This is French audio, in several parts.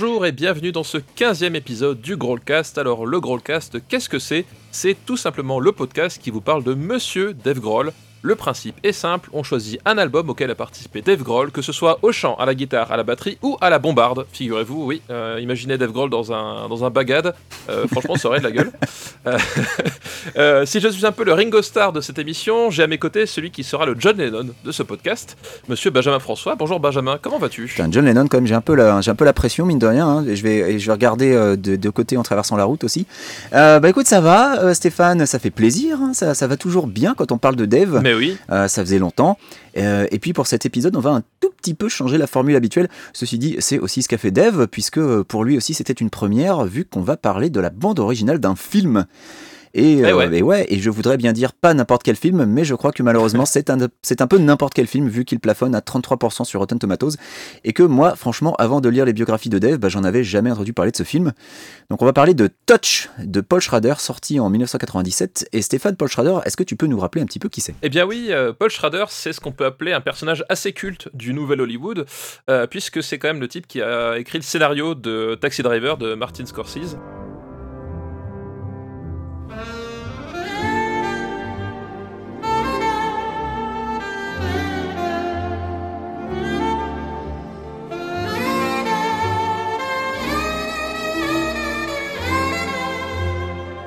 Bonjour et bienvenue dans ce 15e épisode du Growlcast. Alors le Growlcast, qu'est-ce que c'est? C'est tout simplement le podcast qui vous parle de Monsieur Dave Grohl, le principe est simple, on choisit un album auquel a participé Dave Grohl, que ce soit au chant, à la guitare, à la batterie ou à la bombarde. Figurez-vous, oui, euh, imaginez Dave Grohl dans un, dans un bagad, euh, franchement ça aurait de la gueule. Euh, si je suis un peu le Ringo Starr de cette émission, j'ai à mes côtés celui qui sera le John Lennon de ce podcast, monsieur Benjamin François. Bonjour Benjamin, comment vas-tu? John Lennon, comme j'ai un, peu la, un peu la pression, mine de rien, hein, et je, vais, et je vais regarder de, côté en traversant la route aussi. bah écoute, ça va, Stéphane, ça fait plaisir, hein, ça, ça, va toujours bien quand on parle de Dave. Oui. ça faisait longtemps. Euh, et puis pour cet épisode, on va un tout petit peu changer la formule habituelle. Ceci dit, c'est aussi ce qu'a fait Dev, puisque pour lui aussi c'était une première, vu qu'on va parler de la bande originale d'un film. Et, Eh euh, ouais. et ouais, et je voudrais bien dire pas n'importe quel film, mais je crois que malheureusement c'est un, peu n'importe quel film vu qu'il plafonne à 33% sur Rotten Tomatoes et que moi, franchement, avant de lire les biographies de Dave, bah, j'en avais jamais entendu parler de ce film. Donc on va parler de Touch de Paul Schrader, sorti en 1997. Et Stéphane Paul Schrader, est-ce que tu peux nous rappeler un petit peu qui c'est? Eh bien oui, euh, Paul Schrader, c'est ce qu'on peut appeler un personnage assez culte du nouvel Hollywood, euh, puisque c'est quand même le type qui a écrit le scénario de Taxi Driver de Martin Scorsese.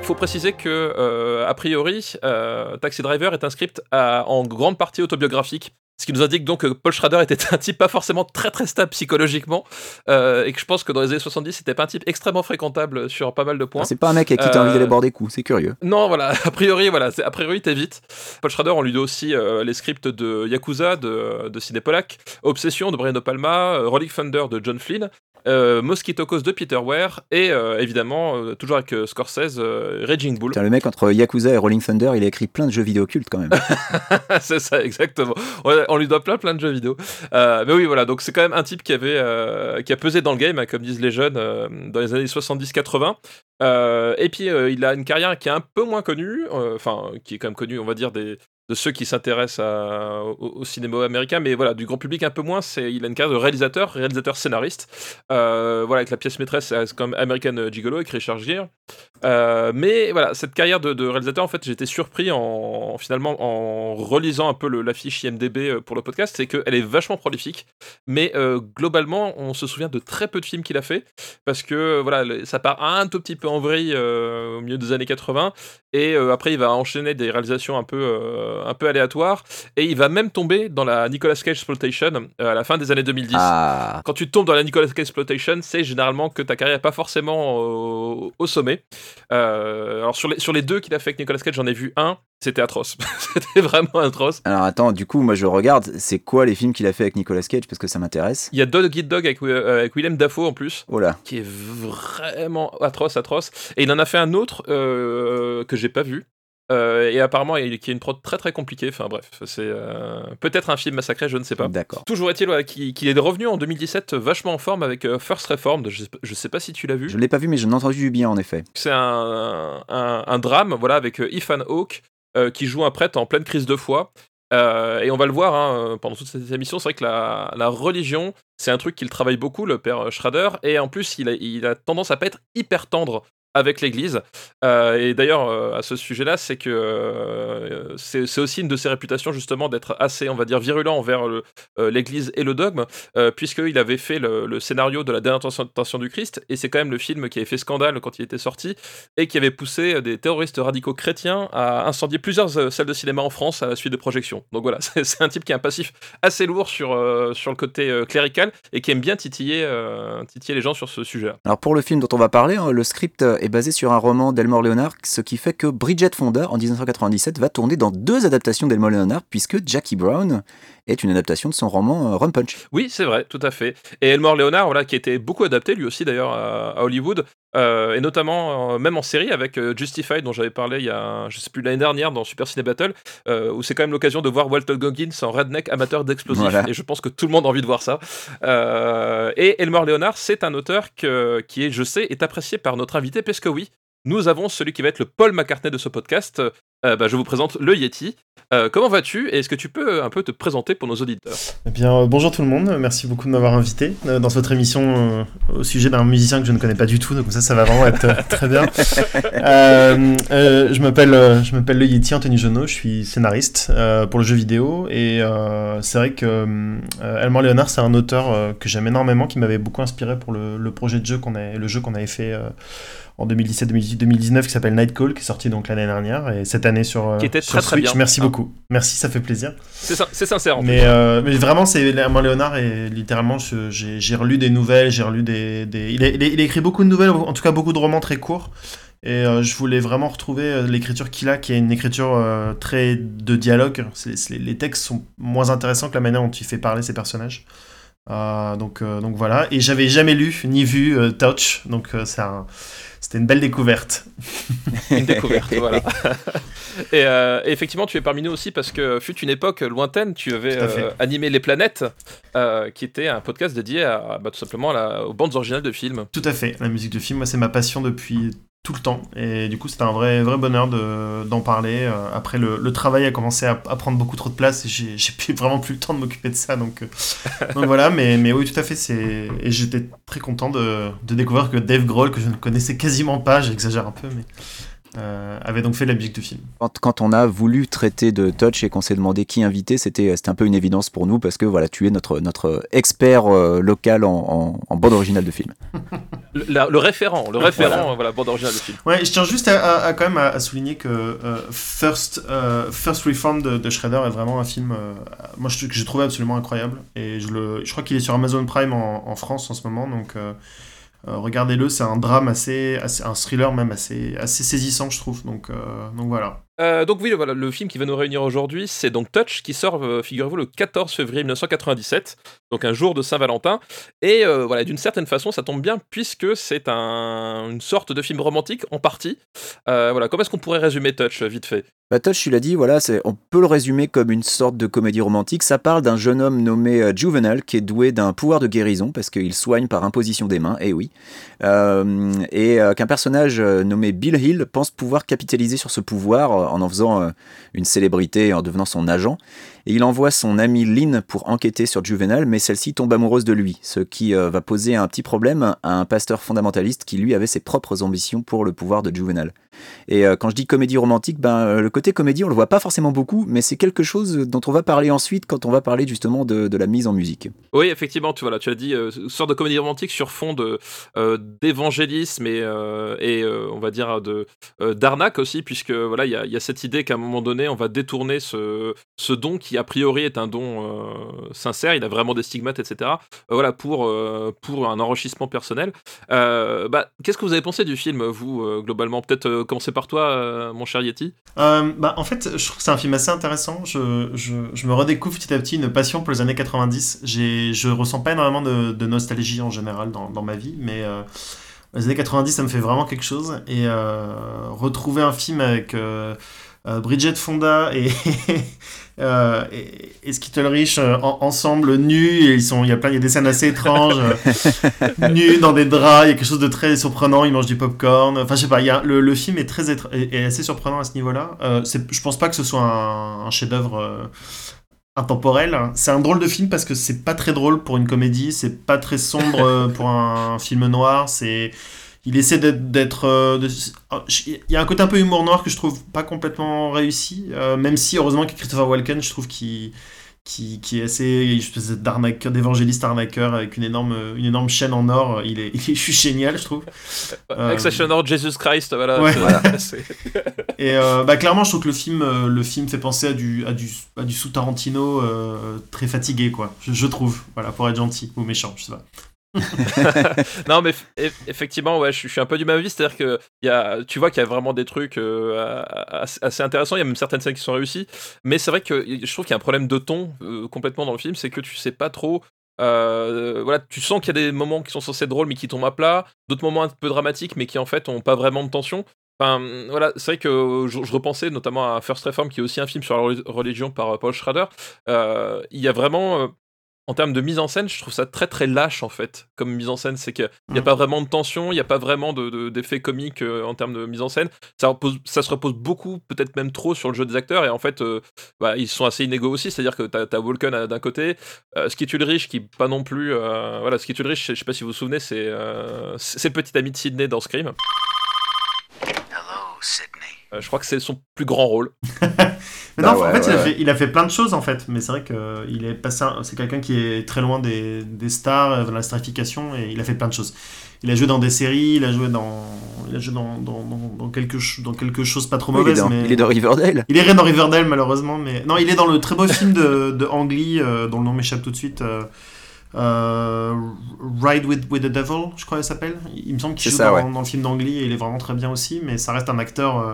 Faut préciser que, euh, a priori, euh, Taxi Driver est un script à- en grande partie autobiographique. Ce qui nous indique donc que Paul Schrader était un type pas forcément très très stable psychologiquement, euh, et que je pense que dans les années 70, c'était pas un type extrêmement fréquentable sur pas mal de points. C'est pas un mec à qui t'as envie d'aller boire des coups, c'est curieux. Non, voilà, a priori, voilà, a priori, t'évites. Paul Schrader, on lui doit aussi euh, les scripts de Yakuza, de, de Sidney Pollack, Obsession de Brian De Palma, Rolling Thunder de John Flynn, euh, Mosquito Coast de Peter Ware, et euh, évidemment, euh, toujours avec euh, Scorsese, Raging Bull. Putain, le mec entre Yakuza et Rolling Thunder, il a écrit plein de jeux vidéo cultes quand même. c'est ça, exactement. Ouais, on lui doit plein, plein de jeux vidéo. Mais oui, voilà, donc c'est quand même un type qui avait, qui a pesé dans le game, hein, comme disent les jeunes, dans les années 70-80. Euh, et puis, il a une carrière qui est un peu moins connue, enfin, qui est quand même connue, on va dire, des, de ceux qui s'intéressent au, cinéma américain, mais voilà, du grand public un peu moins. C'est, il a une carrière de réalisateur, réalisateur scénariste. Euh, voilà, avec la pièce maîtresse, c'est comme American Gigolo avec Richard Gere. Euh, mais voilà, cette carrière de, réalisateur, en fait, été surpris en finalement en relisant un peu le- la fiche IMDb euh, pour le podcast, c'est qu'elle est vachement prolifique, mais euh, globalement, on se souvient de très peu de films qu'il a fait parce que voilà, ça part un tout petit peu en vrille euh, au milieu des années 80 et euh, après il va enchaîner des réalisations un peu euh, un peu aléatoires. Et il va même tomber dans la Nicolas Cage exploitation euh, à la fin des années 2010 Ah, quand tu tombes dans la Nicolas Cage Exploitation, c'est généralement que ta carrière n'est pas forcément au, au sommet. Alors sur les, sur les deux qu'il a fait avec Nicolas Cage, j'en ai vu un, c'était atroce. c'était vraiment atroce. alors attends, du coup, moi je regarde, c'est quoi les films qu'il a fait avec Nicolas Cage parce que ça m'intéresse. Il y a Dog Eat Dog avec, euh, avec Willem Dafoe en plus, Oh là, qui est vraiment atroce, atroce. Et il en a fait un autre euh, que j'ai pas vu. Euh, et apparemment, il qui est une prod très très compliquée. Enfin bref, c'est euh, peut-être un film massacré, je ne sais pas. d'accord. Toujours est-il voilà, qu'il est revenu en 2017 vachement en forme avec First Reformed. Je, je sais pas si tu l'as vu. Je l'ai pas vu, mais j'en ai entendu du bien en effet. C'est un, un, un drame, voilà, avec Ethan Hawke qui joue un prêtre en pleine crise de foi. Euh, et on va le voir hein, pendant toute cette émission. C'est vrai que la, la religion, c'est un truc qu'il travaille beaucoup, le père Schrader. Et en plus, il a, il a tendance à pas être hyper tendre avec l'Église. Euh, et d'ailleurs, euh, à ce sujet-là, c'est que euh, c'est aussi une de ses réputations justement d'être assez, on va dire, virulent envers l'Église et le dogme, puisqu'il avait fait le, scénario de la dernière tentation, du Christ, et c'est quand même le film qui avait fait scandale quand il était sorti, et qui avait poussé des terroristes radicaux chrétiens à incendier plusieurs salles de cinéma en France à la suite de projections. Donc voilà, c'est un type qui a un passif assez lourd sur, sur le côté clérical, et qui aime bien titiller, titiller les gens sur ce sujet-là. Alors pour le film dont on va parler, hein, le script est basé sur un roman d'Elmore Leonard, ce qui fait que Bridget Fonda, en 1997, va tourner dans deux adaptations d'Elmore Leonard, puisque Jackie Brown est une adaptation de son roman euh, Rum Punch. Oui, c'est vrai, tout à fait. Et Elmore Leonard, voilà, qui été beaucoup adapté lui aussi d'ailleurs à Hollywood, euh, et notamment euh, même en série avec euh, Justified, dont j'avais parlé il y a, je sais plus l'année dernière dans Super Ciné Battle, où c'est quand même l'occasion de voir Walter Goggins en redneck amateur d'explosifs. Voilà. Et je pense que tout le monde a envie de voir ça. Et Elmore Leonard, c'est un auteur que, qui est, je sais, est apprécié par notre invité, parce que oui. Nous avons celui qui va être le Paul McCartney de ce podcast, bah, je vous présente le Yeti. comment vas-tu et est-ce que tu peux un peu te présenter pour nos auditeurs? Eh bien, bonjour tout le monde. Merci beaucoup de m'avoir invité dans votre émission au sujet d'un musicien que je ne connais pas du tout. Donc ça, ça va vraiment être très bien. je m'appelle, je m'appelle le Yeti Anthony Jonot. Je suis scénariste pour le jeu vidéo et c'est vrai que Elmore Leonard, c'est un auteur que j'aime énormément, qui m'avait beaucoup inspiré pour le, le projet de jeu qu'on a, le jeu qu'on avait fait en 2017, 2018, 2019 qui s'appelle Nightcall, qui est sorti donc l'année dernière et cette année sur, euh, qui était sur très, très bien. Merci ah. beaucoup. Merci, ça fait plaisir. C'est sincère. En mais, euh, mais vraiment, c'est moi Léonard et littéralement, j'ai relu des nouvelles, j'ai relu des, des... Il, a, il, a, écrit beaucoup de nouvelles, en tout cas beaucoup de romans très courts. Et euh, je voulais vraiment retrouver l'écriture qu'il a, qui est une écriture très de dialogue. les textes sont moins intéressants que la manière dont il fait parler ses personnages. donc, donc voilà. Et j'avais jamais lu ni vu Touch, donc c'est un c'était une belle découverte. une découverte, voilà. Euh, et, effectivement, tu es parmi nous aussi parce que fut une époque lointaine, tu avais euh, animé Les Planètes, euh, qui était un podcast dédié à, bah, tout simplement aux bandes originales de films. Tout à fait. La musique de film, moi, c'est ma passion depuis tout le temps. Et du coup, c'était un vrai, vrai bonheur d'en parler. Euh, après, le, travail a commencé à, prendre beaucoup trop de place et j'ai vraiment plus le temps de m'occuper de ça. Donc, euh, donc voilà, mais, mais oui, tout à fait. Et j'étais très content de, de, découvrir que Dave Grohl, que je ne connaissais quasiment pas, j'exagère un peu, mais euh, avait donc fait la musique de film. Quand, on a voulu traiter de Touch et qu'on s'est demandé qui inviter, c'était un peu une évidence pour nous parce que voilà, tu es notre, notre expert euh, local en, bande originale de film. le, référent, le référent, voilà. bande originale de film. Ouais, je tiens juste à, quand même à, souligner que euh, First, First Reform de, Shredder est vraiment un film, moi je, que j'ai trouvé absolument incroyable et je, le, je crois qu'il est sur Amazon Prime en, en France en ce moment, donc euh, regardez-le, c'est un drame assez, un thriller même assez, assez saisissant, je trouve. Donc, euh, donc voilà. Euh, donc oui, le film qui va nous réunir aujourd'hui, c'est donc Touch, qui sort, figurez-vous, le 14 février 1997, donc un jour de Saint-Valentin. Et voilà, d'une certaine façon, ça tombe bien, puisque c'est un, une sorte de film romantique, en partie. voilà, comment est-ce qu'on pourrait résumer Touch, vite fait? Bah, Touch, tu l'as dit, voilà, on peut le résumer comme une sorte de comédie romantique. Ça parle d'un jeune homme nommé Juvenal, qui est doué d'un pouvoir de guérison, parce qu'il soigne par imposition des mains, et eh oui. et qu'un personnage nommé Bill Hill pense pouvoir capitaliser sur ce pouvoir en en faisant euh, une célébrité, en devenant son agent. Et il envoie son amie Lynn pour enquêter sur Juvenal, mais celle-ci tombe amoureuse de lui, ce qui euh, va poser un petit problème à un pasteur fondamentaliste qui lui avait ses propres ambitions pour le pouvoir de Juvenal. Et euh, quand je dis comédie romantique, ben, le côté comédie, on le voit pas forcément beaucoup, mais c'est quelque chose dont on va parler ensuite quand on va parler justement de, la mise en musique. Oui, effectivement, tu, voilà, tu as dit une sorte de comédie romantique sur fond d'évangélisme et, on va dire de d'arnaque aussi, puisque voilà, il y, y a, cette idée qu'à un moment donné, on va détourner ce, ce don qui a priori est un don euh, sincère, il a vraiment des stigmates, etc. Euh, voilà, pour, euh, pour un enrichissement personnel. bah, Qu'est-ce que vous avez pensé du film, vous, globalement? Peut-être commencer par toi, mon cher Yeti bah, En fait, je trouve que c'est un film assez intéressant. Je, je, me redécouvre petit à petit une passion pour les années 90. Je ressens pas énormément de, nostalgie en général dans, ma vie, mais les années 90, ça me fait vraiment quelque chose. Et retrouver un film avec Bridget Fonda et, euh, et, et Skittlerich euh, ensemble nus. Et ils sont, il y a plein, il y a des scènes assez étranges, nus dans des draps. Il y a quelque chose de très surprenant. Ils mangent du popcorn. Enfin, je sais pas. Il y a, le, le film est très est, assez surprenant à ce niveau-là. je pense pas que ce soit un, un chef-d'œuvre intemporel. C'est un drôle de film parce que c'est pas très drôle pour une comédie, c'est pas très sombre pour un film noir, c'est il essaie d'être. Euh, oh, il y a un côté un peu humour noir que je trouve pas complètement réussi, euh, même si heureusement que Christopher Walken, je trouve qu'il qui, qui, est assez d'arnaqueur, d'évangéliste arnaqueur avec une énorme, une énorme chaîne en or. Il est, il est génial, je trouve. Avec sa chaîne en or, Jesus Christ, voilà. Et euh, bah, clairement, je trouve que le film, le film fait penser à du, à du, à du sous-Tarantino très fatigué, quoi. Je, je, trouve, voilà, pour être gentil ou méchant, je sais pas. non, mais effectivement, ouais, je, suis un peu du même avis. C'est-à-dire que y a, tu vois qu'il y a vraiment des trucs euh, assez intéressants. Il y a même certaines scènes qui sont réussies. Mais c'est vrai que je trouve qu'il y a un problème de ton euh, complètement dans le film. C'est que tu sais pas trop. Euh, voilà, tu sens qu'il y a des moments qui sont censés être drôles mais qui tombent à plat, d'autres moments un peu dramatiques mais qui en fait ont pas vraiment de tension. Enfin, voilà, c'est vrai que je, repensais notamment à First Reform, qui est aussi un film sur la religion par Paul Schrader. il y a vraiment en termes de mise en scène, je trouve ça très très lâche en fait, comme mise en scène. C'est qu'il n'y a Mm. pas vraiment de tension, il n'y a pas vraiment d'effets de, d'effets comiques euh, en termes de mise en scène. Ça, repose- ça se repose beaucoup, peut-être même trop, sur le jeu des acteurs. Et en fait, euh, bah, ils sont assez inégaux aussi. C'est-à-dire que tu as, Vulcan à- d'un côté, euh, Skit Ulrich qui pas non plus. euh, voilà, Skit Ulrich, je sais pas si vous vous souvenez, c'est euh, c'est le petit ami de Sidney dans Scream. Hello, Sydney. Euh, je crois que c'est son plus grand rôle. Mais Bah non, en ouais, fait, il, a fait, il a fait plein de choses en fait, mais c'est vrai qu'il est passé. C'est quelqu'un qui est très loin des, des stars, euh, de la starification, et il a fait plein de choses. Il a joué dans des séries, il a joué dans, il a joué dans, dans, dans, dans quelque, dans quelque chose pas trop Oui, il, est mauvaise, dans, mais il est dans Riverdale. il est dans Riverdale malheureusement, mais non, il est dans le très beau film de, de Ang Lee, euh, dont le nom m'échappe tout de suite. euh, euh, Ride with, with the Devil, je crois qu'il s'appelle. Il me semble qu'il joue ça, dans, ouais. dans le film d'Ang Lee et il est vraiment très bien aussi, mais ça reste un acteur. euh,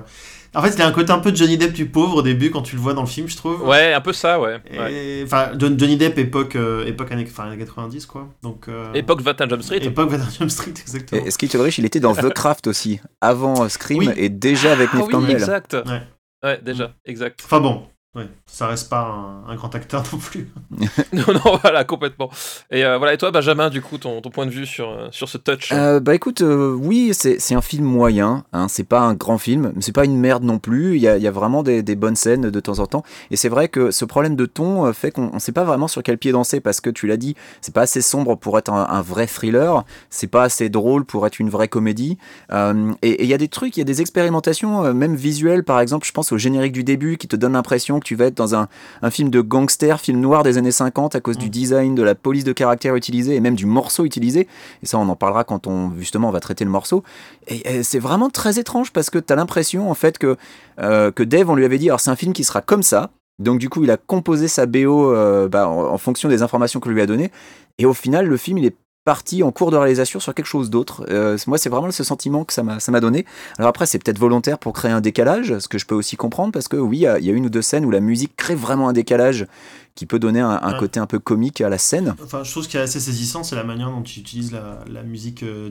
En fait, il a un côté un peu Johnny Depp du pauvre au début quand tu le vois dans le film, je trouve. Ouais, un peu ça, ouais. Et- Enfin, John- Johnny Depp époque, euh, époque années, enfin, années 90, quoi. Donc, euh, Époque 21 Jump Street. époque Van Jump Street, exactement. Et Skit Ulrich, il était dans The Craft aussi, avant Scream Oui. et déjà avec Ah Neve oui, Campbell. exact. Ouais. Ouais, déjà, exact. Enfin bon, ouais, ça reste pas un, un grand acteur non plus. non, non, voilà, complètement. Et euh, voilà, et toi, Benjamin, du coup, ton, ton point de vue sur, euh, sur ce touch? Euh, bah écoute, euh, oui, c'est c'est un film moyen, hein, c'est pas un grand film, mais c'est pas une merde non plus, il y a, il y a vraiment des, des bonnes scènes de temps en temps, et c'est vrai que ce problème de ton fait qu'on on sait pas vraiment sur quel pied danser, parce que tu l'as dit, c'est pas assez sombre pour être un, un vrai thriller, c'est pas assez drôle pour être une vraie comédie, euh, et il y a des trucs, il y a des expérimentations, même visuelles, par exemple, je pense au générique du début, qui te donne l'impression que tu vas être dans un, un film de gangster, film noir des années 50, à cause du Mm. design, de la police de caractère utilisée, et même du morceau utilisé, et ça, on en parlera quand on justement on va traiter le morceau. Et, et c'est vraiment très étrange parce que tu as l'impression en fait que, euh, que Dave, on lui avait dit, alors c'est un film qui sera comme ça. Donc du coup, il a composé sa BO euh, bah, en, en fonction des informations qu'on lui a données. Et au final, le film, il est parti en cours de réalisation sur quelque chose d'autre. Euh, moi, c'est vraiment ce sentiment que ça m'a ça m'a donné. Alors après, c'est peut-être volontaire pour créer un décalage, ce que je peux aussi comprendre, parce que oui, il y a- il y, a une ou deux scènes où la musique crée vraiment un décalage qui peut donner un, un Ouais. côté un peu comique à la scène. Enfin, je trouve ce qui est assez saisissant, c'est la manière dont tu utilises la, la musique euh,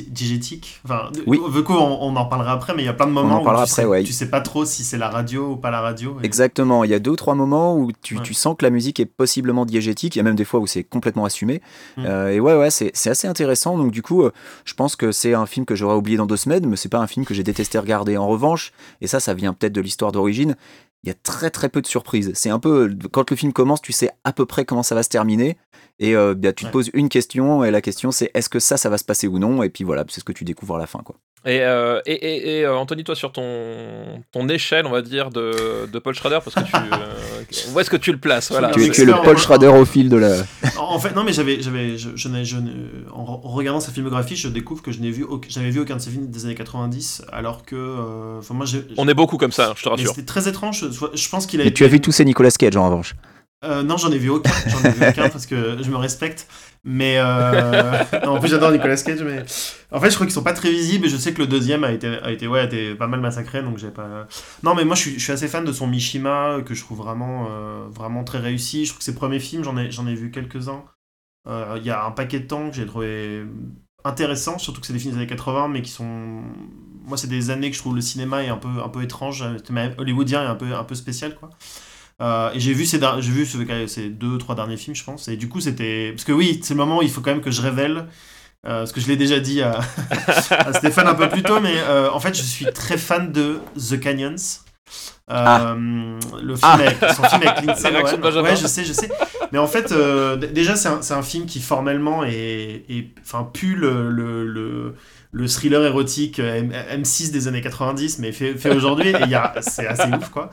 digétique. Enfin, Oui. Vuko, on, on en parlera après, mais il y a plein de moments en où tu, après, sais, ouais. tu sais pas trop si c'est la radio ou pas la radio. et- Exactement, il y a deux ou trois moments où tu, Ouais. tu sens que la musique est possiblement diégétique, il y a même des fois où c'est complètement assumé. Mm. Euh, et ouais, ouais, c'est c'est assez intéressant. Donc du coup, euh, je pense que c'est un film que j'aurais oublié dans deux semaines, mais c'est pas un film que j'ai détesté regarder. En revanche, et ça, ça vient peut-être de l'histoire d'origine, il y a très très peu de surprises. C'est un peu, quand le film commence, tu sais à peu près comment ça va se terminer. Et euh, bah, tu te Ouais. poses une question, et la question c'est est-ce que ça, ça va se passer ou non? Et puis voilà, c'est ce que tu découvres à la fin. Quoi. Et, euh, et, et, et, euh, Anthony, toi, sur ton, ton échelle, on va dire, de, de Paul Schrader, parce que tu. euh, où est-ce que tu le places? Voilà, Tu tu, es, le Paul. Schrader au fil de la... En en fait, non, mais j'avais, j'avais, je, je n'ai- je en re- en regardant sa filmographie, je découvre que je n'ai vu, aucun- j'avais vu aucun de ses films des années 90, alors que, euh, enfin moi, On est beaucoup comme ça, je te mais rassure. c'était très étrange. Je, je pense qu'il a. Et tu as vu tous ces Nicolas Cage en revanche Euh, non, j'en ai vu aucun. J'en ai vu aucun parce que je me respecte. Mais euh... non, en plus, j'adore Nicolas Cage. Mais en fait, je crois qu'ils sont pas très visibles. Et je sais que le deuxième a été, a été, ouais, a été pas mal massacré. Donc j'ai pas. Non, mais moi, je suis, je suis assez fan de son Mishima que je trouve vraiment, euh, vraiment très réussi. Je trouve que ses premiers films, j'en ai, j'en ai vu quelques-uns. Euh, Il y a un paquet de temps que j'ai trouvé intéressant, surtout que c'est des films des années 80, mais qui sont. Moi, c'est des années que je trouve le cinéma est un peu, un peu étrange, même hollywoodien et un peu, un peu spécial, quoi. Euh, et j'ai vu, ces, j'ai vu ce- ces deux, trois derniers films, je pense. Et du coup, c'était. Parce que oui, c'est le moment où il faut quand même que je révèle. euh, parce que je l'ai déjà dit à, à Stéphane un peu plus tôt, mais euh, en fait, je suis très fan de The Canyons. Euh, Ah. le film Ah. avec, son film avec Lindsay Lohan. Ouais, je sais, je sais. Mais en fait, euh, d- déjà, c'est un, c'est un film qui formellement est, enfin, pue le, le, le, le thriller érotique M- M6 des années 90, mais fait, fait aujourd'hui. Et il y a- c'est assez ouf, quoi.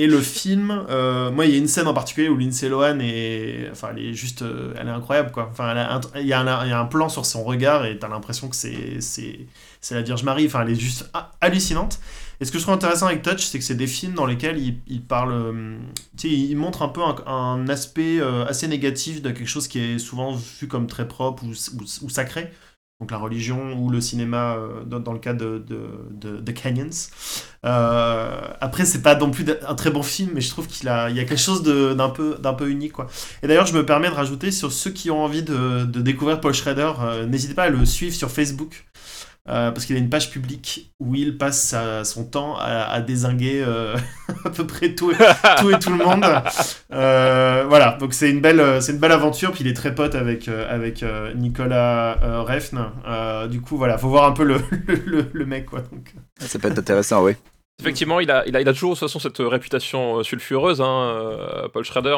Et le film, euh, moi, il y a une scène en particulier où Lindsay Lohan est, enfin, elle est juste, euh, elle est incroyable, quoi. Enfin, il y, a un- plan sur son regard et t'as l'impression que c'est, c'est, la Vierge Marie. Enfin, elle est juste ha- hallucinante. Et ce que je trouve intéressant avec Touch, c'est que c'est des films dans lesquels il, il euh, tu sais, il montre un peu un, aspect assez négatif de quelque chose qui est souvent vu comme très propre ou sacré. Donc la religion ou le cinéma euh, dans, dans le cas de, de, de, Canyons. Euh, après, c'est pas non plus un très bon film, mais je trouve qu'il a, il y a quelque chose d'un peu, d'un peu unique. Quoi. Et d'ailleurs, je me permets de rajouter sur ceux qui ont envie de, de découvrir Paul Schrader, euh, n'hésitez pas à le suivre sur Facebook. Euh, parce qu'il a une page publique où il passe son temps à, désinguer euh, à peu près tout, et tout le monde. Euh, voilà, donc c'est une belle, une belle aventure. Puis il est très pote avec avec Nicolas Refn. Du coup, voilà, faut voir un peu le, le, mec quoi. Ça peut être intéressant, oui. Effectivement, il a, il, a, il a toujours de toute façon cette réputation euh, sulfureuse, hein, euh, Paul Schrader,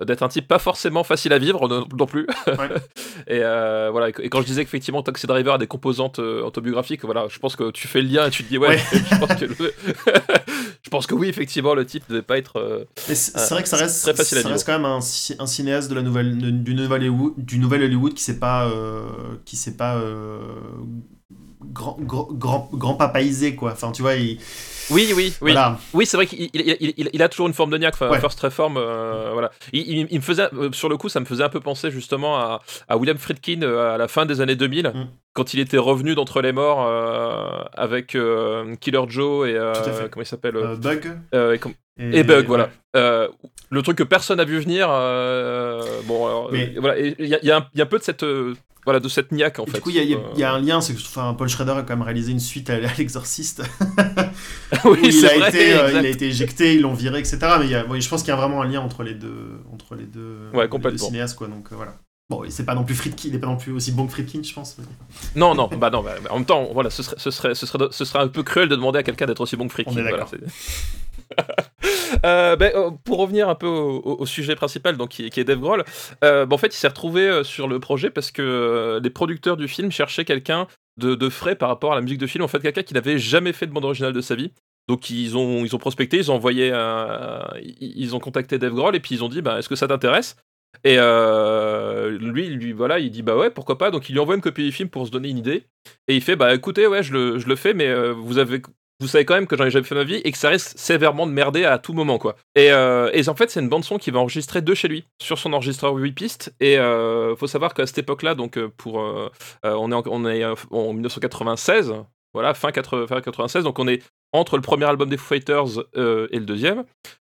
euh, d'être un type pas forcément facile à vivre non, non plus. et euh, voilà. Et quand je disais qu'effectivement Taxi Driver a des composantes autobiographiques, voilà, je pense que tu fais le lien et tu te dis ouais. Ouais. je, pense que le- je pense que oui, effectivement, le type ne devait pas être. euh, c'est vrai que ça reste, très facile à vivre. reste quand même un, ci- un cinéaste de la nouvelle, du nouvel Hollywood, du nouvel Hollywood qui s'est pas, euh, qui s'est pas grand, grand, grand, grand papaisé quoi. Enfin, tu vois, il, Oui, oui, oui. voilà. Oui, c'est vrai qu'il il, il- il- il a toujours une forme de niaque. Enfin, Ouais. First Reform, euh, voilà. Il, me faisait, euh, sur le coup, ça me faisait un peu penser justement à, à William Friedkin euh, à la fin des années 2000, Mm. quand il était revenu d'entre les morts euh, avec euh, Killer Joe et comment il s'appelle Bug et, com- et, et Bug, voilà. Euh, le truc que personne n'a vu venir. euh, bon, alors, Mais- euh, voilà. Il y, a- y un- il y a un peu de cette, euh, voilà, de cette niaque en Et fait. du coup, il y, a- il y a- Euh, il y a un lien, c'est que enfin, Paul Schrader a quand même réalisé une suite à, à L'Exorciste. où oui, il, a vrai. été, il a été éjecté, ils l'ont viré, etc. Mais y a- je pense qu'il y a vraiment un lien entre les deux, entre les deux, Ouais, les deux complètement. cinéastes. Quoi, donc, voilà. Bon, c'est pas non plus Friedkin, il est pas non plus aussi bon que Friedkin, je pense. mais- Non, non, bah non, bah, en même temps, voilà, ce serait, ce, serait, ce, serait, ce serait un peu cruel de demander à quelqu'un d'être aussi bon que Friedkin. Voilà, Euh, ben, euh, pour revenir un peu au, sujet principal, donc qui, est- qui est Dave Grohl, euh, ben, en fait, il s'est retrouvé euh, sur le projet parce que les producteurs du film cherchaient quelqu'un de, de frais par rapport à la musique de film, en fait, quelqu'un qui n'avait jamais fait de bande originale de sa vie. Donc ils ont, ils ont prospecté, ils ont envoyé, un- ils ils ont contacté Dave Grohl et puis ils ont dit, bah, est-ce que ça t'intéresse? Et euh, lui, lui, voilà, il dit, bah ouais, pourquoi pas. Donc il lui envoie une copie du film pour se donner une idée. Et il fait, bah écoutez, ouais, je le, je le fais, mais euh, vous avez, vous savez quand même que j'en ai jamais fait ma vie et que ça risque sévèrement de merder à tout moment, quoi. Et, euh, et en fait, c'est une bande son qu'il va enregistrer de chez lui, sur son enregistreur 8 pistes. Et euh, faut savoir qu'à cette époque-là, donc pour, on est, en, on est en 1996, voilà, fin, 80 fin 96, donc on est entre le premier album des Foo Fighters euh, et le deuxième.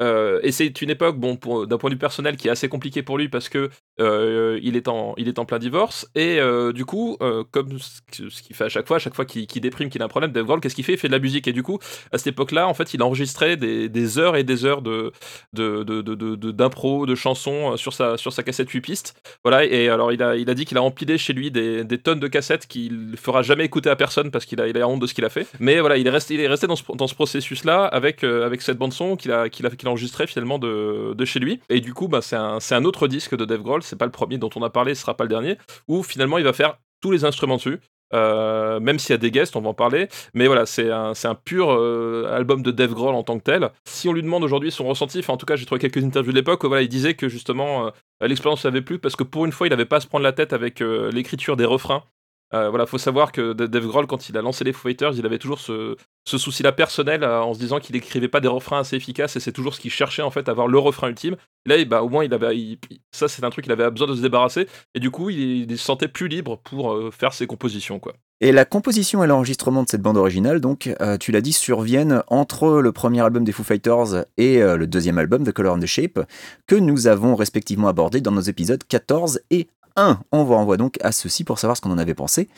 Euh, et c'est une époque, bon, d'un point de vue personnel, qui est assez compliqué pour lui parce que euh, il, est en, il est en plein divorce. Et du coup, comme ce qu'il fait à chaque fois, à chaque fois qu'il déprime, qu'il a un problème, Dave Grohl, qu'est-ce qu'il fait? Il fait de la musique. Et du coup, à cette époque-là, en fait, il enregistrait des, des heures et des heures de de, de, de, de- de- d'impro, de chansons sur sa, sur sa cassette 8 pistes. Voilà, et alors il a, il a dit qu'il a empilé chez lui des, des tonnes de cassettes qu'il fera jamais écouter à personne parce qu'il a, il a honte de ce qu'il a fait. Mais voilà, il est resté, il est resté dans ce, dans ce processus-là avec, euh, avec cette bande-son qu'il a, qu'il a, qu'il a finalement de, de chez lui. Et du coup, bah, c'est, un, c'est un autre disque de Dave Grohl, c'est pas le premier dont on a parlé, ce sera pas le dernier, où finalement il va faire tous les instruments dessus. Euh, même s'il y a des guests, on va en parler. Mais voilà, c'est un, c'est un pur euh, album de Dave Grohl en tant que tel. Si on lui demande aujourd'hui son ressenti, en tout cas j'ai trouvé quelques interviews de l'époque, voilà, il disait que justement euh, l'expérience lui avait plu parce que pour une fois il n'avait pas à se prendre la tête avec l'écriture des refrains. Euh, voilà, faut savoir que Dave Grohl, quand il a lancé les Foo Fighters, il avait toujours ce, souci-là personnel euh, en se disant qu'il écrivait pas des refrains assez efficaces et c'est toujours ce qu'il cherchait en fait, avoir le refrain ultime. Là, bah, au moins, il avait, ça c'est un truc qu'il avait besoin de se débarrasser et du coup, il, se sentait plus libre pour euh, faire ses compositions, quoi. Et la composition et l'enregistrement de cette bande originale, donc, tu l'as dit, surviennent entre le premier album des Foo Fighters et le deuxième album, The Color and the Shape, que nous avons respectivement abordé dans nos épisodes 14 et 1. On vous renvoie donc à ceci pour savoir ce qu'on en avait pensé.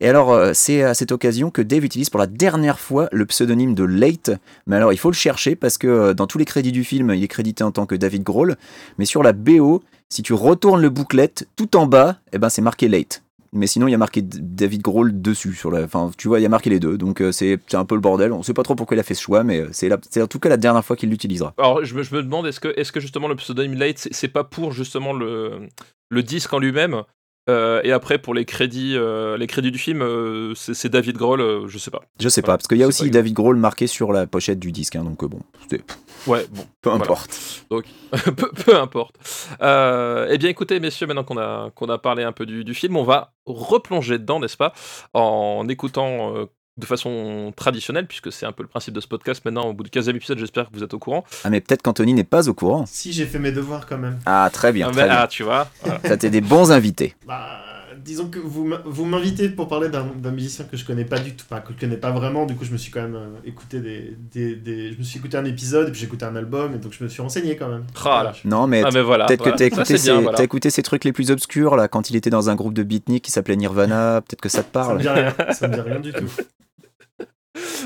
Et alors, euh, c'est à cette occasion que Dave utilise pour la dernière fois le pseudonyme de Late. Mais alors, il faut le chercher parce que euh, dans tous les crédits du film, il est crédité en tant que David Grohl. Mais sur la BO, si tu retournes le booklet, tout en bas, eh ben, c'est marqué Late. Mais sinon, il y a marqué David Grohl dessus. Sur la... Enfin, tu vois, il y a marqué les deux. Donc, euh, c'est un peu le bordel. On sait pas trop pourquoi il a fait ce choix, mais euh, c'est en tout cas la dernière fois qu'il l'utilisera. Alors, je me, demande, est-ce que, justement le pseudonyme Late, c'est, c'est pas pour justement le disque en lui-même? Euh, et après pour les crédits, euh, les crédits du film, euh, c'est, David Grohl, je sais pas. Je sais Voilà, pas, parce qu'il y a aussi David Grohl marqué sur la pochette du disque. hein, donc, bon, Ouais, bon, peu Voilà. importe. peu, peu importe. Eh bien, écoutez, messieurs, maintenant qu'on a, qu'on a parlé un peu du, du film, on va replonger dedans, n'est-ce pas, en écoutant de façon traditionnelle, puisque c'est un peu le principe de ce podcast maintenant, au bout du 15e épisode, j'espère que vous êtes au courant. Ah, mais peut-être qu'Anthony n'est pas au courant. Si j'ai fait mes devoirs quand même. Ah, très bien, Ah, très ben, bien. ah, tu vois, voilà. Ça, t'es des bons invités. Bah, disons que vous m- vous m'invitez pour parler d'un musicien que je connais pas du tout, enfin que je connais pas vraiment. Du coup, je me suis quand même euh, écouté des, des, des- je me suis écouté un épisode, et puis j'ai écouté un album, et donc je me suis renseigné quand même. Ah là. Non, mais Ah, mais voilà. peut-être que t'as écouté, voilà. t'as écouté ces trucs les plus obscurs, là, quand il était dans un groupe de beatnik qui s'appelait Nirvana, peut-être que ça te Ça me parle. dit rien, ça me dit rien du tout.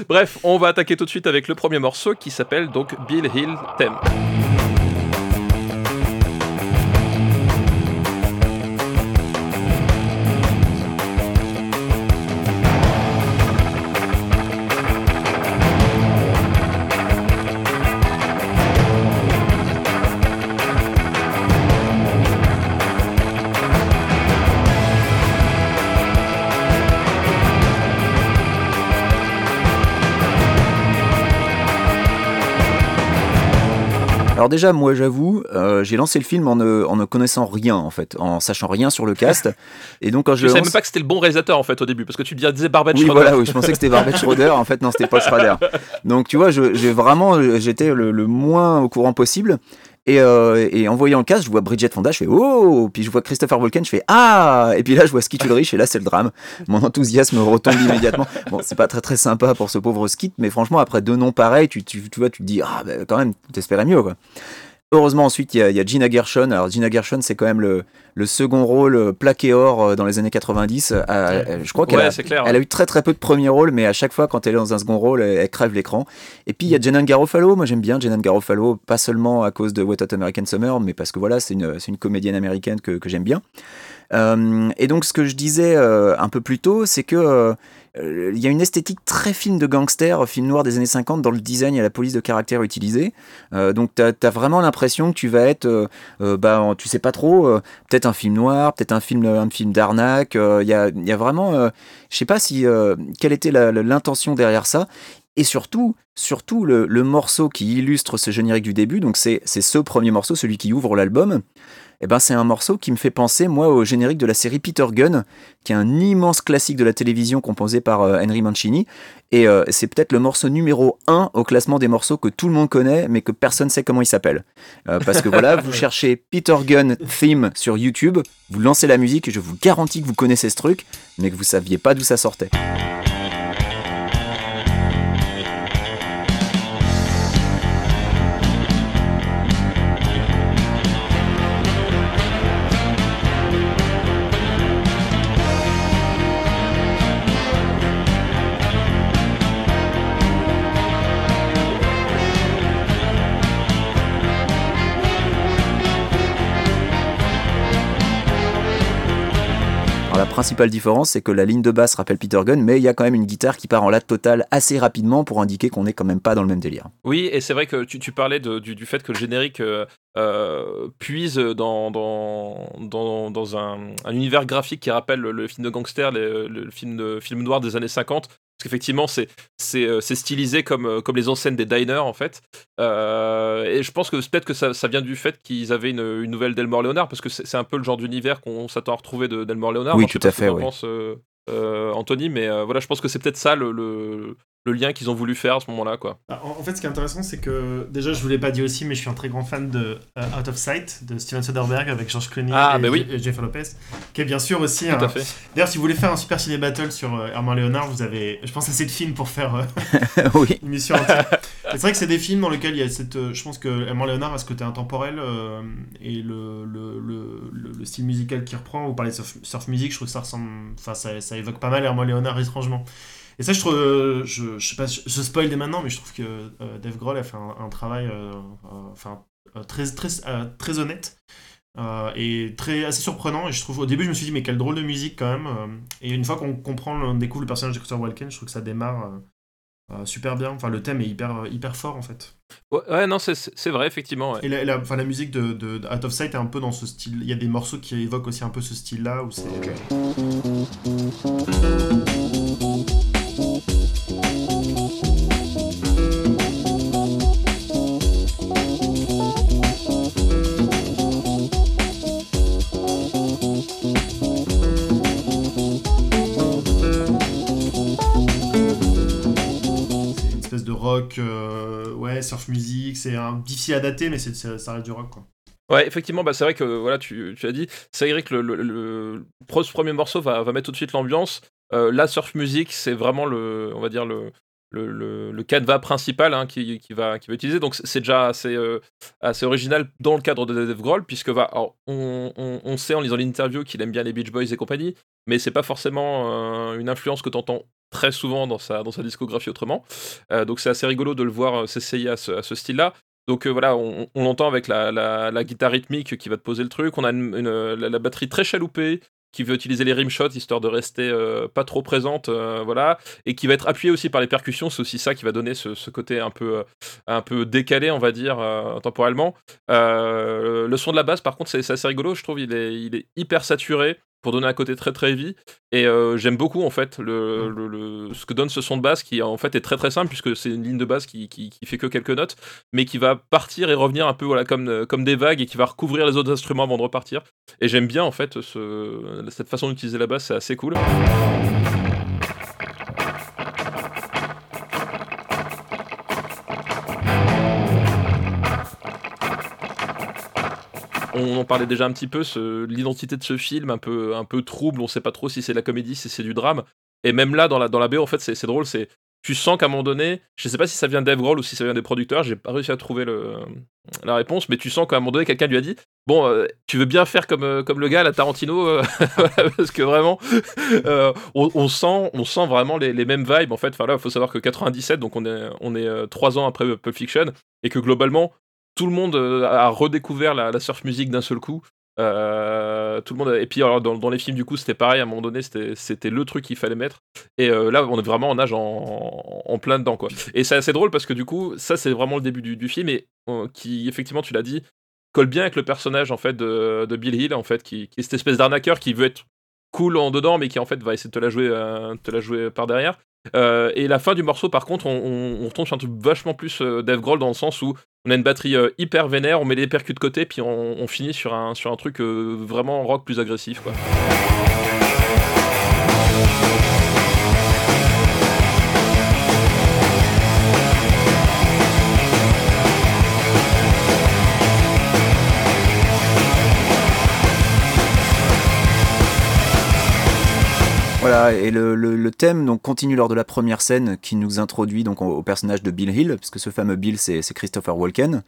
Bref, on va attaquer tout de suite avec le premier morceau qui s'appelle donc Bill Hill Theme. Déjà, moi j'avoue, euh, j'ai lancé le film en ne, en ne connaissant rien en fait, en sachant rien sur le cast. Et donc quand je Je savais lance- même pas que c'était le bon réalisateur en fait au début parce que tu disais Barbet Oui, Schroeder. voilà, oui, je pensais que c'était Barbet Schroeder. En fait, non, c'était Paul Schrader. Donc, tu vois, j'ai vraiment, j'étais le, le moins au courant possible. Et, euh, et en voyant le cast, je vois Bridget Fonda, je fais oh, puis je vois Christopher Walken, je fais ah, et puis là je vois Skeet Ulrich et là c'est le drame. Mon enthousiasme retombe immédiatement. Bon, c'est pas très très sympa pour ce pauvre Skeet, mais franchement après deux noms pareils, tu, tu, tu vois, tu te dis ah, bah, quand même, t'espérais mieux quoi. Heureusement, ensuite, il y, a- il y a Gina Gershon. Alors, Gina Gershon, c'est quand même le, le second rôle euh, plaqué or euh, dans les années 90. Euh, euh, je crois qu'elle Ouais, a, c'est clair. elle a eu très très peu de premiers rôles, mais à chaque fois, quand elle est dans un second rôle, elle, elle crève l'écran. Et puis, il y a Jenan Garofalo. Moi, j'aime bien Jenan Garofalo, pas seulement à cause de Wet Hot American Summer, mais parce que voilà, c'est une, une comédienne américaine que, que j'aime bien. Euh, et donc, ce que je disais euh, un peu plus tôt, c'est que il y a une esthétique très film de gangster, film noir des années 50 dans le design et la police de caractère utilisée. Euh, donc, tu as, vraiment l'impression que tu vas être, euh, euh, bah, tu sais pas trop, euh, peut-être un film noir, peut-être un film, un film d'arnaque. euh, Il y, a, y a vraiment, euh, je sais pas si euh, quelle était l'intention derrière ça. Et surtout, surtout le, le morceau qui illustre ce générique du début, donc c'est ce premier morceau, celui qui ouvre l'album. Eh ben, c'est un morceau qui me fait penser, moi, au générique de la série Peter Gunn, qui est un immense classique de la télévision composé par euh, Henry Mancini. Et euh, c'est peut-être le morceau numéro 1 au classement des morceaux que tout le monde connaît, mais que personne ne sait comment il s'appelle. Euh, parce que voilà, vous cherchez Peter Gunn Theme sur YouTube, vous lancez la musique et je vous garantis que vous connaissez ce truc, mais que vous saviez pas d'où ça sortait. Principale différence, c'est que la ligne de basse rappelle Peter Gunn, mais il y a quand même une guitare qui part en latte totale assez rapidement pour indiquer qu'on n'est quand même pas dans le même délire. Oui, et c'est vrai que tu, parlais du, fait que le générique euh, euh, puise dans, un, un univers graphique qui rappelle le, film de gangster, le, film noir des années 50. Parce qu'effectivement, c'est c'est euh, c'est stylisé comme, euh, comme les enseignes des diners, en fait. Euh, et je pense que peut-être que ça, ça vient du fait qu'ils avaient une, une nouvelle d'Elmore Leonard, parce que c'est c'est un peu le genre d'univers qu'on s'attend à retrouver de- d'Elmore Leonard. Oui, tout à fait, oui. euh, euh, Anthony, mais voilà, je pense que c'est peut-être ça le, le, le lien qu'ils ont voulu faire à ce moment-là, quoi. Ah, En fait, ce qui est intéressant, c'est que déjà, je vous l'ai pas dit aussi, mais je suis un très grand fan de euh, Out of Sight de Steven Soderbergh avec George Clooney Ah, et, bah oui. et Jennifer Lopez, qui est bien sûr aussi Tout un. à fait. D'ailleurs, si vous voulez faire un super ciné battle sur euh, Herman Léonard, vous avez, je pense, assez de films pour faire euh, oui. une mission c'est vrai que c'est des films dans lesquels il y a cette. euh, je pense que Herman Léonard a ce côté intemporel euh, et le, le, le, le- le style musical qu'il reprend. Vous parlez de surf, surf music, je trouve que ça ressemble. Enfin, ça, ça évoque pas mal Herman Léonard étrangement. Et ça, je trouve. euh, je, je sais pas, je, je spoil dès maintenant, mais je trouve que euh, Dave Grohl a fait un, un travail. euh, euh, enfin, euh, très, très, euh, très honnête. euh, et très assez surprenant et je trouve au début je me suis dit mais quelle drôle de musique quand même euh, et une fois qu'on comprend on découvre le personnage de Christopher Walken je trouve que ça démarre euh, euh, super bien enfin le thème est hyper hyper fort en fait Ouais, ouais, non, c'est- vrai, effectivement. ouais. et la, la, enfin, la musique de, de, de Out of Sight est un peu dans ce style il y a des morceaux qui évoquent aussi un peu ce style là où c'est c'est euh, ouais surf music c'est un difficile à dater mais c'est ça, reste du rock quoi Ouais, effectivement, bah, c'est vrai que voilà, tu, tu as dit, c'est vrai que le, premier morceau va, va mettre tout de suite l'ambiance. Euh, la surf music, c'est vraiment le, on va dire le, le, le, le canevas principal hein, qui, qui va, qui va utiliser. Donc c'est- déjà assez, euh, assez original dans le cadre de Dave Grohl, puisque on, on, sait en lisant l'interview qu'il aime bien les Beach Boys et compagnie, mais c'est pas forcément euh, une influence que tu entends très souvent dans sa, dans sa discographie autrement. Euh, donc c'est assez rigolo de le voir s'essayer à ce, style-là. Donc voilà, on, l'entend avec la, la, guitare rythmique qui va te poser le truc. On a une, la batterie très chaloupée qui veut utiliser les rimshots histoire de rester euh, pas trop présente, euh, voilà, et qui va être appuyée aussi par les percussions. C'est aussi ça qui va donner ce, côté un peu, euh, un peu décalé, on va dire, temporellement. Le son de la basse, par contre, c'est assez rigolo. Je trouve il est hyper saturé pour donner un côté très très heavy. Et euh, j'aime beaucoup en fait le, le- le- ce que donne ce son de basse qui en fait est très très simple puisque c'est une ligne de basse qui, qui, qui fait que quelques notes, mais qui va partir et revenir un peu voilà comme, euh, comme des vagues et qui va recouvrir les autres instruments avant de repartir. Et j'aime bien en fait ce, cette façon d'utiliser la basse, c'est assez cool. On en parlait déjà un petit peu, l'identité de ce film, un peu, un peu trouble, on sait pas trop si c'est de la comédie, si c'est du drame. Et même là, dans la, dans BO, en fait, c'est drôle, c'est tu sens qu'à un moment donné, je sais pas si ça vient d'Eve Grohl ou si ça vient des producteurs, j'ai pas réussi à trouver la réponse, mais tu sens qu'à un moment donné, quelqu'un lui a dit Bon, euh, tu veux bien faire comme, euh, le gars, la Tarantino, euh, parce que vraiment, on, sent, on sent vraiment les, mêmes vibes. En fait, enfin il faut savoir que 97, donc on est, on est trois ans après Pulp Fiction, et que globalement, tout le monde euh, a redécouvert la, surf music d'un seul coup. Euh, tout le monde et puis dans, les films du coup c'était pareil à un moment donné c'était le truc qu'il fallait mettre et euh, là on est vraiment en âge en, plein dedans quoi et c'est assez drôle parce que du coup ça c'est vraiment le début du, film et euh, qui effectivement tu l'as dit colle bien avec le personnage en fait de, de Bill Hill en fait qui, qui est cette espèce d'arnaqueur qui veut être cool en dedans mais qui en fait va essayer de te la jouer euh, te la jouer par derrière Euh, et la fin du morceau par contre on, on, retombe sur un truc vachement plus euh, Dave Grohl dans le sens où on a une batterie euh, hyper vénère on met les percus de côté puis on, on finit sur un, sur un truc vraiment rock plus agressif quoi. Voilà, et le, le- le thème donc continue lors de la première scène qui nous introduit donc au, au personnage de Bill Hill, puisque ce fameux Bill c'est Christopher Walken.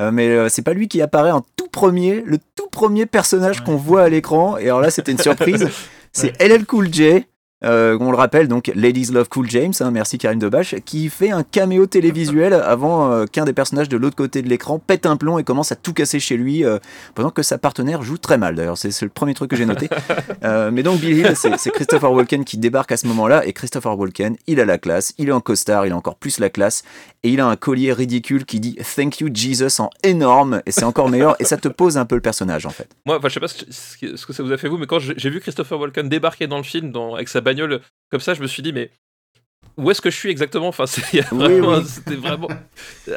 Euh, mais euh, c'est pas lui qui apparaît en tout premier, le tout premier personnage Ouais. qu'on voit à l'écran. Et alors là, c'était une surprise. C'est LL Cool J. Euh, on le rappelle, donc Ladies Love Cool James, hein, merci Karim Debache, qui fait un caméo télévisuel avant euh, qu'un des personnages de l'autre côté de l'écran pète un plomb et commence à tout casser chez lui, euh, pendant que sa partenaire joue très mal. D'ailleurs, c'est le premier truc que j'ai noté. Mais donc Bill Hill, c'est Christopher Walken qui débarque à ce moment-là, et Christopher Walken, il a la classe, il est en costard, il a encore plus la classe, et il a un collier ridicule qui dit Thank you Jesus en énorme, et c'est encore meilleur, et ça te pose un peu le personnage en fait. Moi, je sais pas ce que ça vous a fait vous, mais quand j'ai j'ai vu Christopher Walken débarquer dans le film dans, avec sa bagnole comme ça, je me suis dit, mais où est-ce que je suis exactement? Enfin, Oui, vraiment- oui. c'était vraiment,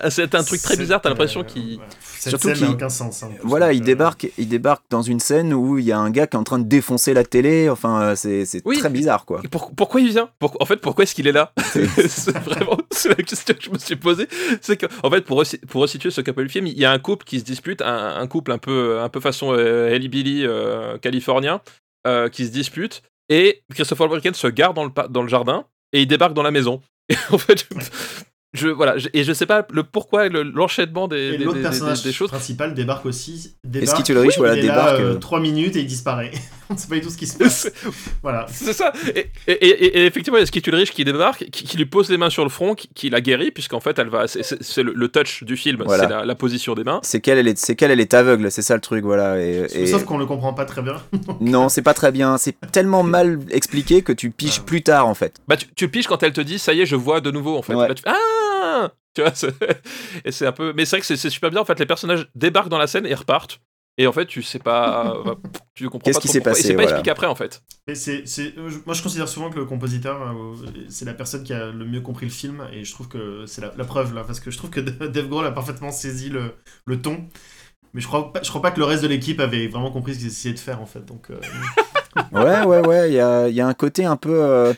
c'était un truc très bizarre. T'as l'impression euh, qu'il, Surtout scène qu'il- n'a aucun sens. hein, Voilà, il euh, débarque, il débarque dans une scène où il y a un gars qui est en train de défoncer la télé, enfin euh, c'est c'est Oui. très bizarre quoi. Pour- pourquoi il vient? Pour- En fait, pourquoi est-ce qu'il est là? C'est vraiment c'est la question que je me suis posée. C'est que, en fait, pour, pour resituer ce qu'a le film, il y a un couple qui se dispute, un, un couple un peu, un peu façon euh, Billy euh, californien, euh, qui se dispute, et Christopher Walken se gare dans le, dans le jardin et il débarque dans la maison. Et en fait, je, voilà, je- et je sais pas le pourquoi, le- l'enchaînement des, Et des- l'autre des- personnage des- des choses. principal débarque aussi. Et Débarque, le riche, voilà, il est là, débarque. euh, trois minutes et il disparaît. On ne sait pas du tout ce qui se passe. voilà. C'est ça. Et, et- et- et effectivement, il y a Skitty Rich qui débarque, qui, qui lui pose les mains sur le front, qui, qui la guérit, puisqu'en fait, elle va. C'est le, le touch du film, Voilà. c'est la, la position des mains. C'est qu'elle elle est, c'est qu'elle elle est aveugle, c'est ça le truc, voilà. Et, et- Sauf qu'on le comprend pas très bien. non, c'est pas très bien, c'est tellement mal expliqué que tu piges Ouais. plus tard en fait. Bah, tu, tu piges quand elle te dit, ça y est, je vois de nouveau, en fait. Ouais. Là, tu fais, ah Tu vois, c'est- et c'est un peu. Mais c'est vrai que c'est- c'est super bien, en fait, les personnages débarquent dans la scène et repartent. Et en fait, tu sais pas. bah, tu comprends Qu'est-ce qui s'est passé, Et c'est pas voilà. expliqué après, en fait. Et c'est, c'est- euh, moi, je considère souvent que le compositeur, euh, c'est la personne qui a le mieux compris le film, et je trouve que c'est la, la preuve là, parce que je trouve que Dave Grohl a parfaitement saisi le, le ton. Mais je crois, pas, je crois pas que le reste de l'équipe avait vraiment compris ce qu'ils essayaient de faire en fait. Donc, euh, Ouais, ouais, ouais, il y a, il y a un côté un peu. euh,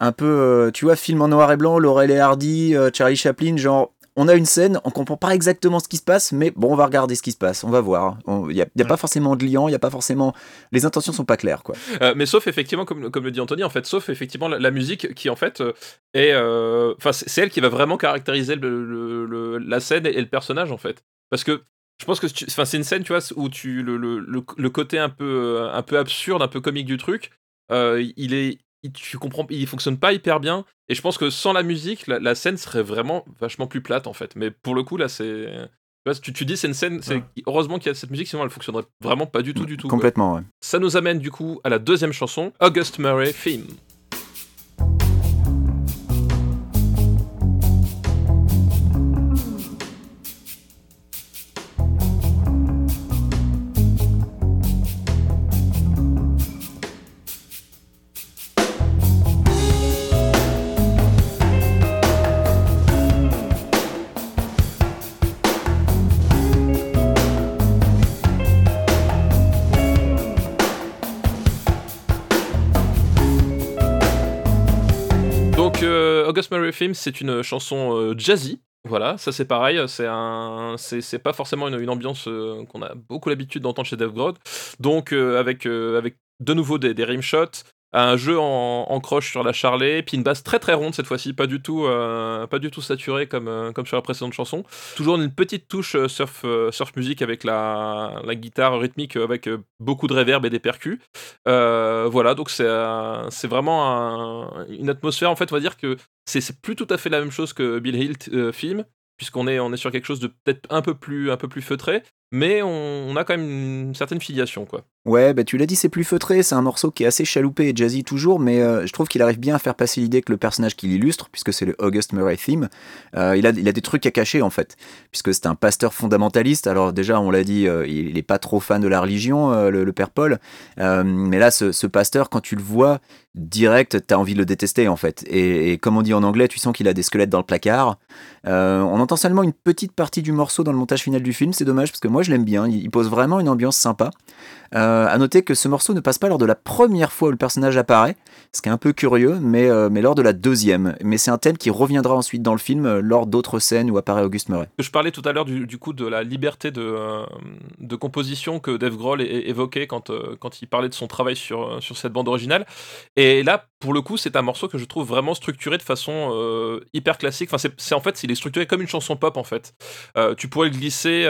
un peu, euh, tu vois, film en noir et blanc, Laurel et Hardy, euh, Charlie Chaplin, genre. on a une scène, on comprend pas exactement ce qui se passe, mais bon, on va regarder ce qui se passe, on va voir. Il n'y a, y a pas forcément de lien, il y a pas forcément. Les intentions sont pas claires, quoi. Euh, mais sauf effectivement, comme, comme le dit Anthony, en fait, sauf effectivement la, la musique qui en fait est, enfin, c'est c'est elle qui va vraiment caractériser le, le- le- la scène et, et le personnage en fait, parce que je pense que c'est une scène, tu vois, où tu le, le, côté un peu un peu absurde, un peu comique du truc, euh, il est, il, tu comprends, il fonctionne pas hyper bien, et je pense que sans la musique, la, la scène serait vraiment vachement plus plate en fait. Mais pour le coup là, c'est tu, tu, dis c'est une scène, c'est Ouais. heureusement qu'il y a cette musique, sinon elle fonctionnerait vraiment pas du tout du tout. Complètement, ouais. Ça nous amène du coup à la deuxième chanson, August Murray Theme. Theme, c'est une chanson euh, jazzy. Voilà, ça c'est pareil, c'est un, c'est pas forcément une, une ambiance euh, qu'on a beaucoup l'habitude d'entendre chez Dave Grohl. Donc euh, avec avec de nouveau des, des rimshots, un jeu en, croche sur la charlet, puis une basse très très ronde cette fois-ci, pas du tout euh, pas du tout saturée comme euh, comme sur la précédente chanson. Toujours une petite touche euh, surf surf music avec la, la guitare rythmique avec beaucoup de reverb et des percus. Voilà, donc c'est c'est vraiment un- une atmosphère. En fait, on va dire que c'est plus tout à fait la même chose que Bill Hill film, puisqu'on est on est sur quelque chose de peut-être un peu plus un peu plus feutré, mais on, a quand même une certaine filiation, quoi. Ouais, bah tu l'as dit, c'est plus feutré, c'est un morceau qui est assez chaloupé et jazzy toujours, mais euh, je trouve qu'il arrive bien à faire passer l'idée que le personnage qui l'illustre, puisque c'est le August Murray theme, euh, il, a, il a des trucs à cacher en fait, puisque c'est un pasteur fondamentaliste. Alors déjà, on l'a dit, euh, il est pas trop fan de la religion, le, père Paul, mais là, ce, ce pasteur, quand tu le vois direct, t'as envie de le détester en fait. Et, comme on dit en anglais, tu sens qu'il a des squelettes dans le placard. On entend seulement une petite partie du morceau dans le montage final du film, c'est dommage parce que moi je l'aime bien, il, pose vraiment une ambiance sympa. Euh, à noter que ce morceau ne passe pas lors de la première fois où le personnage apparaît, ce qui est un peu curieux, mais, euh, mais lors de la deuxième. Mais c'est un thème qui reviendra ensuite dans le film euh, lors d'autres scènes où apparaît Auguste Murray. Je parlais tout à l'heure du, coup de la liberté de, euh, de composition que Dave Grohl évoquait quand, quand il parlait de son travail sur, sur cette bande originale. Et là, pour le coup, c'est un morceau que je trouve vraiment structuré de façon hyper classique. Enfin, c'est en fait, il est structuré comme une chanson pop en fait. Tu pourrais glisser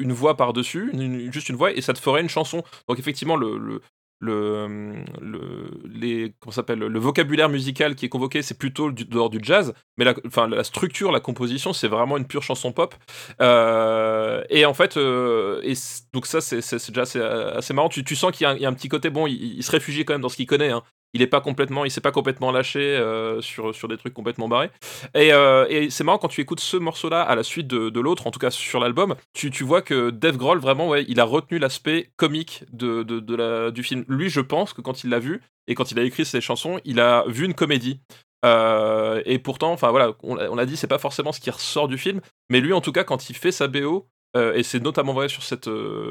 une voix par-dessus, juste une voix, et ça te ferait une chanson. Donc effectivement, le, le, le, le- les, comment s'appelle, le vocabulaire musical qui est convoqué, c'est plutôt dehors du jazz, mais la, enfin, la structure, la composition, c'est vraiment une pure chanson pop. Euh, et en fait, euh, et donc ça, c'est déjà assez, assez marrant. Tu, tu sens qu'il y, a un- petit côté, bon, il, il se réfugie quand même dans ce qu'il connaît. Hein. Il est pas complètement, il s'est pas complètement lâché euh, sur, sur des trucs complètement barrés. Et, euh, et c'est marrant quand tu écoutes ce morceau-là à la suite de, de l'autre, en tout cas sur l'album, tu, tu vois que Dave Grohl vraiment, ouais, il a retenu l'aspect comique de, de, du film. Lui, je pense que quand il l'a vu et quand il a écrit ses chansons, il a vu une comédie. Euh, et pourtant, enfin voilà, on, on l'a dit, c'est pas forcément ce qui ressort du film, mais lui, en tout cas, quand il fait sa BO, et c'est notamment vrai sur cette,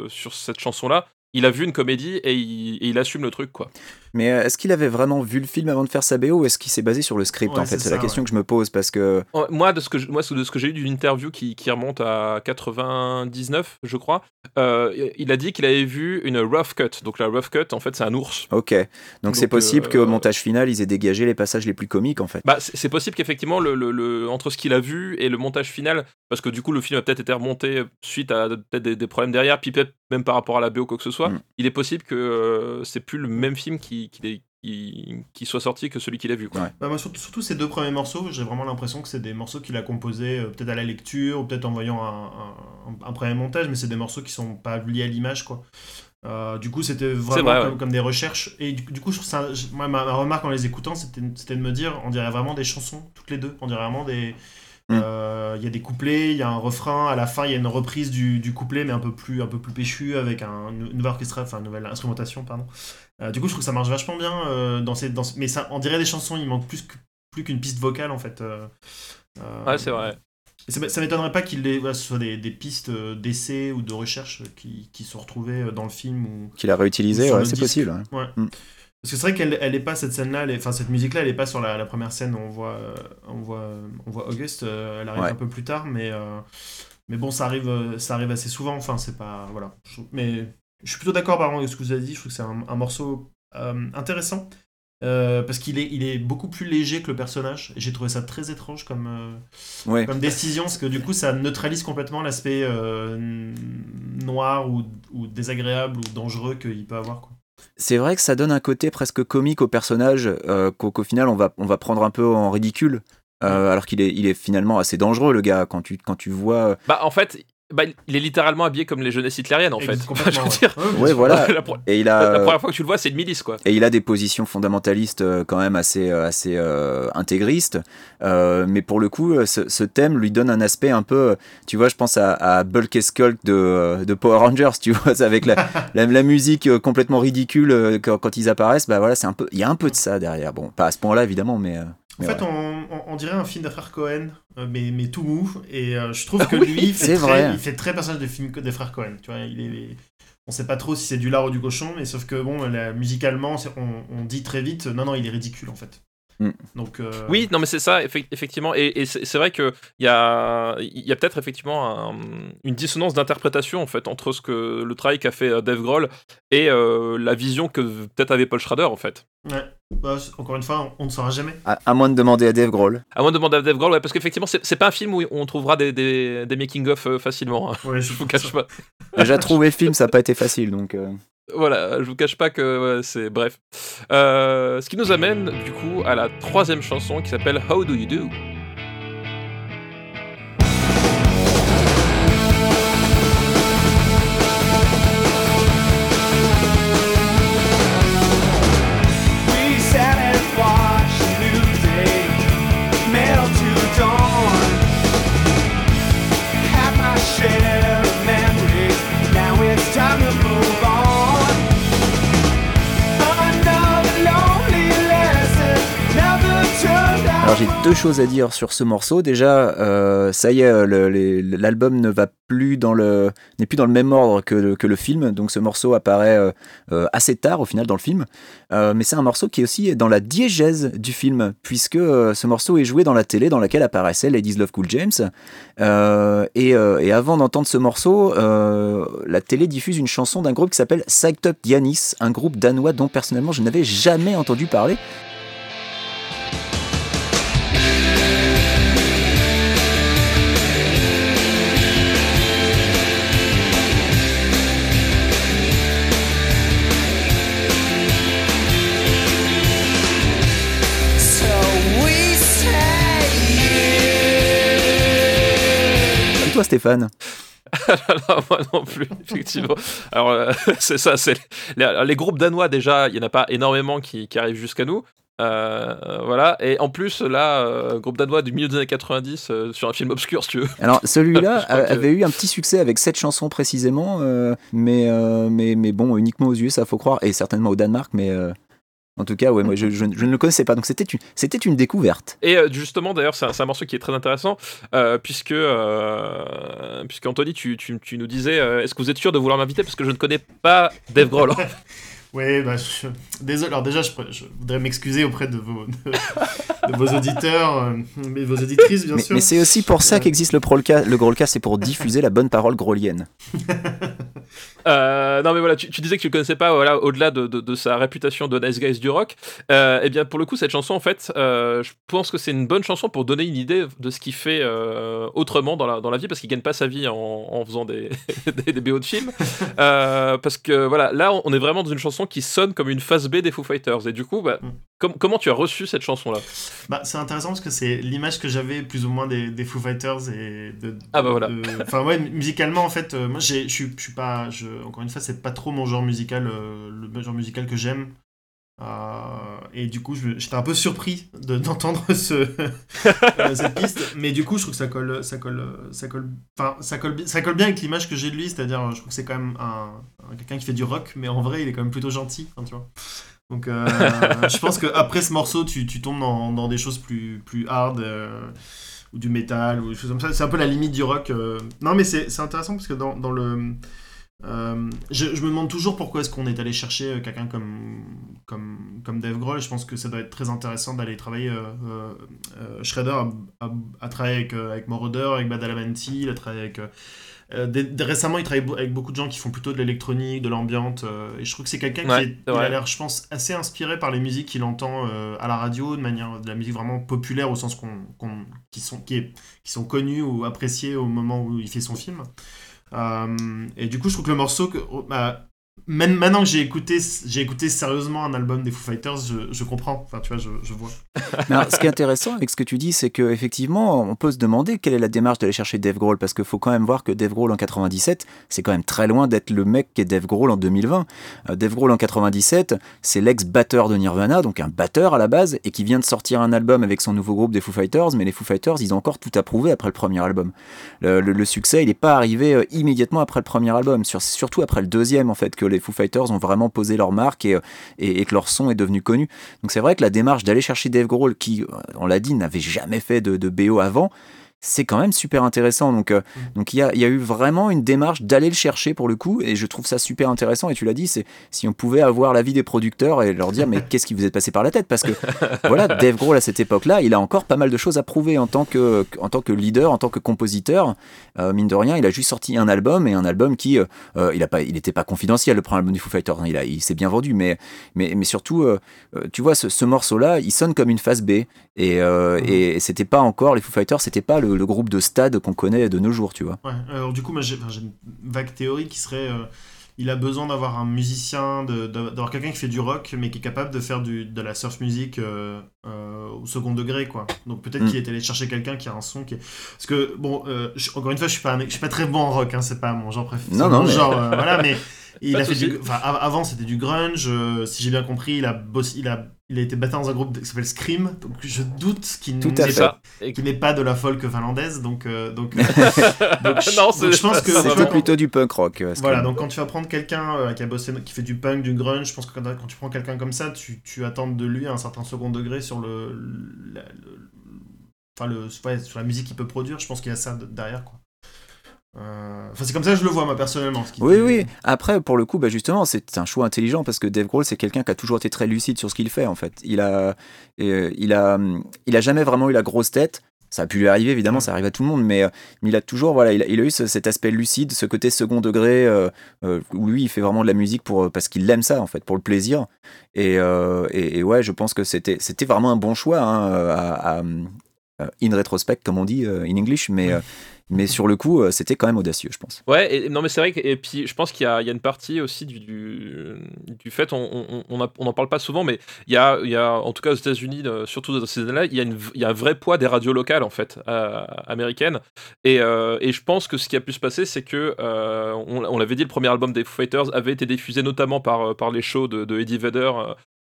sur cette chanson-là, il a vu une comédie et il, et il assume le truc, quoi. Mais euh, est-ce qu'il avait vraiment vu le film avant de faire sa BO ou est-ce qu'il s'est basé sur le script Ouais, en fait? c'est la question ouais. que je me pose parce que Moi, de ce que je- moi, de ce que j'ai eu d'une interview qui, qui remonte à 99, je crois, euh, il a dit qu'il avait vu une rough cut. Donc la rough cut, en fait, c'est un ours. ok, donc c'est possible euh, qu'au montage final ils aient dégagé les passages les plus comiques en fait. Bah, c'est c'est possible qu'effectivement, le, le- le- entre ce qu'il a vu et le montage final, parce que du coup, le film a peut-être été remonté suite à peut-être des, des problèmes derrière, puis peut-être même par rapport à la BO, quoi que ce soit, Mm. il est possible que euh, c'est plus le même film qui, qui, est- qui- qui soit sorti que celui qu'il a vu. Quoi. Ouais. Bah, moi, surtout, surtout ces deux premiers morceaux, j'ai vraiment l'impression que c'est des morceaux qu'il a composés euh, peut-être à la lecture ou peut-être en voyant un, un- un premier montage, mais c'est des morceaux qui sont pas liés à l'image, quoi. Euh, du coup, c'était vraiment vrai, comme, ouais. comme des recherches. Et du, du coup, ça, moi, ma, ma remarque en les écoutant, c'était c'était de me dire, on dirait vraiment des chansons, toutes les deux. On dirait vraiment des. Mm. euh, Il y a des couplets, il y a un refrain, à la fin il y a une reprise du, du couplet, mais un peu plus, un peu plus péchu, avec un, une nouvelle orchestra, enfin une nouvelle instrumentation, pardon. Euh, du coup, je trouve que ça marche vachement bien euh, dans ces, dans ce- mais ça, on dirait des chansons, il manque plus que- plus qu'une piste vocale en fait. Ouais, c'est vrai. et ça, ça m'étonnerait pas qu'il voilà, ce soit des, des pistes d'essai ou de recherche qui, qui sont retrouvées dans le film ou Qu'il a réutilisé, ouais, c'est possible. Ouais. Mm. Parce que c'est vrai qu'elle elle est pas cette scène-là, enfin cette musique-là, elle est pas sur la, la première scène où on voit, euh, on voit, on voit Auguste. euh, elle arrive Ouais. un peu plus tard, mais euh, mais bon, ça arrive, ça arrive assez souvent. Enfin, c'est pas voilà. Je mais je suis plutôt d'accord par avec ce que vous avez dit. Je trouve que c'est un, un morceau intéressant parce qu'il est, il est beaucoup plus léger que le personnage. J'ai trouvé ça très étrange comme. Ouais. comme décision, parce que du coup, ça neutralise complètement l'aspect noir ou, ou désagréable ou dangereux qu'il peut avoir. Quoi. C'est vrai que ça donne un côté presque comique au personnage euh, qu'au final on va, on va prendre un peu en ridicule. euh, alors qu'il est, il est finalement assez dangereux le gars quand tu, quand tu vois. Bah, en fait, bah, il est littéralement habillé comme les jeunesses hitlériennes, en fait. Enfin, je veux dire, ouais. Ouais, voilà. la, pro- Et il la a, première fois que tu le vois, c'est une milice, quoi. et il a des positions fondamentalistes euh, quand même assez, euh, assez euh, intégristes. Euh, mais pour le coup, ce, ce thème lui donne un aspect un peu. Tu vois, je pense à, à Bulk et Skulk de, de Power Rangers. Tu vois, avec la, la, la musique complètement ridicule quand, quand ils apparaissent. Bah voilà, c'est un peu. Il y a un peu de ça derrière. Bon, pas à ce point-là évidemment, mais. En fait, ouais. on, on- on dirait un film des frères Cohen, euh, mais, mais tout mou. Et euh, je trouve que Oui, lui, il fait, c'est très, vrai. il fait très personnage de film des frères Cohen. Tu vois, il est, on sait pas trop si c'est du lard ou du cochon, mais sauf que bon, là, musicalement, on, on dit très vite, non, non, il est ridicule en fait. Mm. Donc, euh, Oui, non, mais c'est ça, effe- effectivement. Et, et c'est vrai qu'il y a, il y a peut-être effectivement un- une dissonance d'interprétation en fait entre ce que le travail qu'a fait Dave Grohl et euh, la vision que peut-être avait Paul Schrader en fait. ouais. Bah, encore une fois, on, ne saura jamais. À, à moins de demander à Dave Grohl. À moins de demander à Dave Grohl, ouais, parce qu'effectivement, c'est c'est pas un film où on trouvera des, des, des making-of euh, facilement. hein. Ouais, Je vous cache pas. Déjà trouver le film, ça n'a pas été facile donc. euh, Voilà, je vous cache pas que ouais, c'est bref. Euh, ce qui nous amène du coup à la troisième chanson qui s'appelle How Do You Do? J'ai deux choses à dire sur ce morceau. Déjà, euh, ça y est, l'album ne va plus dans le n'est plus dans le même ordre que le, film. Donc ce morceau apparaît euh, euh, assez tard au final dans le film. Mais c'est un morceau qui est aussi dans la diégèse du film puisque ce morceau est joué dans la télé dans laquelle apparaissait Ladies Love Cool James. Et, avant d'entendre ce morceau, la télé diffuse une chanson d'un groupe qui s'appelle Psyched Up Yanis, un groupe danois dont personnellement je n'avais jamais entendu parler. Toi Stéphane Alors, moi non plus, effectivement. Alors, euh, c'est ça, c'est les, les groupes danois, déjà, il n'y en a pas énormément qui, qui arrivent jusqu'à nous. Euh, voilà, et en plus, là, euh, groupe danois du milieu des années 90 euh, sur un film obscur, si tu veux. Alors celui-là que- avait eu un petit succès avec cette chanson précisément, mais, mais, mais bon, uniquement aux US, ça faut croire, et certainement au Danemark, mais en tout cas, ouais, moi je, je- je ne le connaissais pas, donc c'était une, c'était une découverte. Et euh, justement, d'ailleurs, c'est un, morceau qui est très intéressant, euh, puisque, euh, puisque Anthony, tu, tu- tu nous disais, euh, est-ce que vous êtes sûr de vouloir m'inviter? Parce que je ne connais pas Dave Grohl. Oui, bah, je- désolé. Alors déjà, je, voudrais m'excuser auprès de vos, de, de vos auditeurs, euh, mais vos auditrices, bien Mais, sûr. mais c'est aussi pour ça Ouais. qu'existe le Grolka, le Grolka, c'est pour diffuser la bonne parole grolienne. Euh, non mais voilà, tu, tu disais que tu le connaissais pas, voilà, au-delà de, de- de sa réputation de nice guys du rock. Euh, eh bien, pour le coup, cette chanson, en fait, euh, je pense que c'est une bonne chanson pour donner une idée de ce qu'il fait euh, autrement dans la, dans la vie, parce qu'il gagne pas sa vie en, en faisant des, des, des BO de films. Euh, parce que voilà, là, on est vraiment dans une chanson qui sonne comme une phase B des Foo Fighters. Et du coup, bah, Mm. com- comment tu as reçu cette chanson-là? Bah, c'est intéressant parce que c'est l'image que j'avais plus ou moins des, des Foo Fighters et de. Ah bah voilà. Enfin ouais, musicalement en fait, euh, moi j'ai- je suis je suis pas, je, encore une fois, c'est pas trop mon genre musical, euh, le genre musical que j'aime. Euh, et du coup, j'étais un peu surpris de- d'entendre ce, euh, cette piste, mais du coup, je trouve que ça colle, ça colle, ça colle, ça colle, ça colle bien avec l'image que j'ai de lui, c'est-à-dire, je trouve que c'est quand même un, un- quelqu'un qui fait du rock, mais en vrai, il est quand même plutôt gentil, tu vois. Donc, euh, je pense qu'après ce morceau, tu, tu tombes dans, dans des choses plus, plus hard, ou du métal, ou des choses comme ça. C'est un peu la limite du rock. Non, mais c'est intéressant parce que dans, dans le. Euh, je, je me demande toujours pourquoi est-ce qu'on est allé chercher euh, quelqu'un comme, comme, comme Dave Grohl. Je pense que ça doit être très intéressant d'aller travailler. euh, euh, euh, Shredder a, a- a travaillé avec, avec Moroder, avec Badalamenti, il a travaillé avec. récemment, il travaille avec beaucoup de gens qui font plutôt de l'électronique, de l'ambiante. et je trouve que c'est quelqu'un Ouais, qui est- c'est il a l'air, je pense, assez inspiré par les musiques qu'il entend à la radio, de manière de la musique vraiment populaire au sens qu'on, qu'on- qui, sont, qui, est- qui sont connues ou appréciées au moment où il fait son film. Euh, et du coup, je trouve que le morceau, que, oh, bah, maintenant que j'ai écouté, j'ai écouté sérieusement un album des Foo Fighters, je, comprends. Enfin, tu vois, je, vois. Ce qui est intéressant avec ce que tu dis, c'est que effectivement, on peut se demander quelle est la démarche d'aller chercher Dave Grohl, parce qu'il faut quand même voir que Dave Grohl en 97, c'est quand même très loin d'être le mec qui est Dave Grohl en 2020. Euh, Dave Grohl en 97, c'est l'ex-batteur de Nirvana, donc un batteur à la base, et qui vient de sortir un album avec son nouveau groupe des Foo Fighters, mais les Foo Fighters, ils ont encore tout approuvé après le premier album. Le, succès, il n'est pas arrivé euh, immédiatement après le premier album, surtout après le deuxième, en fait, que les Foo Fighters ont vraiment posé leur marque et, euh, et- et que leur son est devenu connu. Donc c'est vrai que la démarche d'aller chercher Dave Grohl, qui, euh, on l'a dit, n'avait jamais fait de, de BO avant, c'est quand même super intéressant. Donc euh, donc il y a, il y a eu vraiment une démarche d'aller le chercher pour le coup, et je trouve ça super intéressant. Et tu l'as dit, c'est si on pouvait avoir l'avis des producteurs et leur dire mais qu'est-ce qui vous est passé par la tête? Parce que voilà, Dave Grohl à cette époque-là, il a encore pas mal de choses à prouver en tant que, en tant que leader, en tant que compositeur. Euh, mine de rien, il a juste sorti un album et un album qui, euh, il a pas, il n'était pas confidentiel le premier album du Foo Fighters. hein, il a, il s'est bien vendu, mais mais, mais surtout, tu vois, ce, ce morceau-là, il sonne comme une phase B. Et, Mhm. et c'était pas encore, les Foo Fighters, c'était pas le, le groupe de stade qu'on connaît de nos jours, tu vois. Ouais, alors du coup, moi j'ai une vague théorie qui serait euh, il a besoin d'avoir un musicien, d'avoir quelqu'un qui fait du rock, mais qui est capable de faire du, de la surf music euh, euh, au second degré, quoi. Donc peut-être Mm. qu'il est allé chercher quelqu'un qui a un son qui est. Parce que, bon, euh, je- encore une fois, je suis pas, un- je suis pas très bon en rock, hein, c'est pas mon genre préféré. Non, non, mais- genre, euh, voilà, mais. Il a fait du, avant c'était du grunge. euh, si j'ai bien compris, il a bossé, il a, il a été battu dans un groupe qui s'appelle Scream. Donc je doute qu'il fait. pas, de la folk finlandaise. Donc, euh, donc, euh, donc, je- Non, donc c'est- je pense que C'était plutôt du punk rock. euh, voilà, donc quand tu vas prendre quelqu'un euh, qui a bossé, qui fait du punk, du grunge, je pense que quand, quand tu prends quelqu'un comme ça, tu, tu attends de lui un certain second degré sur le, la- le- enfin le, ouais, sur la musique qu'il peut produire. Je pense qu'il y a ça de- derrière, quoi. Euh, Enfin, c'est comme ça que je le vois, moi, personnellement. ce qui- Oui, oui. Après, pour le coup, bah, justement, c'est un choix intelligent parce que Dave Grohl, c'est quelqu'un qui a toujours été très lucide sur ce qu'il fait, en fait. Il a, euh, il a, il a jamais vraiment eu la grosse tête. Ça a pu lui arriver, évidemment, ça arrive à tout le monde, mais, euh, mais il a toujours, voilà, il a, il a eu ce- cet aspect lucide, ce côté second degré, euh, où lui, il fait vraiment de la musique pour, parce qu'il aime ça, en fait, pour le plaisir. Et, et, et ouais, je pense que c'était vraiment un bon choix, hein, à, à- à- in retrospect, comme on dit in English, mais, mais sur le coup, euh, c'était quand même audacieux, je pense. Ouais, et, non mais c'est vrai que et puis je pense qu'il y, a une partie aussi du, fait, on n'en parle pas souvent, mais il y a, il y a en tout cas aux États-Unis, euh, surtout dans ces années-là, il y, a un vrai poids des radios locales en fait, euh, américaines. Et, je pense que ce qui a pu se passer, c'est que, on, l'avait dit, le premier album des Foo Fighters avait été diffusé notamment par, par les shows de, de Eddie Vedder.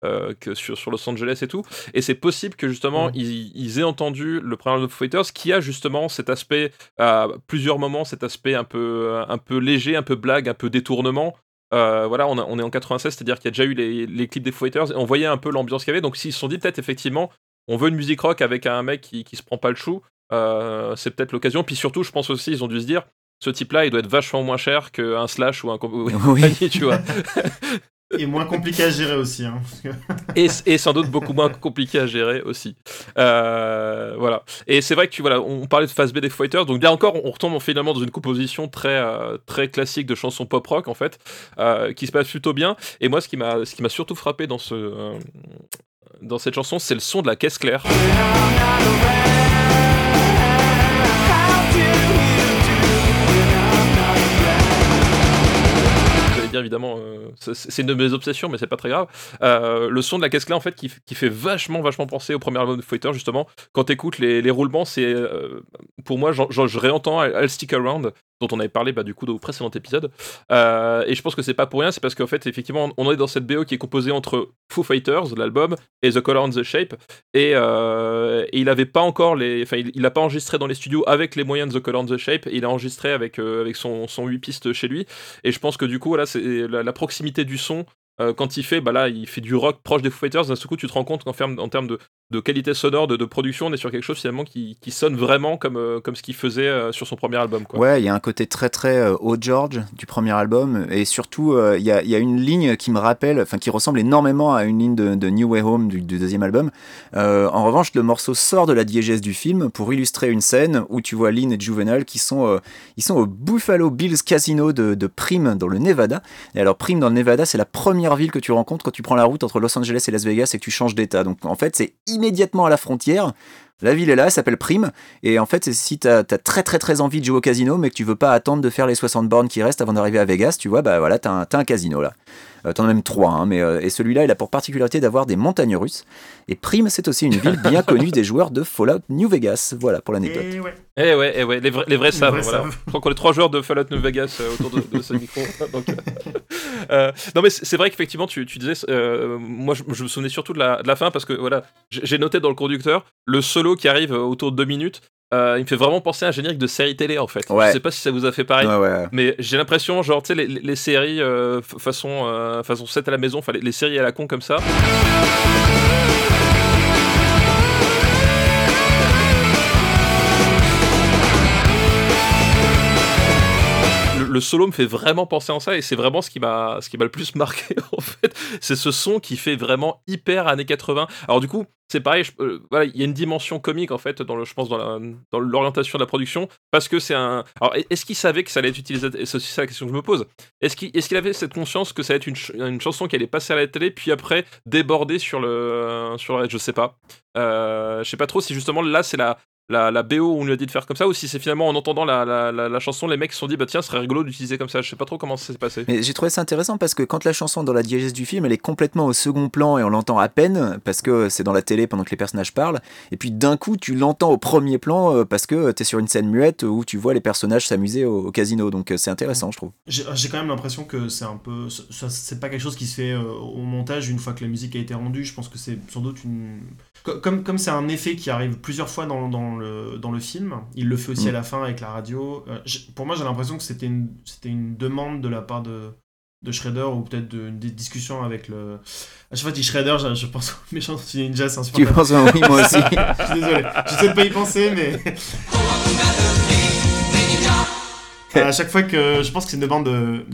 Euh, que sur, sur Los Angeles et tout. Et c'est possible que justement Mhm. ils, ils aient entendu le premier Foo Fighters qui a justement cet aspect à plusieurs moments cet aspect un peu, un peu léger, un peu blague, un peu détournement. Euh, voilà, on, a- on est en 96, c'est-à-dire qu'il y a déjà eu les, les clips des Fighters et on voyait un peu l'ambiance qu'il y avait. Donc s'ils se sont dit peut-être effectivement, on veut une musique rock avec un mec qui, qui se prend pas le chou, euh, c'est peut-être l'occasion. Puis surtout, je pense aussi, ils ont dû se dire, ce type-là, il doit être vachement moins cher qu'un Slash ou un Oui. tu vois. Et moins compliqué à gérer aussi. Hein, et, sans doute beaucoup moins compliqué à gérer aussi. Euh, voilà. Et c'est vrai que tu voilà, on parlait de phase B des Fighters, donc là encore, on retombe finalement dans une composition très euh, très classique de chansons pop rock en fait, euh, qui se passe plutôt bien. Et moi, ce qui m'a surtout frappé dans ce dans cette chanson, c'est le son de la caisse claire. Évidemment, euh, c'est une de mes obsessions, mais c'est pas très grave. Euh, le son de la caisse claire en fait qui, qui fait vachement vachement penser au premier album de Foo Fighters justement. Quand t'écoutes les, les roulements, c'est euh, pour moi, je réentends I'll Stick Around dont on avait parlé bah, du coup au précédent épisode. Et je pense que c'est pas pour rien, c'est parce qu'en fait effectivement on est dans cette BO qui est composée entre Foo Fighters l'album et The Color and the Shape et, il avait pas encore les, enfin il, il a pas enregistré dans les studios avec les moyens de The Color and the Shape, il a enregistré avec avec son son 8 pistes chez lui et je pense que du coup voilà c'est la, proximité du son euh, quand il fait, bah là, il fait du rock proche des Foo Fighters. D'un seul coup, tu te rends compte qu'en termes, en termes de, de qualité sonore, de, production, on est sur quelque chose finalement qui, sonne vraiment comme, euh, comme ce qu'il faisait euh, sur son premier album. Ouais, il y a un côté très très euh, George du premier album et surtout euh, il y, a, y a une ligne qui me rappelle, enfin qui ressemble énormément à une ligne de, New Way Home du, deuxième album. En revanche, le morceau sort de la diégèse du film pour illustrer une scène où tu vois Lynn et Juvenile qui sont, ils sont au Buffalo Bills Casino de, de Prime dans le Nevada. Et alors Prime dans le Nevada, c'est la première ville que tu rencontres quand tu prends la route entre Los Angeles et Las Vegas et que tu changes d'état. Donc en fait, c'est immédiatement à la frontière. La ville est là, elle s'appelle Prime. Et en fait, si tu as, très très très envie de jouer au casino, mais que tu veux pas attendre de faire les 60 bornes qui restent avant d'arriver à Vegas, tu vois, bah voilà, t'as t'as un casino là. Euh, T'en as même trois, hein, mais euh, et celui-là, il a pour particularité d'avoir des montagnes russes. Et Prime, c'est aussi une ville bien connue des joueurs de Fallout New Vegas. Voilà pour l'anecdote. Et ouais. Eh ouais, eh ouais, les vrais, les vrais savent. vrais voilà. savent. Je crois qu'on est trois joueurs de Fallout New Vegas euh, autour de, de ce micro. Donc, euh, euh, non, mais c'est vrai qu'effectivement, tu, tu disais, euh, moi je, je me souvenais surtout de la, de la fin parce que voilà, j'ai noté dans le conducteur le solo qui arrive autour de deux minutes. Euh, il me fait vraiment penser à un générique de série télé en fait. Ouais. Je sais pas si ça vous a fait pareil. Ouais, ouais. Mais j'ai l'impression, genre, tu sais, les, les séries euh, façon, euh, façon 7 à la maison, enfin, les, les séries à la con comme ça. Le, solo me fait vraiment penser à ça et c'est vraiment ce qui m'a le plus marqué en fait. C'est ce son qui fait vraiment hyper années 80 alors du coup c'est pareil euh, il y a une dimension comique en fait dans le je pense dans l'orientation de la production parce que c'est un alors est-ce qu'il savait que ça allait être utilisé c'est aussi ça la question que je me pose. Est-ce qu'il avait cette conscience que ça allait être une, ch- une chanson qui allait passer à la télé puis après déborder sur le sur le je sais pas. Euh, je sais pas trop si justement là c'est la la, la BO on lui a dit de faire comme ça ou si c'est finalement en entendant la, la, la, la chanson les mecs se sont dit bah tiens ce serait rigolo d'utiliser comme ça je sais pas trop comment ça s'est passé Mais j'ai trouvé ça intéressant parce que quand la chanson dans la diégèse du film, elle est complètement au second plan et on l'entend à peine parce que c'est dans la télé pendant que les personnages parlent. Et puis d'un coup, tu l'entends au premier plan euh, parce que t'es sur une scène muette où tu vois les personnages s'amuser au, au casino. Donc euh, c'est intéressant, je trouve. J'ai quand même l'impression que c'est un peu. ça- C'est pas quelque chose qui se fait euh, au montage une fois que la musique a été rendue. Je pense que c'est sans doute une. Co- Comme comme c'est un effet qui arrive plusieurs fois dans, dans, le, dans le film, il le fait aussi Mm. à la fin avec la radio. Euh, pour moi, j'ai l'impression que c'était une, c'était une demande de la part de, de Shredder ou peut-être de- des discussions avec le. À chaque fois que je dis Shredder, je, je pense au méchant Ninja, c'est Tu penses oui, moi aussi. Je suis désolé, j'essaie de pas y penser, mais. à chaque fois que je pense que c'est une demande de,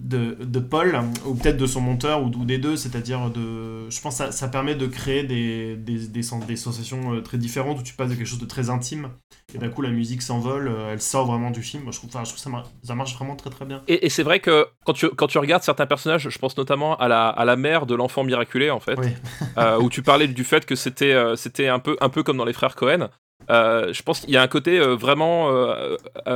de, de Paul, ou peut-être de son monteur, ou, ou des deux, c'est-à-dire de. Je pense que ça, ça permet de créer des, des, des, des sensations euh, très différentes où tu passes de quelque chose de très intime, et d'un coup la musique s'envole, euh, elle sort vraiment du film. Moi, je trouve, enfin, je trouve que ça, mar- ça marche vraiment très très bien. Et, et c'est vrai que quand tu, quand tu regardes certains personnages, je pense notamment à la, à la mère de l'enfant miraculé, en fait, Oui. euh, où tu parlais du fait que c'était euh, c'était un, peu, un peu comme dans les frères Cohen. Euh, je pense qu'il y a un côté vraiment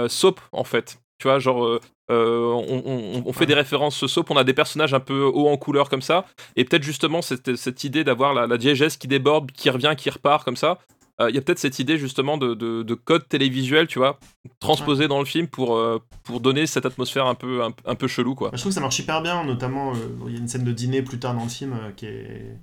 soap, en fait. Tu vois, genre, on, on- on fait des références soap, on a des personnages un peu hauts en couleur comme ça, et peut-être justement cette, cette idée d'avoir la, la diégèse qui déborde, qui revient, qui repart comme ça. Euh, Il y a peut-être cette idée justement de, de, de code télévisuel, tu vois, transposé dans le film pour, euh, pour donner cette atmosphère un peu, un, un peu chelou, quoi. Bah, je trouve que ça marche hyper bien, notamment euh, il y a une scène de dîner plus tard dans le film euh, qui est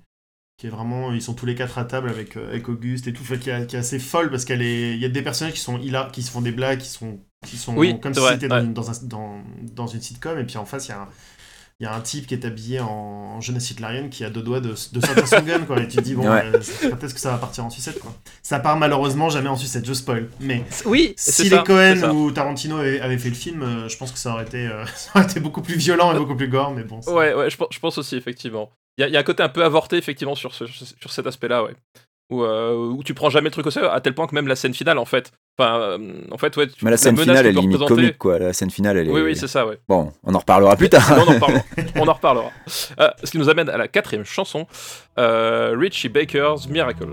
qui est vraiment ils sont tous les quatre à table avec, euh, avec Auguste et tout qui, est, qui est assez folle parce qu'elle est il y a des personnages qui sont qui se font des blagues qui sont qui sont Oui, comme si c'était dans, ouais. une, dans, un- dans, dans une sitcom et puis en face il y a un il y a un type qui est habillé en, en jeunesse hitlérienne qui a deux doigts de, de sortir son gun quoi et tu te dis bon Ouais. euh, peut-être que ça va partir en sucette quoi ça part malheureusement jamais en sucette je spoil mais Oui, si les Cohen ou Tarantino avaient, avaient fait le film, euh, je pense que ça aurait, été, euh, ça aurait été beaucoup plus violent et beaucoup plus gore, mais bon. Ouais, ouais, je, pense- je pense aussi, effectivement. Il y, a- il y a un côté un peu avorté, effectivement, sur, ce- sur cet aspect-là, ouais. Où, euh, où tu prends jamais le truc au sérieux, à tel point que même la scène finale, en fait. Enfin, euh, en fait, ouais. tu- Mais la scène finale, elle est limite comique, quoi. La scène finale, elle est. Oui, oui, c'est ça, ouais. Bon, on en reparlera plus tard. on, en reparlera. on en reparlera. Euh, ce qui nous amène à la quatrième chanson, Richie Baker's Miracle.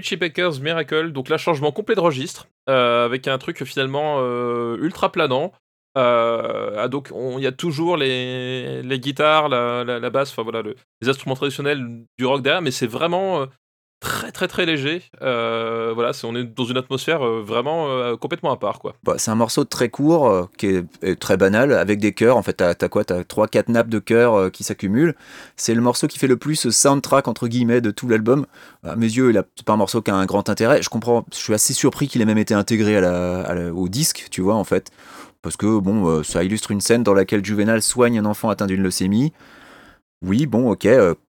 Richie Miracle, donc là changement complet de registre, euh, avec un truc finalement euh, ultra planant. Euh, ah, donc on- il y a toujours les, guitares, la, basse, enfin voilà, le- les instruments traditionnels du rock derrière, mais c'est vraiment, très très très léger. Euh, voilà, on est dans une atmosphère euh, vraiment euh, complètement à part. Bah, c'est un morceau très court, qui est, très banal, avec des chœurs. En fait, t'as as quoi? T'as 3-4 nappes de chœurs qui s'accumulent. C'est le morceau qui fait le plus soundtrack, entre guillemets, de tout l'album. À mes yeux, c'est pas un morceau qui a un grand intérêt. Je comprends, je suis assez surpris qu'il ait même été intégré au disque, tu vois, en fait. Parce que, bon, ça illustre une scène dans laquelle Juvenal soigne un enfant atteint d'une leucémie. Oui, bon, ok.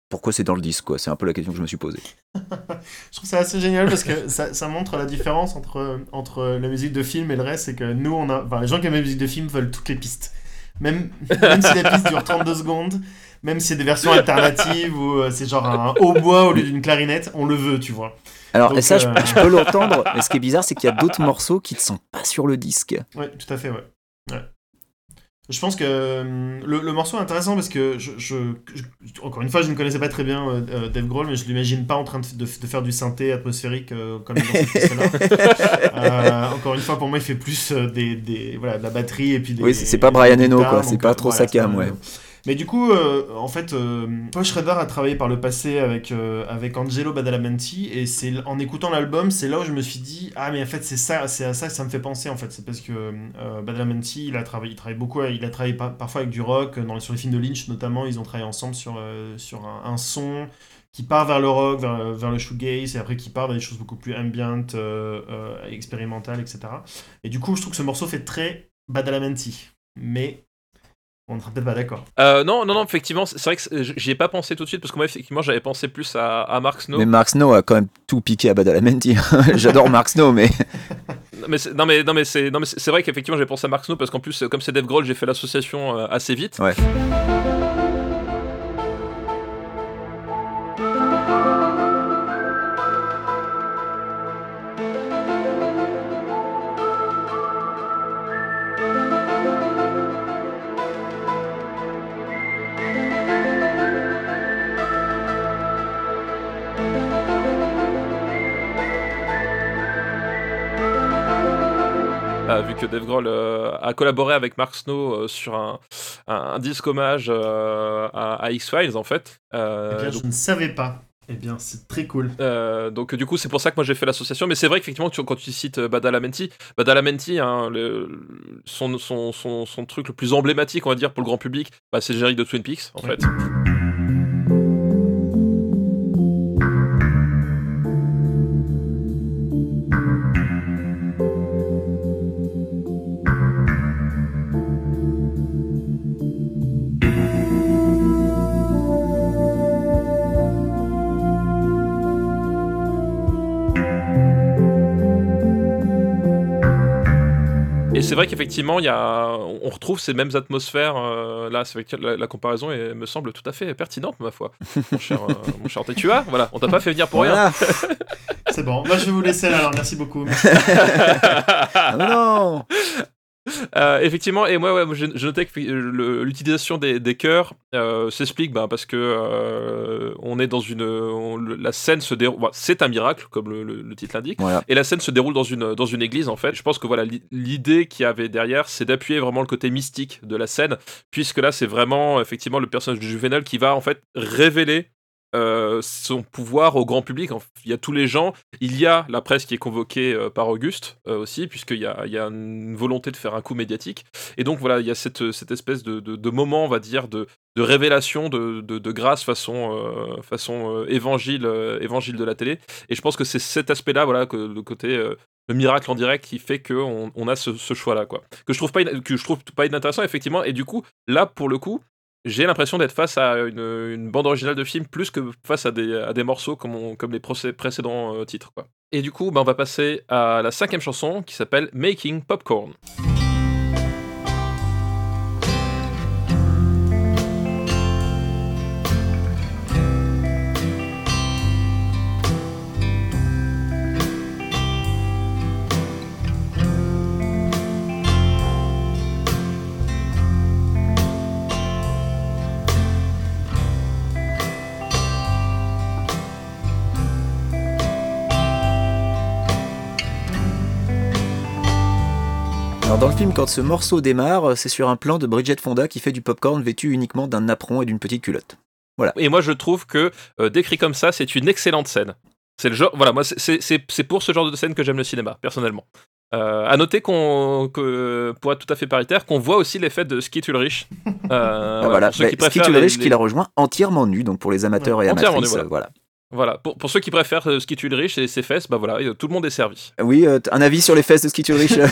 Pourquoi c'est dans le disque, quoi C'est un peu la question que je me suis posée. Je trouve ça assez génial parce que ça, ça montre la différence entre, entre la musique de film et le reste. C'est que nous, on a, enfin, les gens qui aiment la musique de film veulent toutes les pistes. Même, même si la piste dure 32 secondes, même si c'est des versions alternatives ou euh, c'est genre un hautbois au lieu d'une clarinette, on le veut, tu vois. Alors, Donc, et ça, je, euh, je peux l'entendre, mais ce qui est bizarre, c'est qu'il y a d'autres morceaux qui ne sont pas sur le disque. Ouais, tout à fait, ouais. Ouais. Je pense que euh, le, le morceau est intéressant parce que, je, je- je- encore une fois, je ne connaissais pas très bien euh, euh, Dave Grohl, mais je l'imagine pas en train de, de- de faire du synthé atmosphérique euh, comme dans cette piste-là. Euh, encore une fois, pour moi, il fait plus des, des- voilà, de la batterie et puis des. Oui, c'est- pas Brian Eno, quoi, c'est pas trop voilà, sa cam, ouais. Mais du coup, euh, en fait, euh, Paul a travaillé par le passé avec, euh, avec Angelo Badalamenti et c'est en écoutant l'album, c'est là où je me suis dit ah mais en fait c'est ça, c'est à ça que ça me fait penser en fait. C'est parce que euh, Badalamenti il a travaillé, il travaille beaucoup, il a travaillé par- parfois avec du rock dans, sur les films de Lynch notamment. Ils ont travaillé ensemble sur sur un, son qui part vers le rock, vers, vers le shoegaze et après qui part vers des choses beaucoup plus ambiantes, expérimentales, etc. Et du coup, je trouve que ce morceau fait très Badalamenti, mais on ne sera peut-être pas d'accord. Euh, non, non, non, effectivement, c'est vrai que j'y ai pas pensé tout de suite parce que moi, effectivement, j'avais pensé plus à, à Mark Snow. Mais Mark Snow a quand même tout piqué à Badalamenti. J'adore Mark Snow, mais Non, mais c'est- non, mais, non, mais c'est vrai qu'effectivement, j'ai pensé à Mark Snow parce qu'en plus, comme c'est Dave Grohl, j'ai fait l'association euh, assez vite. Ouais. Vu que Dave Grohl euh, a collaboré avec Mark Snow euh, sur un, un, un disque hommage euh, à, à X-Files, en fait. Eh bien, donc- je ne savais pas. Eh bien, c'est très cool. Euh, donc du coup c'est pour ça que moi j'ai fait l'association mais c'est vrai qu'effectivement quand tu cites Badalamenti Badalamenti hein, le- son, son, son, son truc le plus emblématique on va dire pour le grand public bah, c'est le générique de Twin Peaks en Ouais. fait c'est vrai qu'effectivement, il y a, on retrouve ces mêmes atmosphères. euh, là, c'est vrai que la, la comparaison est- me semble tout à fait pertinente, ma foi. Mon cher, euh, mon cher tu as, voilà, on t'a pas fait venir pour rien. C'est bon. Moi, je vais vous laisser là, alors. Merci beaucoup. Ah non Euh, effectivement, et moi, ouais, j'ai noté que euh, l'utilisation des, des chœurs euh, s'explique bah, parce que euh, on est dans une, on- la scène se déroule, bah, c'est un miracle comme le, le- le titre l'indique. Voilà. Et la scène se déroule dans une, dans une église, en fait. Je pense que voilà, l'i- l'idée qu'il y avait derrière, c'est d'appuyer vraiment le côté mystique de la scène, puisque là, c'est vraiment, effectivement, le personnage de Juvenal qui va, en fait, révéler euh, son pouvoir au grand public. Il y a tous les gens. Il y a la presse qui est convoquée euh, par Auguste euh, aussi, puisqu'il y a, il y a une volonté de faire un coup médiatique. Et donc, voilà, il y a cette, espèce de, moment, on va dire, de, révélation, de, grâce façon, évangile, évangile de la télé. Et je pense que c'est cet aspect-là, voilà, que le côté le miracle en direct qui fait qu'on on a ce, ce choix-là, quoi. Que je trouve pas, que je trouve pas inintéressant, effectivement. Et du coup, là, pour le coup, j'ai l'impression d'être face à une, bande originale de film plus que face à des, morceaux comme, les précédents euh, titres. Et du coup, bah, on va passer à la cinquième chanson qui s'appelle Making Popcorn. Quand ce morceau démarre, c'est sur un plan de Bridget Fonda qui fait du popcorn vêtu uniquement d'un napperon et d'une petite culotte. Et moi, je trouve que euh, décrit comme ça, c'est une excellente scène. C'est le genre, voilà, moi, c'est- pour ce genre de scène que j'aime le cinéma, personnellement. Euh, à noter qu'on, que, pour être tout à fait paritaire, qu'on voit aussi l'effet de Skeet Ulrich. Euh, Ah, voilà, Bah, qui Ulrich les- qui l'a rejoint entièrement nu, donc pour les amateurs et nu, amatrices, voilà. voilà. Voilà, pour, pour ceux qui préfèrent euh, Ulrich et ses fesses, bah voilà, euh, tout le monde est servi. Oui, euh, un avis sur les fesses de Skeet Ulrich euh,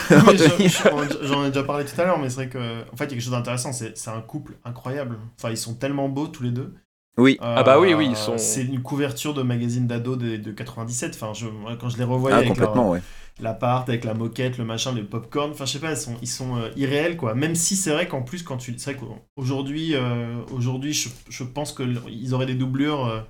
J'en ai déjà parlé tout à l'heure, mais c'est vrai que en fait, il y a quelque chose d'intéressant. C'est c'est un couple incroyable. Enfin, ils sont tellement beaux tous les deux. Oui, Ah bah oui, oui, ils sont- C'est une couverture de magazine d'ado de, de 97. Enfin, je, quand je les revoyais ah, avec leur- complètement, ouais. l'appart, avec la moquette, le machin, le popcorn. Enfin, je sais pas, ils sont, ils sont euh, irréels quoi. Même si c'est vrai qu'en plus, quand tu, c'est vrai qu'aujourd'hui, euh, aujourd'hui, je, je pense que ils auraient des doublures.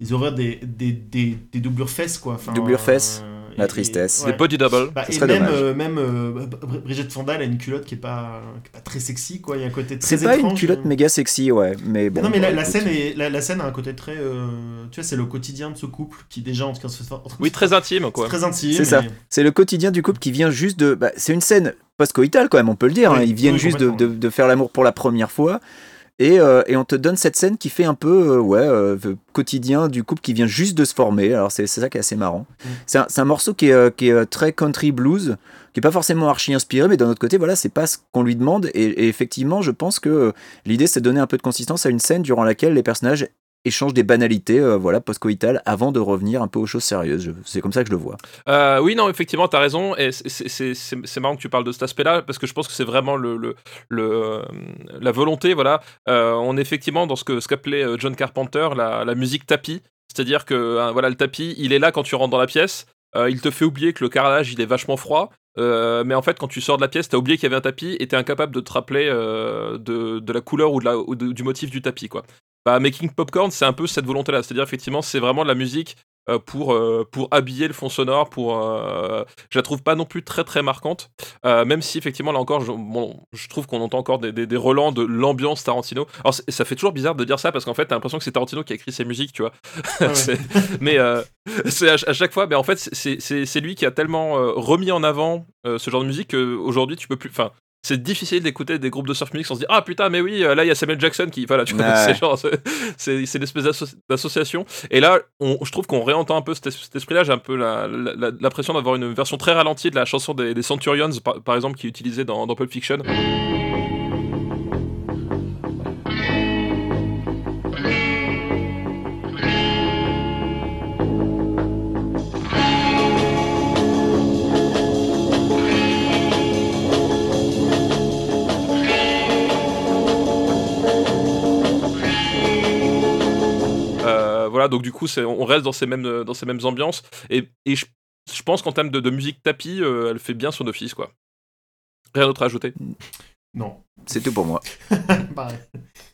Ils auraient des, des, des, des doublures fesses quoi. Enfin, Doublures fesses, euh, la et- tristesse. ouais. Des body double. Bah, Ce et serait même, dommage. euh, même euh, Br- Brigitte Fonda, elle a une culotte qui est pas, qui est pas très sexy, quoi. Il y a un côté très C'est pas étrange. une culotte méga sexy, ouais, mais bon. non, mais la, bah, la scène est, la, la scène a un côté très. euh, tu vois, c'est le quotidien de ce couple qui, déjà, en tout cas, se fait. Oui, très intime, quoi. Très intime. C'est ça. et- C'est le quotidien du couple qui vient juste de. bah, c'est une scène post-coïtale quand même, on peut le dire. Oui, hein. Ils viennent oui, juste de- de faire l'amour pour la première fois. Et, euh, et on te donne cette scène qui fait un peu euh, ouais, euh, le quotidien du couple qui vient juste de se former. Alors c'est ça qui est assez marrant. Mm. C'est un, morceau qui est, euh, qui est très country blues, qui est pas forcément archi inspiré, mais d'un autre côté, voilà, c'est pas ce qu'on lui demande. Et, et effectivement, je pense que l'idée c'est de donner un peu de consistance à une scène durant laquelle les personnages échangent des banalités, euh, voilà, post-coïtales, avant de revenir un peu aux choses sérieuses. C'est comme ça que je le vois. Euh, oui, non, effectivement, t'as raison. Et c'est- marrant que tu parles de cet aspect-là, parce que je pense que c'est vraiment le, le, euh, la volonté. Voilà, on est effectivement dans ce que ce qu'appelait euh, John Carpenter la, la musique tapis. C'est-à-dire que voilà, le tapis, il est là quand tu rentres dans la pièce. Il te fait oublier que le carrelage, il est vachement froid. Mais en fait, quand tu sors de la pièce, t'as oublié qu'il y avait un tapis et t'es incapable de te rappeler de, de la couleur ou, de la, ou du motif du tapis, quoi. Bah, Making Popcorn, c'est un peu cette volonté-là. C'est-à-dire, effectivement, c'est vraiment de la musique euh, pour, euh, pour habiller le fond sonore. Pour, euh, je la trouve pas non plus très très marquante. Euh, même si, effectivement, là encore, je, bon, je trouve qu'on entend encore des, des, des relents de l'ambiance Tarantino. Alors, ça fait toujours bizarre de dire ça parce qu'en fait, t'as l'impression que c'est Tarantino qui a écrit ses musiques, tu vois. Ouais. Mais c'est à, à chaque fois, mais en fait, c'est- lui qui a tellement remis en avant ce genre de musique qu'aujourd'hui, tu peux plus. Enfin, c'est difficile d'écouter des groupes de surf music sans se dire ah putain mais oui euh, là il y a Samuel Jackson qui voilà tu vois c'est genre c'est- c'est c'est une espèce d'asso- d'association. Et là on, je trouve qu'on réentend un peu cet, es- cet esprit là j'ai un peu l'impression d'avoir une version très ralentie de la chanson des, des Centurions par, par exemple qui est utilisée dans, dans Pulp Fiction donc du coup, on reste dans ces mêmes, dans ces mêmes ambiances. Et, je pense qu'en termes de, de musique tapis, euh, elle fait bien son office, quoi. Rien d'autre à ajouter. Non. C'est tout pour moi. Pareil.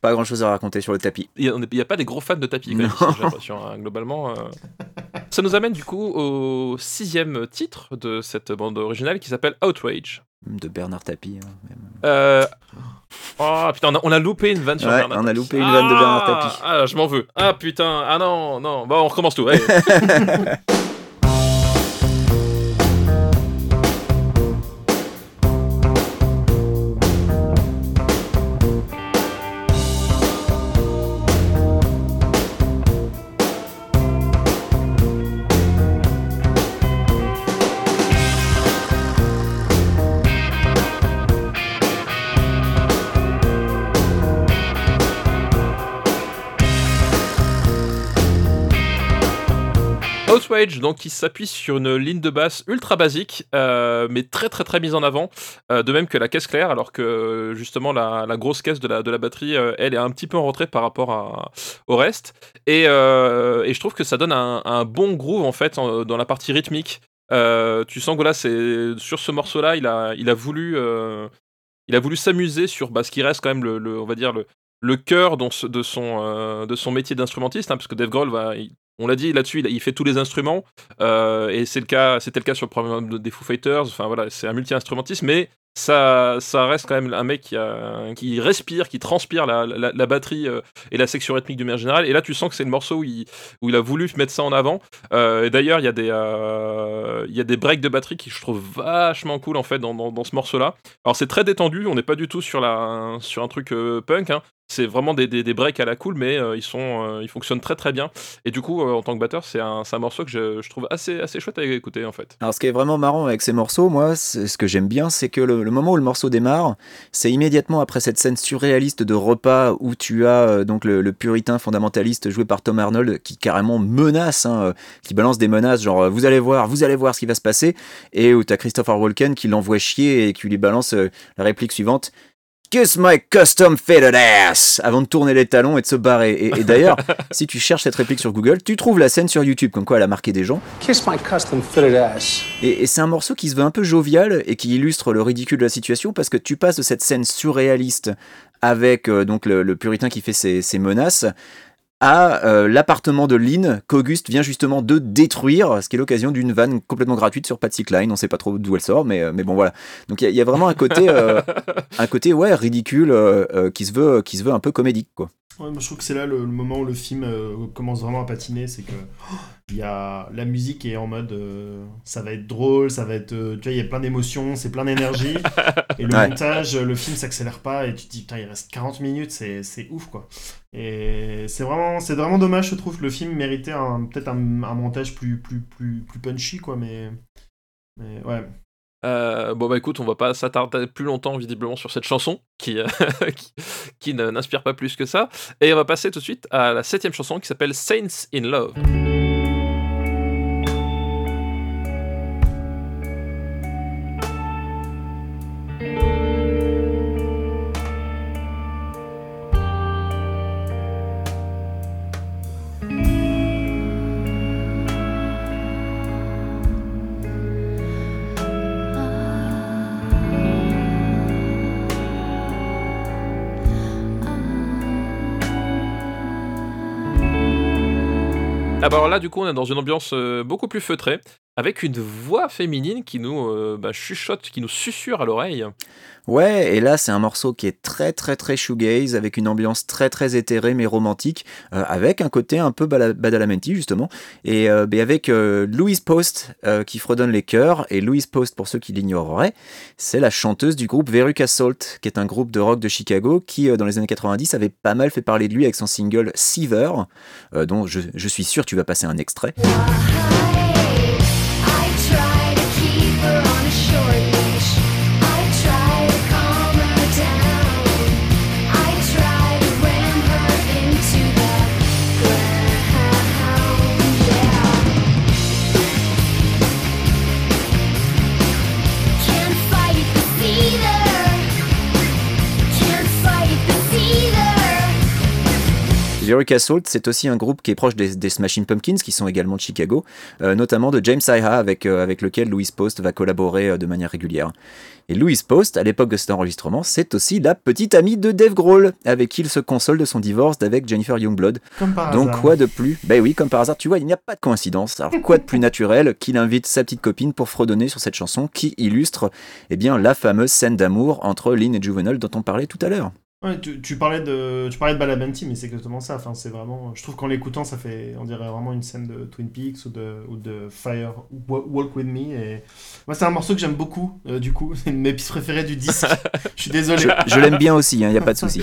Pas grand chose à raconter sur le tapis. Il n'y a, pas des gros fans de tapis, quand même, j'ai l'impression, hein, globalement. euh. Ça nous amène du coup au sixième titre de cette bande originale qui s'appelle Outrage. De Bernard Tapie. hein, même. Euh... Oh putain, on a, on a loupé une vanne sur Ouais, Bernard on a Tapie. loupé une vanne de Bernard Ah, Tapie. Ah, je m'en veux. Ah putain, ah non, non. Bon, on recommence tout. allez. Donc qui s'appuie sur une ligne de basse ultra basique, euh, mais très très très mise en avant, euh, de même que la caisse claire, alors que justement la, grosse caisse de la, de la batterie, euh, elle est un petit peu en retrait par rapport au reste. Et, et je trouve que ça donne un, bon groove en fait dans la partie rythmique. Tu sens que là, c'est sur ce morceau-là, il a, il a voulu, il a voulu s'amuser sur bah, ce qui reste quand même le, on va dire le, le cœur de son, de son métier d'instrumentiste, hein, parce que Dave Grohl va, il- on l'a dit là-dessus, il, fait tous les instruments, euh, et c'est le cas, c'était le cas sur le de- des Foo Fighters. Enfin voilà, c'est un multi-instrumentiste, mais ça, ça reste quand même un mec qui, qui respire, qui transpire la, la, batterie euh, et la section rythmique de manière générale. Et là, tu sens que c'est le morceau où il, où il a voulu mettre ça en avant. Euh, et d'ailleurs, il y a des, euh, y a des breaks de batterie qui je trouve vachement cool en fait dans, dans, ce morceau-là. Alors c'est très détendu, on n'est pas du tout sur la, sur un truc punk. Hein. C'est vraiment des, des, breaks à la cool, mais ils sont, ils fonctionnent très très bien. Et du coup, en tant que batteur, c'est un, un morceau que je, je trouve assez, assez chouette à écouter en fait. Alors, ce qui est vraiment marrant avec ces morceaux, moi, ce que j'aime bien, c'est que le moment où le morceau démarre, c'est immédiatement après cette scène surréaliste de repas où tu as euh, donc le, le puritain fondamentaliste joué par Tom Arnold qui carrément menace, hein, euh, qui balance des menaces genre euh, vous allez voir, vous allez voir ce qui va se passer, et où tu as Christopher Walken qui l'envoie chier et qui lui balance la réplique suivante. Kiss my custom fitted ass avant de tourner les talons et de se barrer. Et, et d'ailleurs, si tu cherches cette réplique sur Google, tu trouves la scène sur YouTube, comme quoi elle a marqué des gens. Kiss my custom fitted ass. Et, et c'est un morceau qui se veut un peu jovial et qui illustre le ridicule de la situation parce que tu passes de cette scène surréaliste avec euh, donc le, le puritain qui fait ses, ses menaces à euh, l'appartement de Lynn qu'Auguste vient justement de détruire, ce qui est l'occasion d'une vanne complètement gratuite sur Patsy Cline. On sait pas trop d'où elle sort, mais, euh, mais bon voilà. Donc il y, y a vraiment un côté, euh, un côté ouais ridicule euh, euh, qui se veut, qui se veut un peu comédique quoi. Ouais, moi, je trouve que c'est là le, le moment où le film euh, commence vraiment à patiner, c'est que oh, il y a la musique est en mode euh, ça va être drôle, ça va être euh, tu vois il y a plein d'émotions, c'est plein d'énergie et le Ouais. montage, le film s'accélère pas et tu te dis putain il reste 40 minutes, c'est c'est ouf quoi. Et c'est vraiment c'est vraiment dommage je trouve que le film méritait peut-être un, un montage plus plus plus plus punchy quoi mais mais ouais. Euh, bon bah écoute, on va pas s'attarder plus longtemps visiblement sur cette chanson qui, euh, qui, qui n'inspire pas plus que ça. Et on va passer tout de suite à la septième chanson qui s'appelle Saints in Love. Alors là du coup on est dans une ambiance euh, beaucoup plus feutrée avec une voix féminine qui nous euh, bah, chuchote, qui nous susurre à l'oreille. Ouais, et là c'est un morceau qui est très très très shoegaze avec une ambiance très très éthérée mais romantique, euh, avec un côté un peu badalamenti justement, et euh, avec Louise Post qui fredonne les chœurs. Et Louise Post, pour ceux qui l'ignoreraient, c'est la chanteuse du groupe Veruca Salt, qui est un groupe de rock de Chicago qui dans les années 90 avait pas mal fait parler de lui avec son single Seaver, dont je suis sûr tu vas passer un extrait. Veruca Salt, c'est aussi un groupe qui est proche des, des Smashing Pumpkins, qui sont également de Chicago, euh, notamment de James Iha, avec, euh, avec lequel Louise Post va collaborer euh, de manière régulière. Et Louise Post, à l'époque de cet enregistrement, c'est aussi la petite amie de Dave Grohl, avec qui il se console de son divorce d'avec Jennifer Youngblood. Comme par Donc hasard. quoi de plus? Ben oui, comme par hasard, tu vois, il n'y a pas de coïncidence. Alors quoi de plus naturel qu'il invite sa petite copine pour fredonner sur cette chanson qui illustre eh bien, la fameuse scène d'amour entre Lynn et Juvenal dont on parlait tout à l'heure. Ouais, tu, tu parlais de tu parlais de Balabanti, mais c'est exactement ça. Enfin, c'est vraiment. Je trouve qu'en l'écoutant, ça fait, on dirait vraiment une scène de Twin Peaks ou de ou de Fire Wa- Walk with Me. Et moi, c'est un morceau que j'aime beaucoup. euh, du coup, c'est une de mes pistes préférées du disque. Je suis désolé. Je, je l'aime bien aussi, il n'y a pas de souci.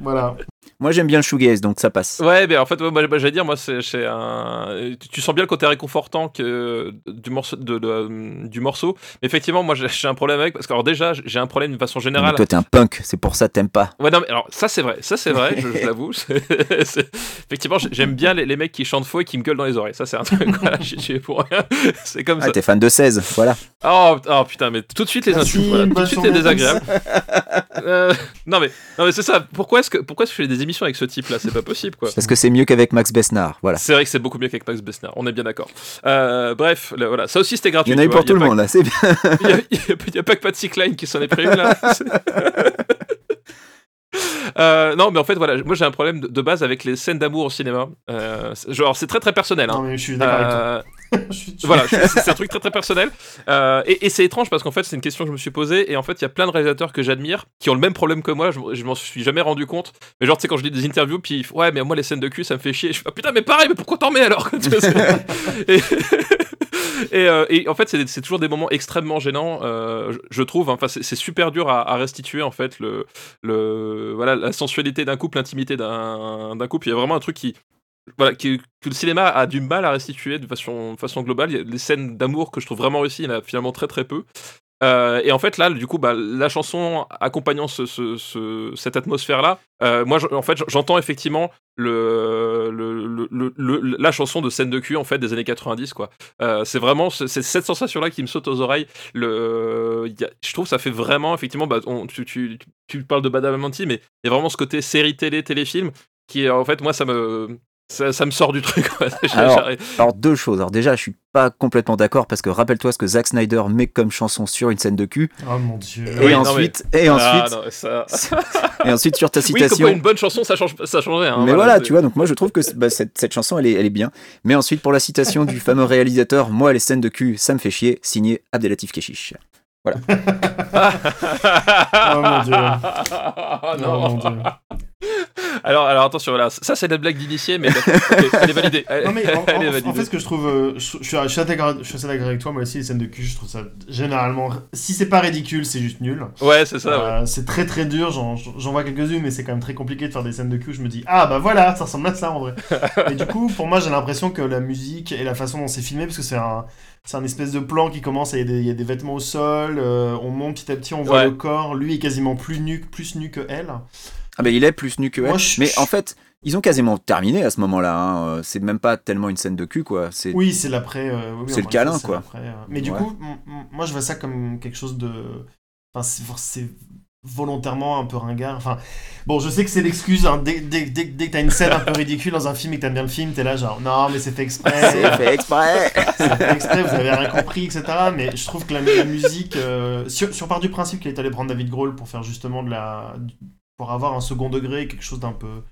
Voilà. Moi j'aime bien le shoegaze, donc ça passe. Ouais, mais en fait, ouais, moi, j'allais dire, moi, c'est un. Tu, sens bien le côté réconfortant que, du, morceau, de, de- du morceau. Mais effectivement, moi, j'ai j'ai un problème avec. Parce que, alors, déjà, j'ai un problème d'une façon Mais générale. toi t'es un punk, c'est pour ça que t'aimes pas. Ouais, non, mais alors, ça, c'est vrai. Ça, c'est vrai, je, je l'avoue. Effectivement, j'ai- j'aime bien les, les mecs qui chantent faux et qui me gueulent dans les oreilles. Ça, c'est un truc. Voilà, vais pour rien. C'est comme Ah, ça. t'es fan de 16, voilà. Oh, oh, putain, mais tout de suite les insultes, voilà, tout de suite les désagréables. Euh, non mais, non mais c'est ça. Pourquoi est-ce que, pourquoi est-ce que je fais des émissions avec ce type-là C'est pas possible quoi. Parce que c'est mieux qu'avec Max Besnard, voilà. C'est vrai que c'est beaucoup mieux qu'avec Max Besnard. On est bien d'accord. Euh, bref, là, voilà, ça aussi c'était gratuit. Il y en a eu pour tout le monde là, c'est bien. Il y a- pas que Patsy Cline qui s'en est pris là. Euh, non, mais en fait, voilà, moi j'ai un problème de, base avec les scènes d'amour au cinéma. Euh, genre, c'est très très personnel. hein. Non, mais je suis d'accord avec toi. Euh, Voilà, c'est un truc très très personnel. Euh, et c'est étrange parce qu'en fait, c'est une question que je me suis posée. Et en fait, il y a plein de réalisateurs que j'admire qui ont le même problème que moi. Je, je m'en suis jamais rendu compte. Mais genre, tu sais, quand je lis des interviews, puis ouais, mais moi, les scènes de cul, ça me fait chier. Je fais, ah, putain, mais pareil, mais pourquoi t'en mets alors? Et, euh, et en fait, c'est toujours des moments extrêmement gênants, euh, je, trouve. Enfin, c'est super dur à, restituer en fait le, voilà la sensualité d'un couple, l'intimité d'un couple. Il y a vraiment un truc qui voilà, que le cinéma a du mal à restituer de façon, globale. Il y a des scènes d'amour que je trouve vraiment réussies, il y en a finalement très très peu. Euh, et en fait, là, du coup, bah, la chanson accompagnant ce, ce- ce- cette atmosphère-là, euh, moi, en fait, j'entends effectivement le, la chanson de scène de cul en fait des années 90, quoi. Euh, c'est vraiment cette sensation-là qui me saute aux oreilles. Le, je trouve ça fait vraiment, effectivement, bah, tu parles de Badalamenti, mais il y a vraiment ce côté série télé, téléfilm, qui, en fait, moi, ça me, ça, ça me sort du truc. quoi. Alors, Alors deux choses. Alors déjà, je suis pas complètement d'accord parce que rappelle-toi ce que Zack Snyder met comme chanson sur une scène de cul. Oh mon dieu. Et Oui, non, ensuite, et Ah, ensuite, non, ça- et ensuite sur ta Oui, comme quoi citation. une bonne chanson, ça change, ça changerait. hein, mais voilà, tu vois, donc moi je trouve que bah, cette, cette chanson elle est, elle est bien. Mais ensuite pour la citation du fameux réalisateur, moi les scènes de cul, ça me fait chier, signé Abdelatif Keshish. Oh mon dieu. Ah, Oh non. mon dieu. alors, alors attention, voilà, ça c'est la blague d'initié, mais elle est validée. Elle, Non mais en, elle est en- en validée. fait ce que je trouve, euh, je, je suis, assez d'accord avec toi, moi aussi les scènes de cul, je trouve ça généralement, si c'est pas ridicule, c'est juste nul. Ouais, c'est ça. ouais. Euh, c'est très très dur, j'en j'en vois quelques-unes, mais c'est quand même très compliqué de faire des scènes de cul. Je me dis, ah bah voilà, ça ressemble à ça en vrai. et du coup, pour moi, j'ai l'impression que la musique et la façon dont c'est filmé, parce que c'est un, c'est un espèce de plan qui commence, il y a des- il y, a des vêtements au sol, euh, on monte petit à petit, on voit Ouais. le corps, lui est quasiment plus nu, plus nu que elle. Ah ben il est plus nu que elle. Moi, je- Mais en fait, ils ont quasiment terminé à ce moment-là. hein. Euh, C'est même pas tellement une scène de cul quoi. C'est Oui, c'est l'après. euh, oui, C'est le câlin, quoi. euh. Mais du Ouais. coup, moi je vois ça comme quelque chose de. Enfin, c'est volontairement un peu ringard. Enfin, bon, je sais que c'est l'excuse. hein. Dès, dès, dès, dès que t'as une scène un peu ridicule dans un film et que t'aimes bien le film, t'es là genre, non, mais c'est fait exprès. c'est fait exprès. c'est fait exprès, vous avez rien compris, etc. Mais je trouve que la, la musique. euh, on part du principe qu'il est allé prendre David Grohl pour faire justement de la. Avoir un second degré, quelque chose d'un peu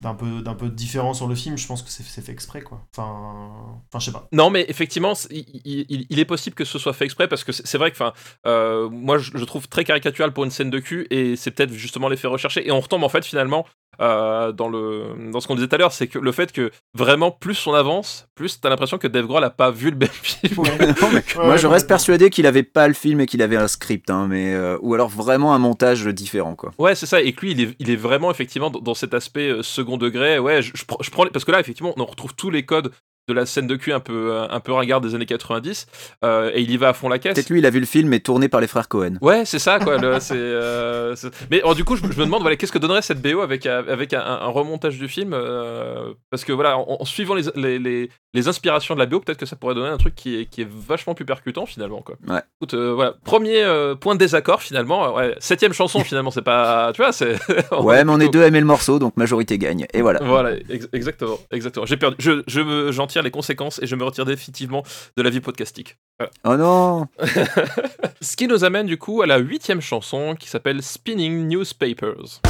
d'un peu d'un peu différent sur le film je pense que c'est fait exprès quoi enfin enfin je sais pas Non, mais effectivement, il, est possible que ce soit fait exprès parce que c'est vrai que, enfin, euh, moi, je, je trouve très caricatural pour une scène de cul et c'est peut-être justement l'effet recherché. Et on retombe en fait finalement euh, dans le dans ce qu'on disait tout à l'heure, c'est que le fait que vraiment plus on avance, plus t'as l'impression que Dave Grohl a pas vu le même film. Non, mais Moi, je reste persuadé qu'il avait pas le film et qu'il avait un script, hein, mais euh, ou alors vraiment un montage différent, quoi. Ouais, c'est ça. Et que lui, il est, il est vraiment effectivement dans, cet aspect euh, second degré. Ouais, je, je prends, je prends les- parce que là, effectivement, on retrouve tous les codes de la scène de cul un peu, euh, un peu ringard des années 90 euh, et il y va à fond la caisse. Peut-être lui, il a vu le film et tourné par les frères Cohen. Ouais, c'est ça, quoi. le- euh, Mais alors, du coup, je, je me demande, voilà, qu'est-ce que donnerait cette BO avec, avec un, un remontage du film Parce que, voilà, en, en suivant les, les, les, les inspirations de la BO, peut-être que ça pourrait donner un truc qui est, qui est vachement plus percutant, finalement, quoi. Ouais. Écoute, euh, voilà, premier euh, point de désaccord, finalement. Ouais, septième chanson, finalement, c'est pas. Tu vois, c'est. Ouais, mais on est deux à aimer le morceau, donc majorité gagne. Et voilà. Voilà, ex- exactement, exactement. J'ai perdu. Je, je j'en tire les conséquences et je me retire définitivement de la vie podcastique. Voilà. Oh non Ce qui nous amène du coup à la huitième chanson qui s'appelle Spinning Newspapers.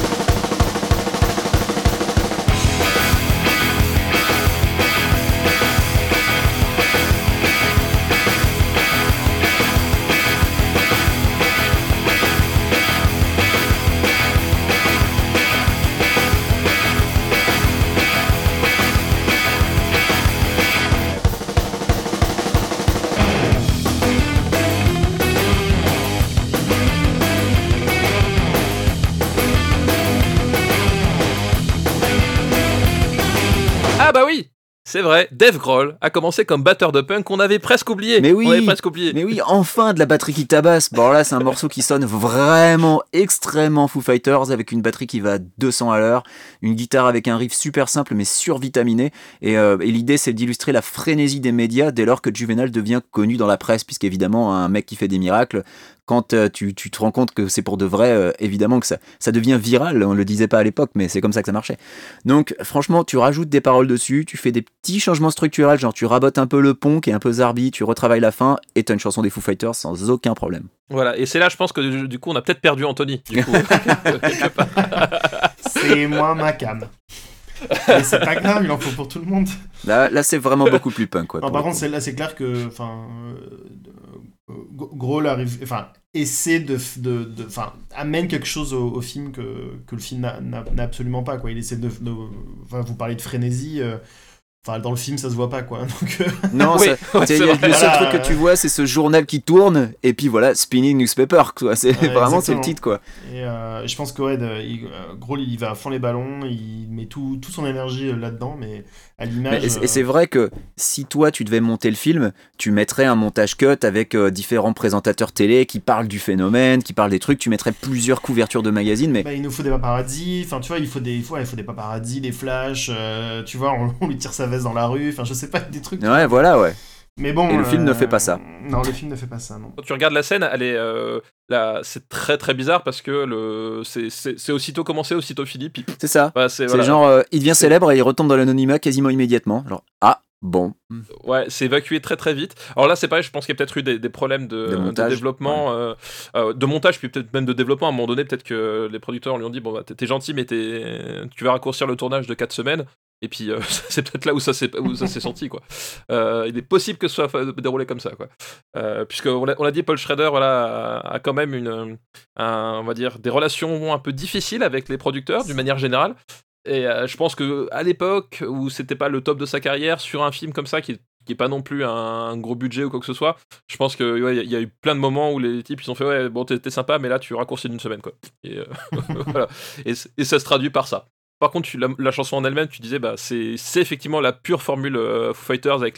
C'est vrai, Dave Grohl a commencé comme batteur de punk qu'on avait presque oublié. Mais oui. On avait presque oublié. Mais oui, enfin de la batterie qui tabasse. Bon, là, c'est un morceau qui sonne vraiment extrêmement Foo Fighters avec une batterie qui va à 200 à l'heure, une guitare avec un riff super simple mais survitaminé. Et, euh, et l'idée, c'est d'illustrer la frénésie des médias dès lors que Juvenal devient connu dans la presse, puisqu'évidemment, un mec qui fait des miracles, quand euh, tu, tu te rends compte que c'est pour de vrai, euh, évidemment que ça, ça devient viral. On le disait pas à l'époque, mais c'est comme ça que ça marchait. Donc, franchement, tu rajoutes des paroles dessus, tu fais des petits changements structurels, genre tu rabotes un peu le pont qui est un peu zarbi, tu retravailles la fin, et t'as une chanson des Foo Fighters sans aucun problème. Voilà, et c'est là, je pense que du, coup, on a peut-être perdu Anthony. C'est moins ma cam Mais c'est pas grave, il en faut pour tout le monde. Là, là c'est vraiment beaucoup plus punk. Quoi, Non, par contre, c'est- là, c'est clair que, enfin, euh, Grohl arrive, enfin, essaie de, de, de- amène quelque chose au, film que, le film n'a- absolument pas, quoi. Il essaie de, de- vous parlez de frénésie, euh, enfin, dans le film, ça se voit pas, quoi. Donc, euh, Non, Oui, ça- ouais, tu sais, c'est le seul Voilà, truc que tu vois, c'est ce journal qui tourne, et puis voilà, Spinning Newspaper, quoi. C'est Ouais, vraiment c'est le titre, quoi. et euh, je pense que, ouais, de- il, euh, Grohl, il va à fond les ballons, il met tout, toute son énergie là-dedans, mais à Mais- l'image. et c'est vrai que si toi tu devais monter le film, tu mettrais un montage cut avec euh, différents présentateurs télé qui parlent du phénomène, qui parlent des trucs, tu mettrais plusieurs couvertures de magazines, mais Bah, il nous faut des paparazzi, enfin tu vois, il faut des, ouais, il faut des paparazzi, des flashs, euh, tu vois, on, on lui tire sa veste dans la rue, enfin je sais pas, des trucs. ouais, voilà, ouais. Mais bon. Et le film ne euh, fait pas ça. Non, le film ne fait pas ça, non. Quand tu regardes la scène, elle est, euh, là, c'est très très bizarre parce que le, c'est, c'est, c'est aussitôt commencé, aussitôt fini. Puis, C'est ça. bah, c'est, voilà. genre, euh, il devient C'est- célèbre et il retombe dans l'anonymat quasiment immédiatement. Genre, ah, bon. Ouais, c'est évacué très très vite. Alors là, c'est pareil, je pense qu'il y a peut-être eu des, des problèmes de, De de montage, développement, euh, euh, de montage, puis peut-être même de développement. À un moment donné, peut-être que les producteurs lui ont dit Bon, bah, t'es t'es gentil, mais t'es- tu vas raccourcir le tournage de 4 semaines. Et puis, euh, c'est peut-être là où ça s'est où ça s'est senti, quoi. Euh, il est possible que ce soit déroulé comme ça, quoi. Euh, puisque on l'a dit, Paul Schrader, voilà, a, quand même une, un- on va dire, des relations un peu difficiles avec les producteurs, d'une manière générale. Et je pense que à l'époque où c'était pas le top de sa carrière, sur un film comme ça qui qui est pas non plus un, gros budget ou quoi que ce soit, je pense que ouais, il il y a eu plein de moments où les types ils ont fait ouais bon t'es sympa mais là tu raccourcis d'une semaine quoi. Et ça se traduit par ça. Par contre, la, chanson en elle-même, tu disais, bah, c'est effectivement la pure formule euh, Fighters avec,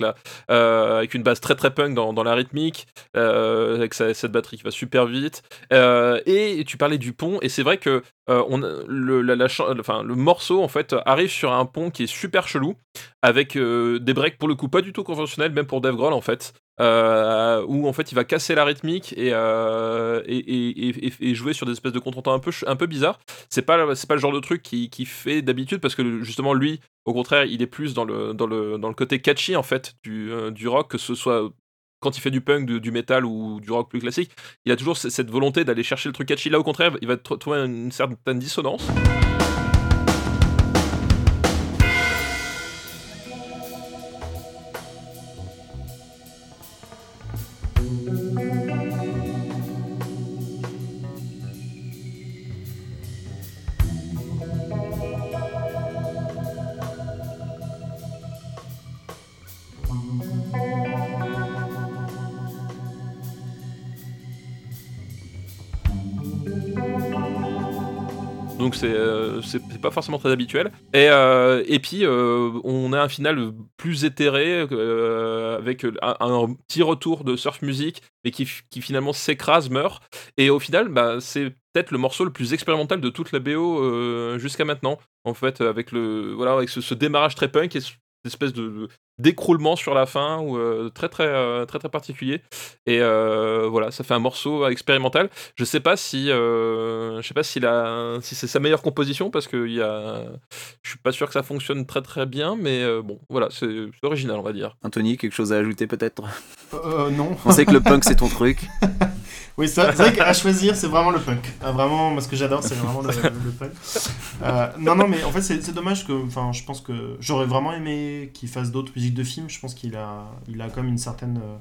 euh, une base très très punk dans, la rythmique, euh, avec cette batterie qui va super vite. Et tu parlais du pont, et c'est vrai que le, morceau arrive sur un pont qui est super chelou, avec des breaks pour le coup pas du tout conventionnels, même pour Dave Grohl en fait. Euh, où en fait il va casser la rythmique et, euh, jouer sur des espèces de contretemps un peu, un peu bizarres c'est pas pas le genre de truc qui, qui fait d'habitude parce que justement lui au contraire il est plus dans le côté catchy en fait du, euh, du rock que ce soit quand il fait du punk, du, du metal ou du rock plus classique, il a toujours cette volonté d'aller chercher le truc catchy. Là, au contraire, il va tr- trouver une certaine dissonance. C'est euh, c'est c'est pas forcément très habituel. Et, euh, et puis euh, on a un final plus éthéré avec un, petit retour de surf music, mais qui, finalement s'écrase, meurt. Et au final, bah, c'est peut-être le morceau le plus expérimental de toute la BO jusqu'à maintenant. En fait, avec le voilà, avec ce, démarrage très punk espèce de d'écroulement sur la fin ou euh, très très euh, très très particulier et euh, voilà ça fait un morceau expérimental je sais pas si euh, je sais pas si, la- si c'est sa meilleure composition parce que il y a je suis pas sûr que ça fonctionne très très bien mais euh, bon voilà c'est c'est original on va dire Anthony, quelque chose à ajouter peut-être? Euh, non. On sait que le punk c'est ton truc. Oui, c'est vrai, qu'à choisir, c'est vraiment le punk. Ah, vraiment, moi, ce que j'adore, c'est vraiment le, punk. Euh, non, non, mais en fait, c'est c'est dommage que. Enfin, je pense que j'aurais vraiment aimé qu'il fasse d'autres musiques de films. Je pense qu'il a, il a comme une certaine. euh,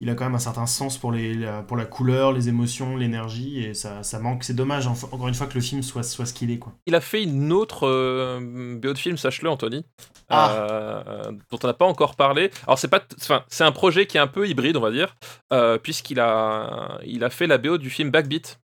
il a quand même un certain sens pour, les, la, pour la couleur, les émotions, l'énergie, et ça, ça manque. C'est dommage, encore une fois, que le film soit, soit ce qu'il est, quoi. il a fait une autre euh, BO de film sache-le Anthony Ah. euh, dont on n'a pas encore parlé alors c'est pas c'est un projet qui est un peu hybride on va dire euh, puisqu'il a il a fait la BO du film Backbeat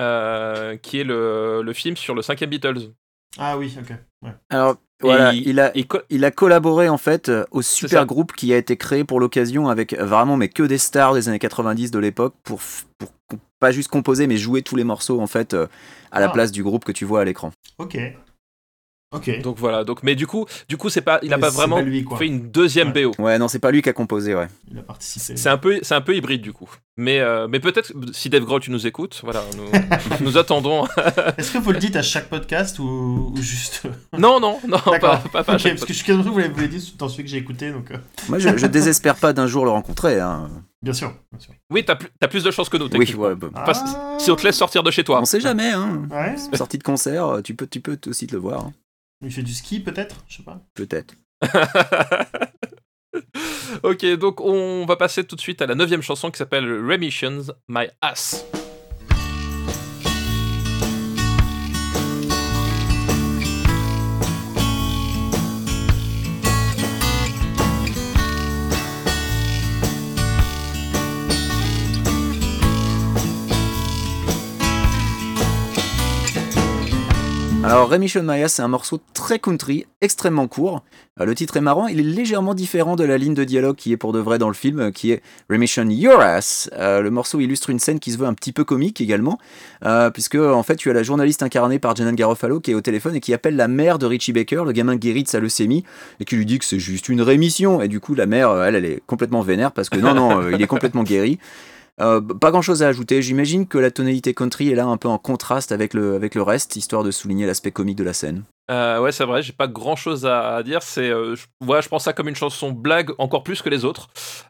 euh, qui est le, le film sur le cinquième Beatles Ah oui, ok. Ouais. Alors voilà, il- il, a, Et co- il a collaboré en fait euh, au super groupe qui a été créé pour l'occasion avec euh, vraiment mais que des stars des années 90 de l'époque pour, pour pas juste composer mais jouer tous les morceaux en fait euh, à la Ah. place du groupe que tu vois à l'écran. Ok. Donc voilà donc mais du coup du coup c'est pas il a Mais pas vraiment pas lui, quoi. fait une deuxième Ouais. BO Ouais, non, c'est pas lui qui a composé, ouais. Il a participé. c'est un peu c'est un peu hybride du coup mais euh, mais peut-être si Dave Grohl tu nous écoutes voilà nous, nous attendons Est-ce que vous le dites à chaque podcast ou, ou juste. non non non pas, pas, pas à Ok, chaque parce que je suis sûr que vous l'avez- vous dit dans celui que j'ai écouté, donc. euh, Moi, je, je désespère pas d'un jour le rencontrer. Hein. Bien sûr, bien sûr. Oui, t'as plus, t'as plus de chances que nous, Oui, ouais, bah, Si on te laisse sortir de chez toi. on sait jamais. Hein. Ouais. Sortie de concert, tu peux, tu peux aussi te le voir. hein. Il fait du ski peut-être? Je sais pas. Peut-être. ok, donc on va passer tout de suite à la neuvième chanson qui s'appelle Remissions, My Ass. Alors Remission Maya, c'est un morceau très country, extrêmement court. Euh, le titre est marrant, il est légèrement différent de la ligne de dialogue qui est pour de vrai dans le film, euh, qui est Remission Your Ass. Euh, le morceau illustre une scène qui se veut un petit peu comique également, puisque en fait tu as la journaliste incarnée par Janan Garofalo qui est au téléphone et qui appelle la mère de Richie Baker, le gamin guéri de sa leucémie, et qui lui dit que c'est juste une rémission. Et du coup la mère, elle, elle est complètement vénère parce que non, non, il est complètement guéri. Euh, pas grand chose à ajouter. J'imagine que la tonalité country est là un peu en contraste avec le, avec le reste, histoire de souligner l'aspect comique de la scène. Euh, ouais, c'est vrai, j'ai pas grand chose à, à dire. C'est, euh, je, ouais, je prends ça comme une chanson blague encore plus que les autres.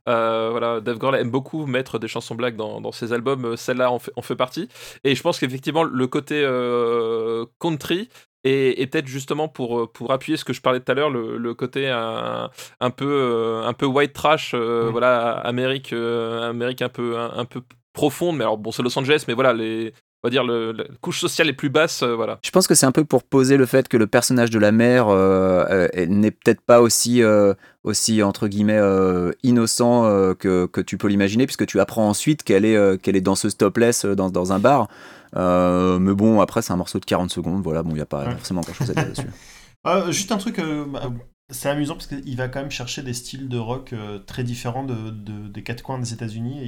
Euh, voilà, Dave Grohl aime beaucoup mettre des chansons blagues dans, dans ses albums. euh, Celle-là en fait, en fait partie. Et je pense qu'effectivement, le côté euh, country est, est peut-être justement pour, pour appuyer ce que je parlais tout à l'heure, le, le côté un, un peu un peu white trash, euh, voilà, Amérique, euh, Amérique un peu un, un peu profonde. Mais alors bon, c'est Los Angeles, mais voilà les on va dire le, la couche sociale les plus basses, euh, voilà. Je pense que c'est un peu pour poser le fait que le personnage de la mère euh, euh, n'est peut-être pas aussi, euh, aussi entre guillemets euh, innocent euh, que, que tu peux l'imaginer, puisque tu apprends ensuite qu'elle est, euh, qu'elle est danseuse topless euh, dans, dans un bar. Euh, mais bon, après, c'est un morceau de 40 secondes, voilà, bon, il n'y a pas Ouais. forcément grand-chose à dire dessus. Juste un truc, euh, bah, c'est amusant parce qu'il va quand même chercher des styles de rock euh, très différents de, de- des quatre coins des États-Unis.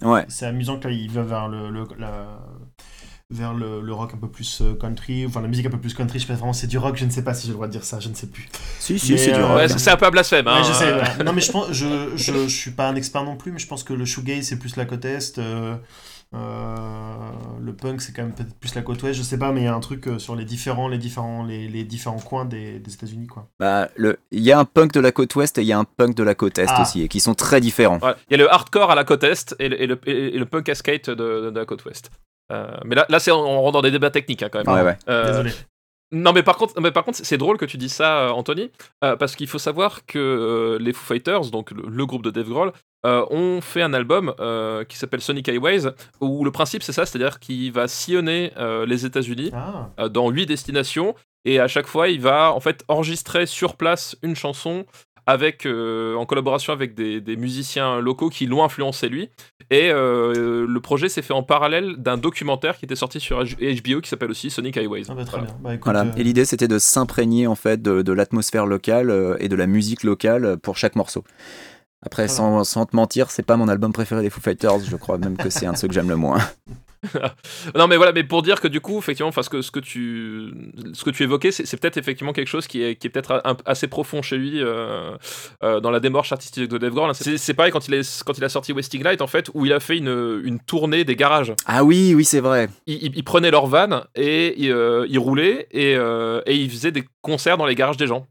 Et Ouais. c'est amusant que là, il va vers le, le- la- vers le, le rock un peu plus euh, country, enfin la musique un peu plus country. Je sais pas vraiment, c'est du rock. Je ne sais pas si j'ai le droit de dire ça, je ne sais plus. Si, si, c'est du euh, rock. Ouais, c'est un peu un blasphème. Hein, Ouais, je sais. euh, ouais. Non, mais je pense, je, je, je suis pas un expert non plus, mais je pense que le shoegaze c'est plus la côte est. euh, euh, le punk c'est quand même peut-être plus la côte ouest. Je sais pas, mais il y a un truc sur les différents, les différents, les, les différents coins des, des États-Unis, quoi. Bah, le- Il y a un punk de la côte ouest et il y a un punk de la côte est Ah. aussi, et qui sont très différents. Il y a le hardcore à la côte est et le, et le, et- et le punk à skate de, de- de la côte ouest. Euh, mais là, là c'est, on rentre dans des débats techniques hein, quand même. Ouais, ouais. Euh, Désolé. non, mais par contre, mais par contre, c'est drôle que tu dis ça, euh, Anthony, euh, parce qu'il faut savoir que euh, les Foo Fighters, donc le, le groupe de Dave Grohl, euh, ont fait un album euh, qui s'appelle Sonic Highways, où le principe c'est ça, c'est-à-dire qu'il va sillonner euh, les États-Unis Ah, euh, dans huit destinations et à chaque fois il va en fait enregistrer sur place une chanson avec euh, en collaboration avec des, des musiciens locaux qui l'ont influencé lui et euh, le projet s'est fait en parallèle d'un documentaire qui était sorti sur HBO qui s'appelle aussi Sonic Highways. ah bah, très Voilà. bien. Bah, écoute, Voilà. euh, Et l'idée, c'était de s'imprégner en fait de, de l'atmosphère locale et de la musique locale pour chaque morceau. Après, sans, sans te mentir, c'est pas mon album préféré des Foo Fighters. Je crois même que c'est un de ceux que j'aime le moins. Non mais voilà, mais pour dire que du coup, effectivement, enfin, ce, que, ce, que tu, ce que tu évoquais, c'est peut-être effectivement quelque chose qui est, qui est peut-être assez profond chez lui euh, euh, dans la démarche artistique de Dave Grohl. C'est c'est pareil quand il, est, quand il a sorti Wasting Light, en fait, où il a fait une, une tournée des garages. Ah oui, oui, c'est vrai. Il, il- il prenait leur van et il, euh, il roulait et, euh, et il faisait des concerts dans les garages des gens.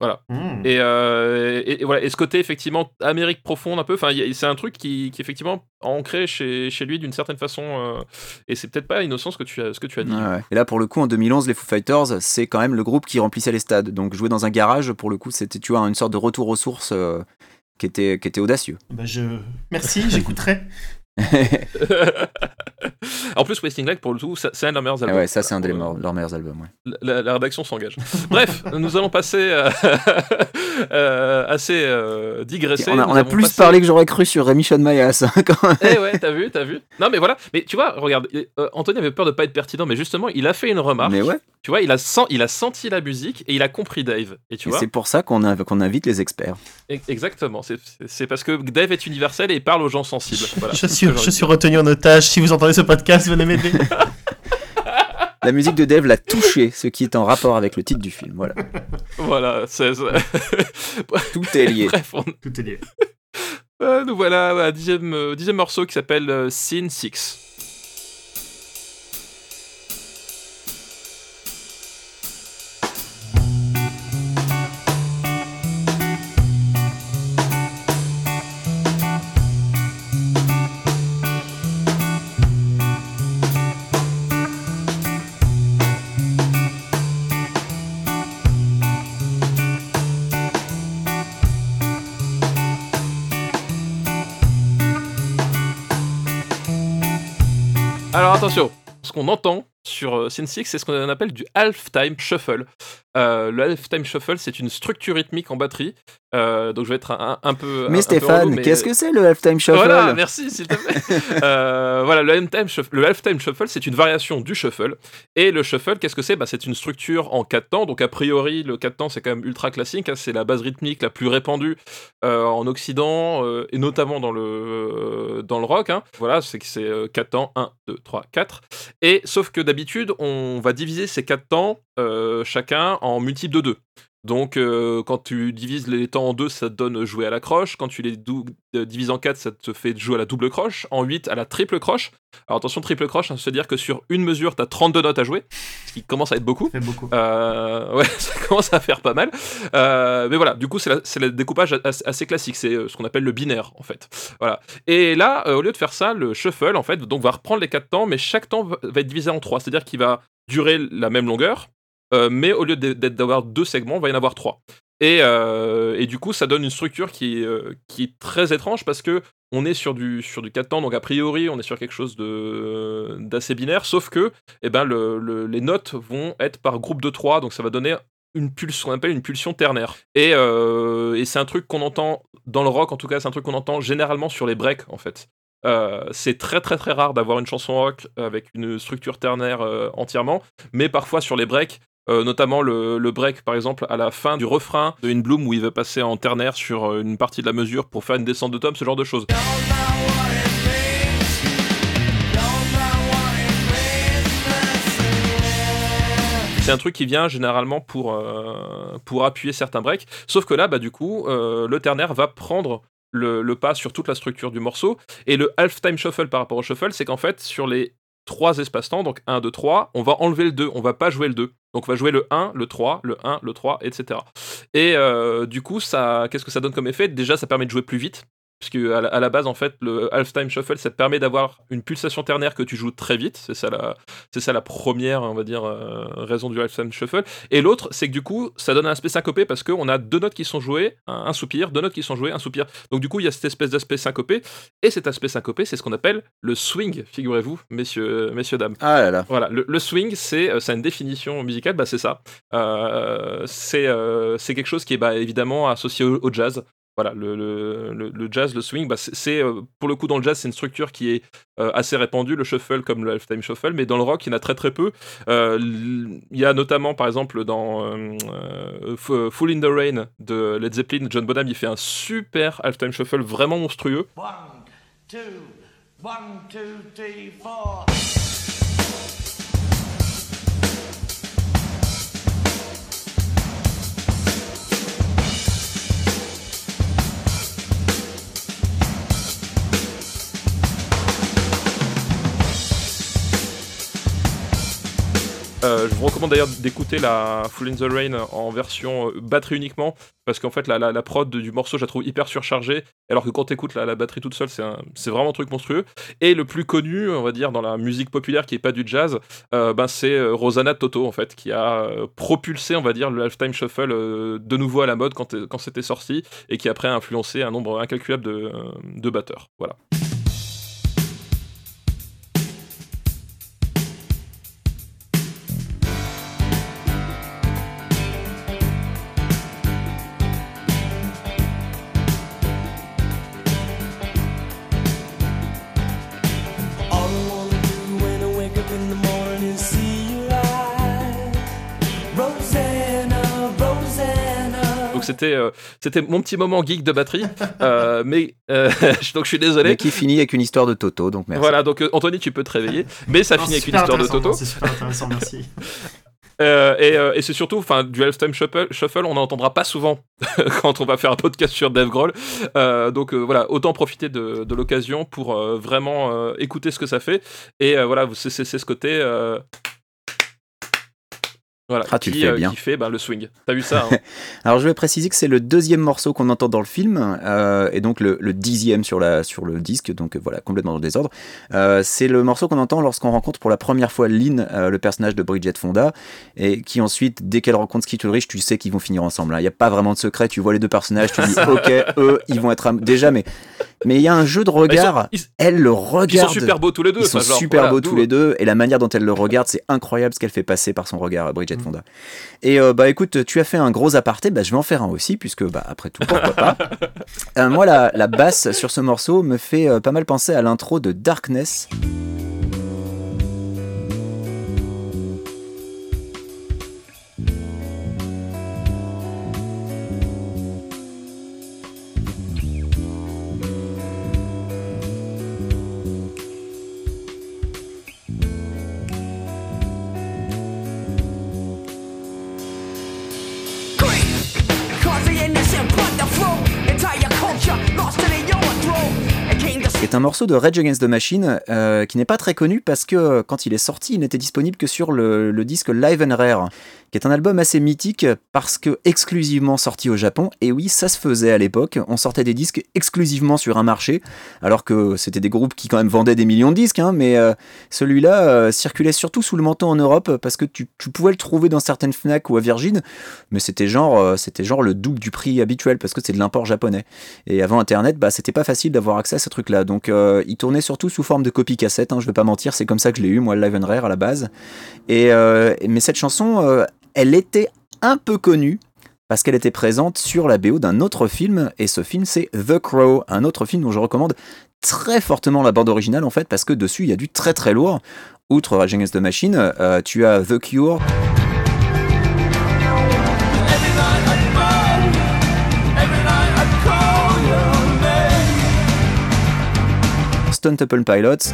Hmm. Et, euh, et, et voilà, et ce côté effectivement Amérique profonde un peu, c'est un truc qui, qui est effectivement ancré chez, chez lui d'une certaine façon, euh, et c'est peut-être pas innocent ce que tu as, ce que tu as dit. Ouais. Et là, pour le coup, en 2011, les Foo Fighters, c'est quand même le groupe qui remplissait les stades. Donc, jouer dans un garage, pour le coup, c'était, tu vois, une sorte de retour aux sources euh, qui, était, qui était audacieux. Bah, je... Merci, j'écouterai. en plus, Wasting Light pour le coup, ça- c'est un de leurs meilleurs Ah albums. ouais, ça, c'est un de Euh, leurs leurs meilleurs albums. ouais. La, la rédaction s'engage. Bref, nous allons passer à, euh, assez euh, digresser. On a, on plus passé- parlé que j'aurais cru sur Rémi Sean Mayas. hein. Eh ouais, t'as vu, t'as vu. Non mais voilà, mais tu vois, regarde, euh, Anthony avait peur de pas être pertinent, mais justement, il a fait une remarque. Mais ouais, Tu vois, il a, sen- il a senti la musique et il a compris Dave. Et tu et vois, c'est pour ça qu'on invite les experts. E- exactement. C'est- parce que Dave est universel et il parle aux gens sensibles. Voilà, je suis, je suis retenu en otage. Si vous entendez ce podcast, venez m'aider. La musique de Dave l'a touché, ce qui est en rapport avec le titre du film. Voilà. Voilà, c'est. c'est- tout est lié. Bref, on- Tout est lié. euh, nous voilà à un dixième, euh, dixième morceau qui s'appelle euh, Scene 6. Alors attention, ce qu'on entend sur euh, 6, c'est ce qu'on appelle du halftime shuffle. Euh, le halftime shuffle, c'est une structure rythmique en batterie. Euh, donc je vais être un, un peu. Mais un Stéphane, mais- qu'est-ce que c'est le halftime shuffle? Voilà, merci s'il te plaît. Euh, voilà, le halftime shuffle, le halftime shuffle, c'est une variation du shuffle. Et le shuffle, qu'est-ce que c'est? Bah, C'est une structure en 4 temps. Donc a priori, le 4 temps, c'est quand même ultra classique. hein, c'est la base rythmique la plus répandue en Occident et notamment dans le, dans le rock. hein. Voilà, c'est que c'est 4 temps 1, 2, 3, 4. Et sauf que d'habitude, on va diviser ces 4 temps euh, chacun en multiples de 2. Donc, euh, quand tu divises les temps en 2, ça te donne jouer à la croche. Quand tu les euh, divises en 4, ça te fait jouer à la double croche. En 8, à la triple croche. Alors, attention, triple croche, hein, ça veut dire que sur une mesure, tu as 32 notes à jouer, ce qui commence à être beaucoup. Beaucoup. Euh, ouais, ça commence à faire pas mal. Mais voilà, du coup, c'est le découpage as- assez classique. C'est ce qu'on appelle le binaire, en fait. Voilà. Et là, au lieu de faire ça, le shuffle, en fait, donc va reprendre les quatre temps, mais chaque temps va va être divisé en trois. C'est-à-dire qu'il va durer la même longueur, euh, mais au lieu d'avoir deux segments, il va y en avoir trois. Et, euh, et du coup, ça donne une structure qui est, euh, qui est très étrange parce que on est sur du, sur du 4 temps, donc a priori, on est sur quelque chose d'assez binaire, sauf que eh ben, le- le- les notes vont être par groupe de 3, donc ça va donner une pulsion, on appelle une pulsion ternaire. Et, et c'est un truc qu'on entend dans le rock, en tout cas, c'est un truc qu'on entend généralement sur les breaks, en fait. C'est très très très rare d'avoir une chanson rock avec une structure ternaire entièrement, mais parfois sur les breaks, euh, notamment le, break par exemple à la fin du refrain de In Bloom où il veut passer en ternaire sur euh, une partie de la mesure pour faire une descente de tome, ce genre de choses. C'est un truc qui vient généralement pour, euh, appuyer certains breaks. Sauf que là, bah, du coup, le ternaire va prendre le pas sur toute la structure du morceau. Et le half-time shuffle par rapport au shuffle, c'est qu'en fait, sur les trois espaces-temps, donc 1, 2, 3, on va enlever le 2, on va pas jouer le 2. Donc on va jouer le 1, le 3, le 1, le 3, etc. Et euh, du coup, ça, qu'est-ce que ça donne comme effet? Déjà, ça permet de jouer plus vite. Puisque à la, à la base, en fait, le half-time shuffle, ça te permet d'avoir une pulsation ternaire que tu joues très vite. C'est ça la, c'est ça la première, on va dire, euh, raison du half-time shuffle. Et l'autre, c'est que du coup, ça donne un aspect syncopé parce qu'on a deux notes qui sont jouées, un, un soupir, deux notes qui sont jouées, un soupir. Donc du coup, il y a cette espèce d'aspect syncopé. Et cet aspect syncopé, c'est ce qu'on appelle le swing, figurez-vous, messieurs, messieurs, dames. Ah là là. Voilà, le, le swing, c'est euh, ça a une définition musicale, bah, c'est ça. Euh, c'est euh, c'est quelque chose qui est bah, évidemment associé au, au jazz. Voilà, le, le- le- jazz, le swing, bah, c'est- euh, pour le coup dans le jazz, c'est une structure qui est euh, assez répandue, le shuffle comme le halftime shuffle, mais dans le rock, il y en a très très peu. Euh, Il y a notamment, par exemple, dans Full in the Rain de Led Zeppelin, John Bonham, il fait un super halftime shuffle vraiment monstrueux. One, two, one, two, three, four. Euh, je vous recommande d'ailleurs d'écouter la Full in the Rain en version euh, batterie uniquement, parce qu'en fait la, prod du morceau je la trouve hyper surchargée, alors que quand t'écoutes la, la batterie toute seule c'est vraiment un truc monstrueux. Et le plus connu, on va dire, dans la musique populaire qui est pas du jazz, euh, ben, c'est Rosanna Toto en fait, qui a propulsé, on va dire, le halftime shuffle de nouveau à la mode quand, c'était sorti, et qui après a influencé un nombre incalculable de, de batteurs. Voilà. C'était euh, c'était mon petit moment geek de batterie, euh, mais euh, donc je suis désolé. Mais qui finit avec une histoire de Toto, donc merci. Voilà, donc Anthony, tu peux te réveiller. Mais ça Non, finit avec une histoire de Toto. C'est super intéressant, merci. Euh, et euh, et c'est surtout, enfin, du halftime shuffle, shuffle on n'en entendra pas souvent quand on va faire un podcast sur Dave Grohl. Euh, donc euh, voilà, autant profiter de, de l'occasion pour euh, vraiment euh, écouter ce que ça fait. Et euh, voilà, c'est ce côté. Voilà, Ah, tu le qui, fais euh, bien. qui fait ben, le swing. T'as vu ça hein Alors je vais préciser que c'est le deuxième morceau qu'on entend dans le film, euh, et donc le, le dixième sur, la, sur le disque, donc euh, voilà, complètement dans le désordre. Euh, c'est le morceau qu'on entend lorsqu'on rencontre pour la première fois Lynn, euh, le personnage de Bridget Fonda, et qui ensuite, dès qu'elle rencontre Skeet Ulrich, tu sais qu'ils vont finir ensemble. hein. Il n'y a pas vraiment de secret, tu vois les deux personnages, tu dis ok, eux, ils vont être... am- Déjà, mais Mais il y a un jeu de regard. Ils sont, Elle le ils- ils regarde. sont super beaux tous les deux. Ils sont genre, super voilà, beaux tous les deux et la manière dont elle le regarde, c'est incroyable ce qu'elle fait passer par son regard, Bridget Mm. Fonda. Et euh, bah écoute, tu as fait un gros aparté, bah je vais en faire un aussi puisque bah après tout pourquoi pas. Euh, moi la, la basse sur ce morceau me fait euh, pas mal penser à l'intro de Darkness. Un morceau de Rage Against the Machine euh, qui n'est pas très connu parce que euh, quand il est sorti, il n'était disponible que sur le, disque Live and Rare, qui est un album assez mythique parce que exclusivement sorti au Japon. Et oui, ça se faisait à l'époque. On sortait des disques exclusivement sur un marché, alors que c'était des groupes qui quand même vendaient des millions de disques. hein, mais euh, celui-là circulait surtout sous le manteau en Europe parce que tu, pouvais le trouver dans certaines Fnac ou à Virgin, mais c'était genre, c'était genre le double du prix habituel parce que c'est de l'import japonais. Et avant Internet, bah, c'était pas facile d'avoir accès à ce truc-là. Donc, euh, il tournait surtout sous forme de copie cassette. Hein, je vais pas mentir, c'est comme ça que je l'ai eu, moi, Live and Rare à la base. Et, euh, mais cette chanson, euh, elle était un peu connue parce qu'elle était présente sur la BO d'un autre film. Et ce film, c'est The Crow, un autre film dont je recommande très fortement la bande originale, en fait, parce que dessus, il y a du très très lourd. Outre Rage Against the Machine, tu as The Cure. Stone Temple Pilots.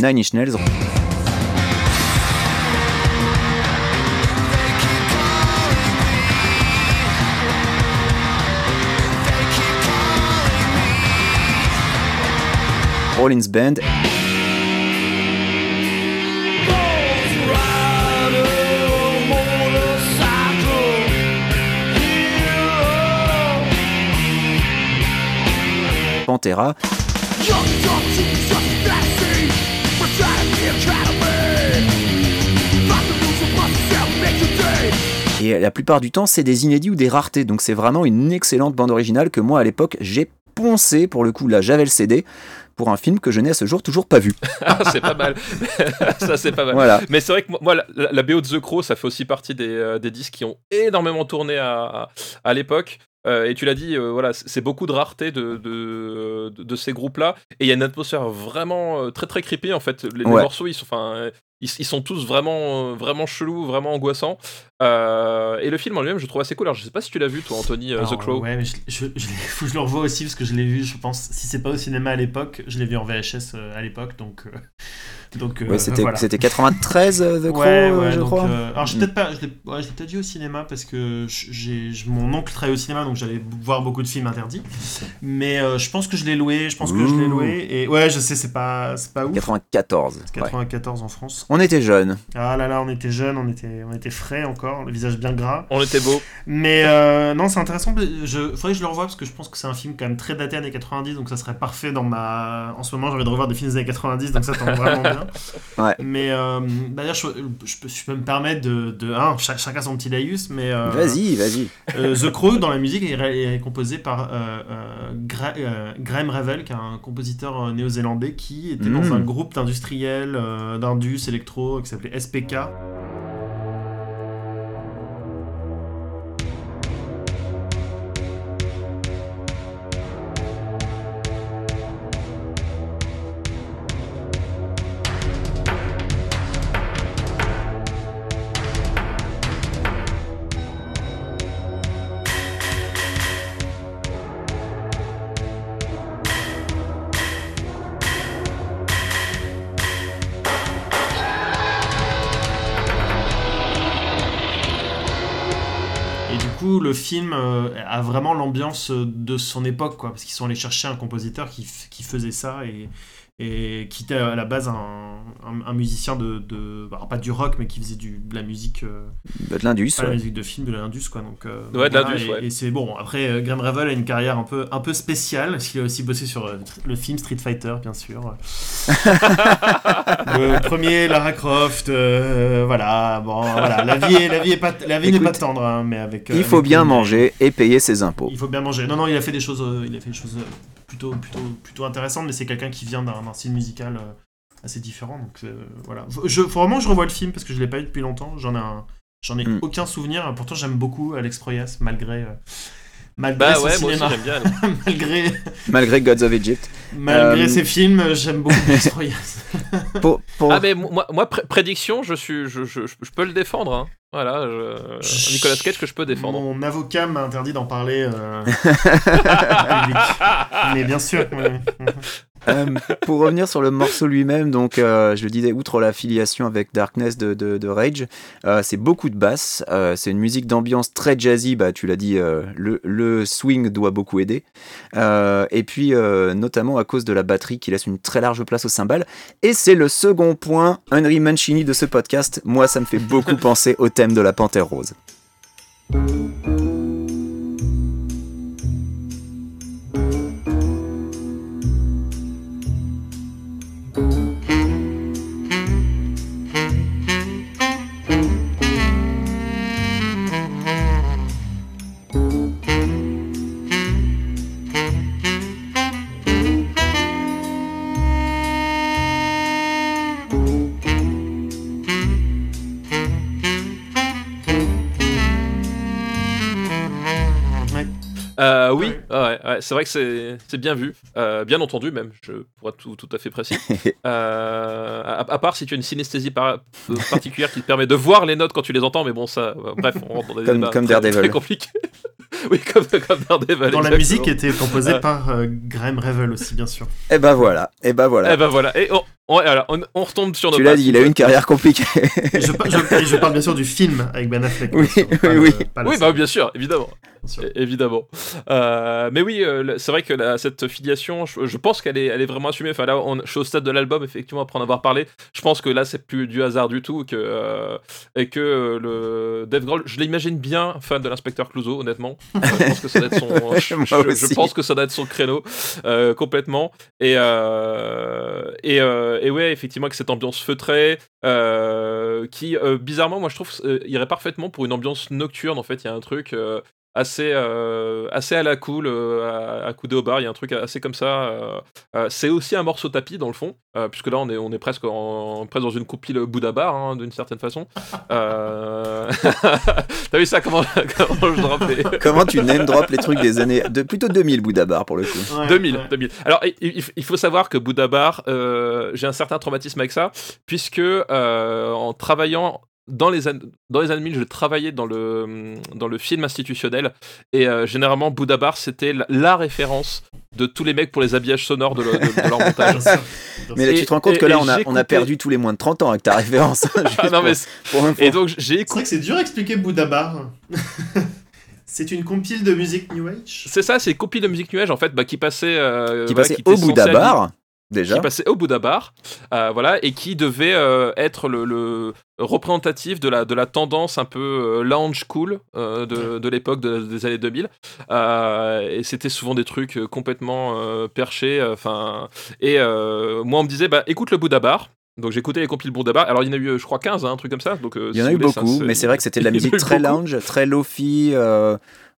Nine Inch Nails. Rollins Band. Pantera. Et la plupart du temps, c'est des inédits ou des raretés. Donc c'est vraiment une excellente bande originale que moi à l'époque j'ai poncé. Pour le coup, là j'avais le CD pour un film que je n'ai à ce jour toujours pas vu. Ah, c'est pas mal. ça, c'est pas mal. Voilà. Mais c'est vrai que moi- la, la- la BO de The Crow, ça fait aussi partie des, euh, des disques qui ont énormément tourné à, à, à l'époque. Euh, et tu l'as dit, euh, voilà, c'est beaucoup de rareté de, de, de, de ces groupes-là. Et il y a une atmosphère vraiment euh, très très creepy en fait. Les, morceaux, ils sont, enfin, ils, ils sont tous vraiment, vraiment chelous, vraiment angoissants. Euh, et le film en lui-même, je le trouve assez cool. Alors, je sais pas si tu l'as vu, toi, Anthony, euh, Alors, The Crow. Ouais, mais je, je, je l'ai- faut que je le revoie aussi parce que je l'ai vu, je pense. Si c'est pas au cinéma à l'époque, je l'ai vu en VHS euh, à l'époque, donc. euh, donc euh, Ouais, c'était voilà. c'était 93 euh, The Crow, Ouais, ouais, je donc, crois. euh, alors, j'ai Mm. peut-être pas, je l'ai ouais, je l'ai peut-être vu au cinéma parce que j'ai mon oncle travaillait au cinéma, donc j'allais voir beaucoup de films interdits. Mais euh, je pense que je l'ai loué, je pense que je l'ai loué. Et ouais, je sais, c'est pas, c'est pas ouf. 94. C'est ouais. 94 en France. On était jeunes. Ah là là, on était jeunes, on était, on était frais encore, le visage bien gras. On était beau. Mais euh, non, c'est intéressant. Je faudrait que je le revoie parce que je pense que c'est un film quand même très daté années 90, donc ça serait parfait dans ma. En ce moment, j'ai envie de revoir des films des années 90, donc ça tombe vraiment bien. Ouais. Mais euh, d'ailleurs, je, je peux, je peux me permettre de. cha- chacun son petit laïus, mais. euh, Vas-y, vas-y. euh, The Crow, dans la musique, est, est composé par euh, euh, Gra- euh, Graham Revel, qui est un compositeur néo-zélandais qui était dans Mm. un groupe d'industriels, euh, d'indus, électro, qui s'appelait SPK. Le film euh, a vraiment l'ambiance de son époque, quoi, parce qu'ils sont allés chercher un compositeur qui, qui faisait ça et, et qui était à la base un, un- un musicien de, de alors pas du rock mais qui faisait du, de la musique euh, de l'Indus, pas la ouais. musique de film de l'Indus quoi donc euh, Ouais, de l'Indus, et, ouais. et c'est bon après euh, Graham Revel a une carrière un peu un peu spéciale parce qu'il a aussi bossé sur euh, le film Street Fighter bien sûr le premier Lara Croft euh, voilà bon voilà la vie est, la vie est pas la vie n'est pas tendre hein, mais avec euh, Il faut avec bien une- manger et payer ses impôts. il faut bien manger. Non, non, il a fait des choses, euh, il a fait des choses euh, plutôt, plutôt, plutôt intéressantes, mais c'est quelqu'un qui vient d'un d'un style musical euh, assez différent. Donc euh, voilà. Faut, je, faut vraiment que je revoie le film parce que je l'ai pas vu depuis longtemps. J'en ai, un- j'en ai Hmm. aucun souvenir. Pourtant, j'aime beaucoup Alex Proyas malgré. euh, Malgré Bah son ouais, moi aussi cinéma, bien. malgré, Malgré Gods of Egypt. malgré Euh, ses films, j'aime beaucoup Alex Proyas. Pour, pour- Ah mais moi, moi pré- prédiction, je suis, je, je, je peux le défendre. hein. Voilà, je- Nicolas Cage que je peux défendre. Mon avocat m'a interdit d'en parler euh. Mais bien sûr. ouais. Euh, pour revenir sur le morceau lui-même, donc euh, je le disais, outre la filiation avec Darkness de, de- de Rage, euh, c'est beaucoup de basse, euh, c'est une musique d'ambiance très jazzy, bah, tu l'as dit, euh, le, le swing doit beaucoup aider, Euh, et puis euh, notamment à cause de la batterie qui laisse une très large place au cymbales, et c'est le second point, Henry Mancini de ce podcast, moi ça me fait beaucoup penser au de la Panthère Rose. Euh, oui, Ouais. ouais, ouais, c'est vrai que c'est c'est bien vu, Euh, bien entendu même, je pourrais être tout, tout à fait précis. Euh, à, à part si tu as une synesthésie par- particulière qui te permet de voir les notes quand tu les entends, mais bon ça, bref, on rentre dans des Comme- débats comme très, Daredevil. très compliqués. oui, comme, comme Daredevil. Dont la musique était composée par euh, Graham Revel aussi, bien sûr. Et ben voilà, et ben voilà. Eh ben voilà, et on, on, alors, on, on retombe sur nos tu l'as dit, il a eu une carrière compliquée. Je, parle bien sûr du film avec Ben Affleck. Oui, bien sûr, pas oui, le- oui. le bah bien sûr, évidemment. bien sûr. É- Évidemment. Euh, mais oui, euh, c'est vrai que la- cette filiation, je, je pense qu'elle est, elle est vraiment assumée. Enfin là, on, je suis au stade de l'album, effectivement, après en avoir parlé. Je pense que là, c'est plus du hasard du tout. Que, euh, et que euh, le Dave Grohl, je l'imagine bien fan de l'inspecteur Clouseau, honnêtement. Je pense que ça doit être son, je, Moi je- je aussi. pense que ça doit être son créneau euh, complètement. Et, euh, et, euh, et ouais, effectivement, avec cette ambiance feutrée, euh, qui euh, bizarrement, moi je trouve, euh, irait parfaitement pour une ambiance nocturne. En fait, il y a un truc. Assez euh, assez à la cool euh, à, à couder au bar il y a un truc assez comme ça euh, euh, c'est aussi un morceau tapis dans le fond euh, puisque là on est on est presque en presque dans une compile Bouddha bar hein, d'une certaine façon euh... t'as vu ça comment, comment je dropais Comment tu name drop les trucs des années de plutôt 2000 Bouddha Bar pour le coup. Ouais, 2000, ouais. 2000. Alors, il, il- il faut savoir que Bouddha Bar, euh, j'ai un certain traumatisme avec ça, puisque euh, en travaillant dans les, an- dans les années 2000, je travaillais dans le, dans le film institutionnel, et euh, généralement, Bouddha Bar, c'était la, la référence de tous les mecs pour les habillages sonores de, le- de- de leur montage. Mais là, tu te rends compte et- que là, on a, on a coupé- perdu tous les moins de 30 ans avec ta référence. Ah, non, mais pour- pour info. et donc, j'ai C'est vrai écouté. que c'est dur à expliquer Bouddha Bar. c'est une compile de musique New Age? C'est ça, c'est une copie de musique nuage en fait, bah, qui passait, euh, qui passait au Bouddha Bar, déjà. qui passait au Bouddha Bar, euh, voilà, et qui devait euh, être le, le représentatif de la, de la tendance un peu euh, lounge cool de, de l'époque de- des années 2000. Euh, et c'était souvent des trucs complètement perchés. Enfin, et moi, on me disait, bah, écoute le Bouddha Bar. Donc j'écoutais les compiles Bouddha Bar. Alors il y en a eu, je crois, 15, hein, un truc comme ça. Donc, Il y en a eu ça, beaucoup, mais c'est vrai que c'était de la musique très beaucoup. lounge, très lofi.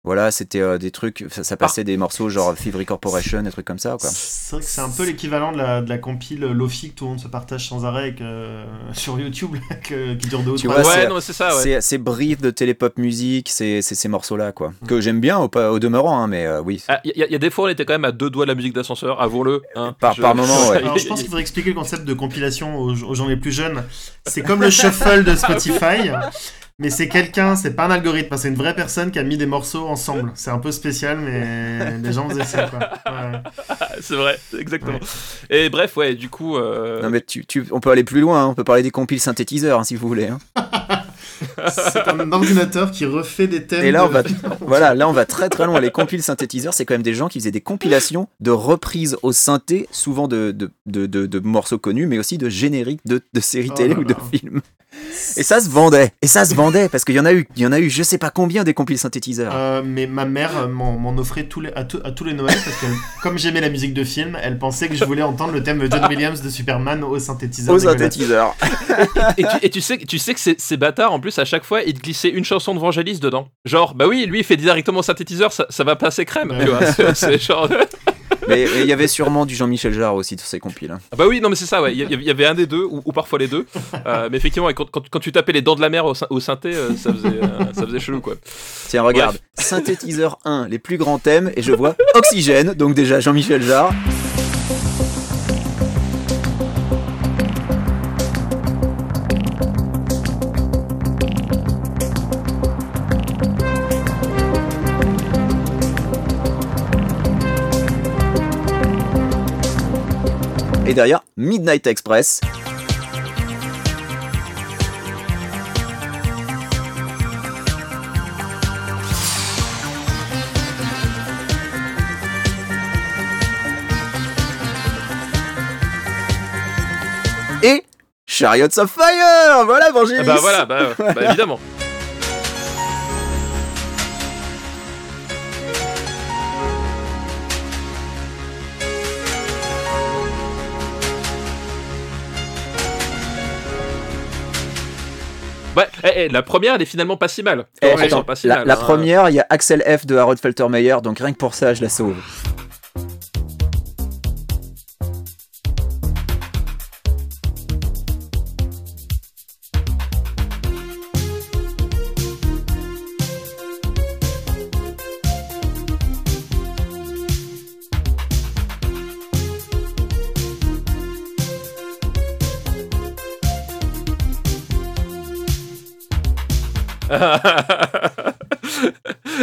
Voilà, c'était euh, des trucs, ça, ça passait des morceaux genre Thievery Corporation, des trucs comme ça. Quoi. C'est vrai que c'est un peu l'équivalent de la, de la compile Lofi que tout le monde se partage sans arrêt avec, euh, sur YouTube, là, que- qui dure deux ou trois. Ouais, c'est- non, mais c'est ça, ouais. C'est brief de télépop musique, c'est ces morceaux-là, quoi. Que j'aime bien au, demeurant, hein, mais euh, oui. Ah, Il y, a- il y a des fois, on était quand même à deux doigts de la musique d'ascenseur, avouons-le. hein. Par- par moment, ouais. Alors, je pense qu'il faudrait expliquer le concept de compilation aux, aux gens les plus jeunes. C'est comme le shuffle de Spotify, mais c'est quelqu'un, c'est pas un algorithme, c'est une vraie personne qui a mis des morceaux ensemble. C'est un peu spécial, mais les gens faisaient ça. Ouais. c'est vrai, exactement. Et bref, ouais, du coup. euh, Non, mais tu, tu- on peut aller plus loin, hein, on peut parler des compiles synthétiseurs, hein, si vous voulez. hein. C'est un ordinateur qui refait des thèmes. Et là, on de- va, voilà, là, on va très très loin. Les compiles synthétiseurs, c'est quand même des gens qui faisaient des compilations de reprises au synthé, souvent de, de, de, de- de morceaux connus, mais aussi de génériques de, de séries Oh télé là ou de films. Et ça se vendait. Et ça se vendait parce qu'il y en a eu, il y en a eu, je sais pas combien des compiles synthétiseurs. Euh, mais ma mère euh, m'en m'en offrait tous les, à, tous- à tous les Noëls parce que comme j'aimais la musique de film, elle pensait que je voulais entendre le thème de John Williams de Superman au synthétiseur. Au synthétiseur. Et tu, et tu sais, tu sais que ces, ces bâtards, en plus, à chaque fois, ils te glissaient une chanson de Vangelis dedans. Genre, bah oui, lui, il fait directement au synthétiseur, ça, ça va passer crème. Ouais. Tu vois, c'est- c'est genre. Mais il y avait sûrement du Jean-Michel Jarre aussi sur ces compiles. hein. Ah bah oui, non, mais c'est ça, ouais. Il y, avait un des deux, ou, ou parfois les deux. Euh, mais effectivement, quand, quand- quand tu tapais les dents de la mer au synthé, euh, ça, faisait, euh, ça faisait chelou, quoi. Tiens, regarde, synthétiseur 1, les plus grands thèmes, et je vois Oxygène, donc déjà Jean-Michel Jarre. Et derrière, Midnight Express. Et Chariots of Fire Voilà, Vangelis Ah bah voilà, bah, bah, évidemment. Ouais, eh, eh, la première, elle est finalement pas si mal. Eh, Commençons attends, pas si la, mal, la hein. première, il y a Axel F de Harold Faltermeyer, donc rien que pour ça, je la sauve.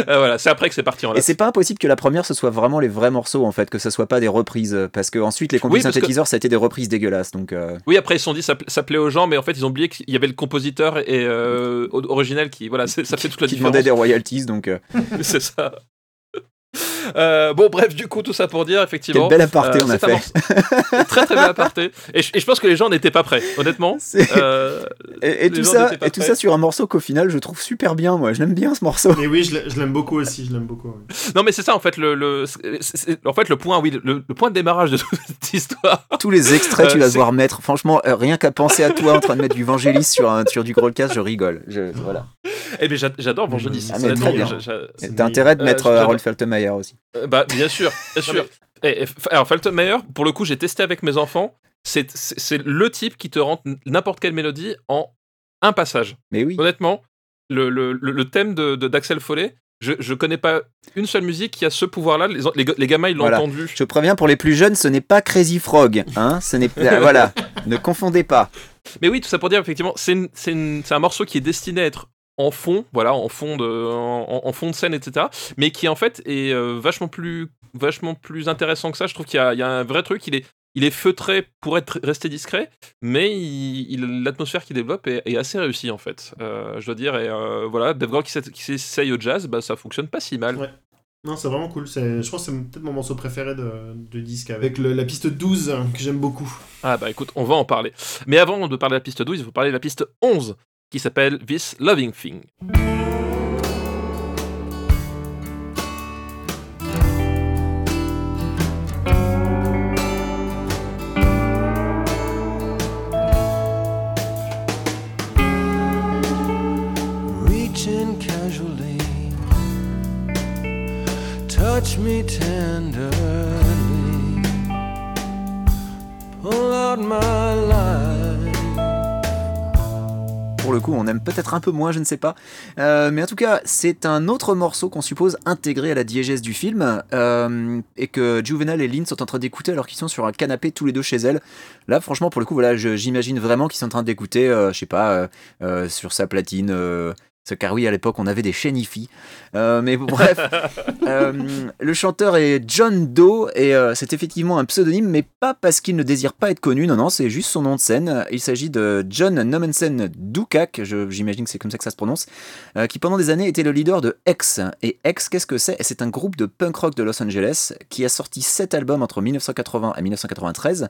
Voilà, c'est après que c'est parti en Et lasse. c'est pas impossible que la première ce soit vraiment les vrais morceaux en fait, que ce soit pas des reprises, euh, parce que ensuite les compiles Oui, que- synthétiseurs ça a été des reprises dégueulasses, donc euh, Oui, après ils se sont dit ça, ça plaît aux gens, mais en fait ils ont oublié qu'il y avait le compositeur et euh, original qui voilà, ça fait toute la qui différence. demandaient des royalties, donc c'est ça. Euh, bon, bref, du coup, tout ça pour dire, effectivement. quel bel aparté euh, on a fait. très très bel aparté. Et je, et je pense que les gens n'étaient pas prêts, honnêtement. Euh, Et, et Les tout gens ça, n'étaient pas et tout ça sur un morceau qu'au final je trouve super bien, moi, je l'aime bien ce morceau. Mais oui, je l'ai- je l'aime beaucoup aussi, je l'aime beaucoup. oui. non, mais c'est ça en fait le, en fait le point, oui, le, le point de démarrage de toute cette histoire. Tous les extraits, tu Euh, vas devoir mettre. Franchement, euh, rien qu'à penser à toi en train de mettre du Vangelis sur, un, sur du Growlcast, je rigole. Je, voilà. Eh bien, j'a- j'adore Vangelis. Ah, T'as intérêt de mettre euh, Harold Faltermeyer aussi. Euh, Bah, bien sûr, bien sûr. Et- et- alors, Faltermeyer, pour le coup, j'ai testé avec mes enfants. C'est le type qui te rentre n'importe quelle mélodie en un passage. Mais oui. Honnêtement, le, le, le- le thème de de- d'Axel Follet, je, je connais pas une seule musique qui a ce pouvoir-là. Les, les, les gamins, ils l'ont Voilà. entendu. Je préviens pour les plus jeunes, ce n'est pas Crazy Frog. Hein ce n'est voilà, ne confondez pas. Mais oui, tout ça pour dire, effectivement, c'est un morceau qui est destiné à être en fond, voilà, en fond de, en, en fond de scène, etc. Mais qui en fait est euh, vachement plus, vachement plus intéressant que ça. Je trouve qu'il y, y a un vrai truc. Il est, il est feutré pour être resté discret, mais l'atmosphère qu'il développe est, est assez réussie en fait. Euh, je dois dire, et euh, voilà, Dave Grohl qui s'essaye au jazz, bah ça fonctionne pas si mal. Ouais. Non, c'est vraiment cool. c'est- Je pense que c'est peut-être mon morceau préféré de, de disque avec le- la piste 12 euh, que j'aime beaucoup. Ah bah écoute, on va en parler. Mais avant de parler de la piste 12, il faut parler de la piste 11, qui s'appelle This Loving Thing. Touch me tenderly. Pull out my Pour le coup, on aime peut-être un peu moins, je ne sais pas. Euh, mais en tout cas, c'est un autre morceau qu'on suppose intégré à la diégèse du film euh, et que Juvenal et Lynn sont en train d'écouter alors qu'ils sont sur un canapé tous les deux chez elle. Là, franchement, pour le coup, voilà, j'imagine vraiment qu'ils sont en train d'écouter, euh, je sais pas, sur sa platine. Car oui, à l'époque, on avait des chaînes IFI. Euh, mais bref, euh, le chanteur est John Doe et euh, c'est effectivement un pseudonyme, mais pas parce qu'il ne désire pas être connu. Non, non, c'est juste son nom de scène. Il s'agit de John Nomensen Dukak, j'imagine que c'est comme ça que ça se prononce, euh, qui pendant des années était le leader de X. Et X, qu'est-ce que c'est? C'est un groupe de punk rock de Los Angeles qui a sorti 7 albums entre 1980 et 1993.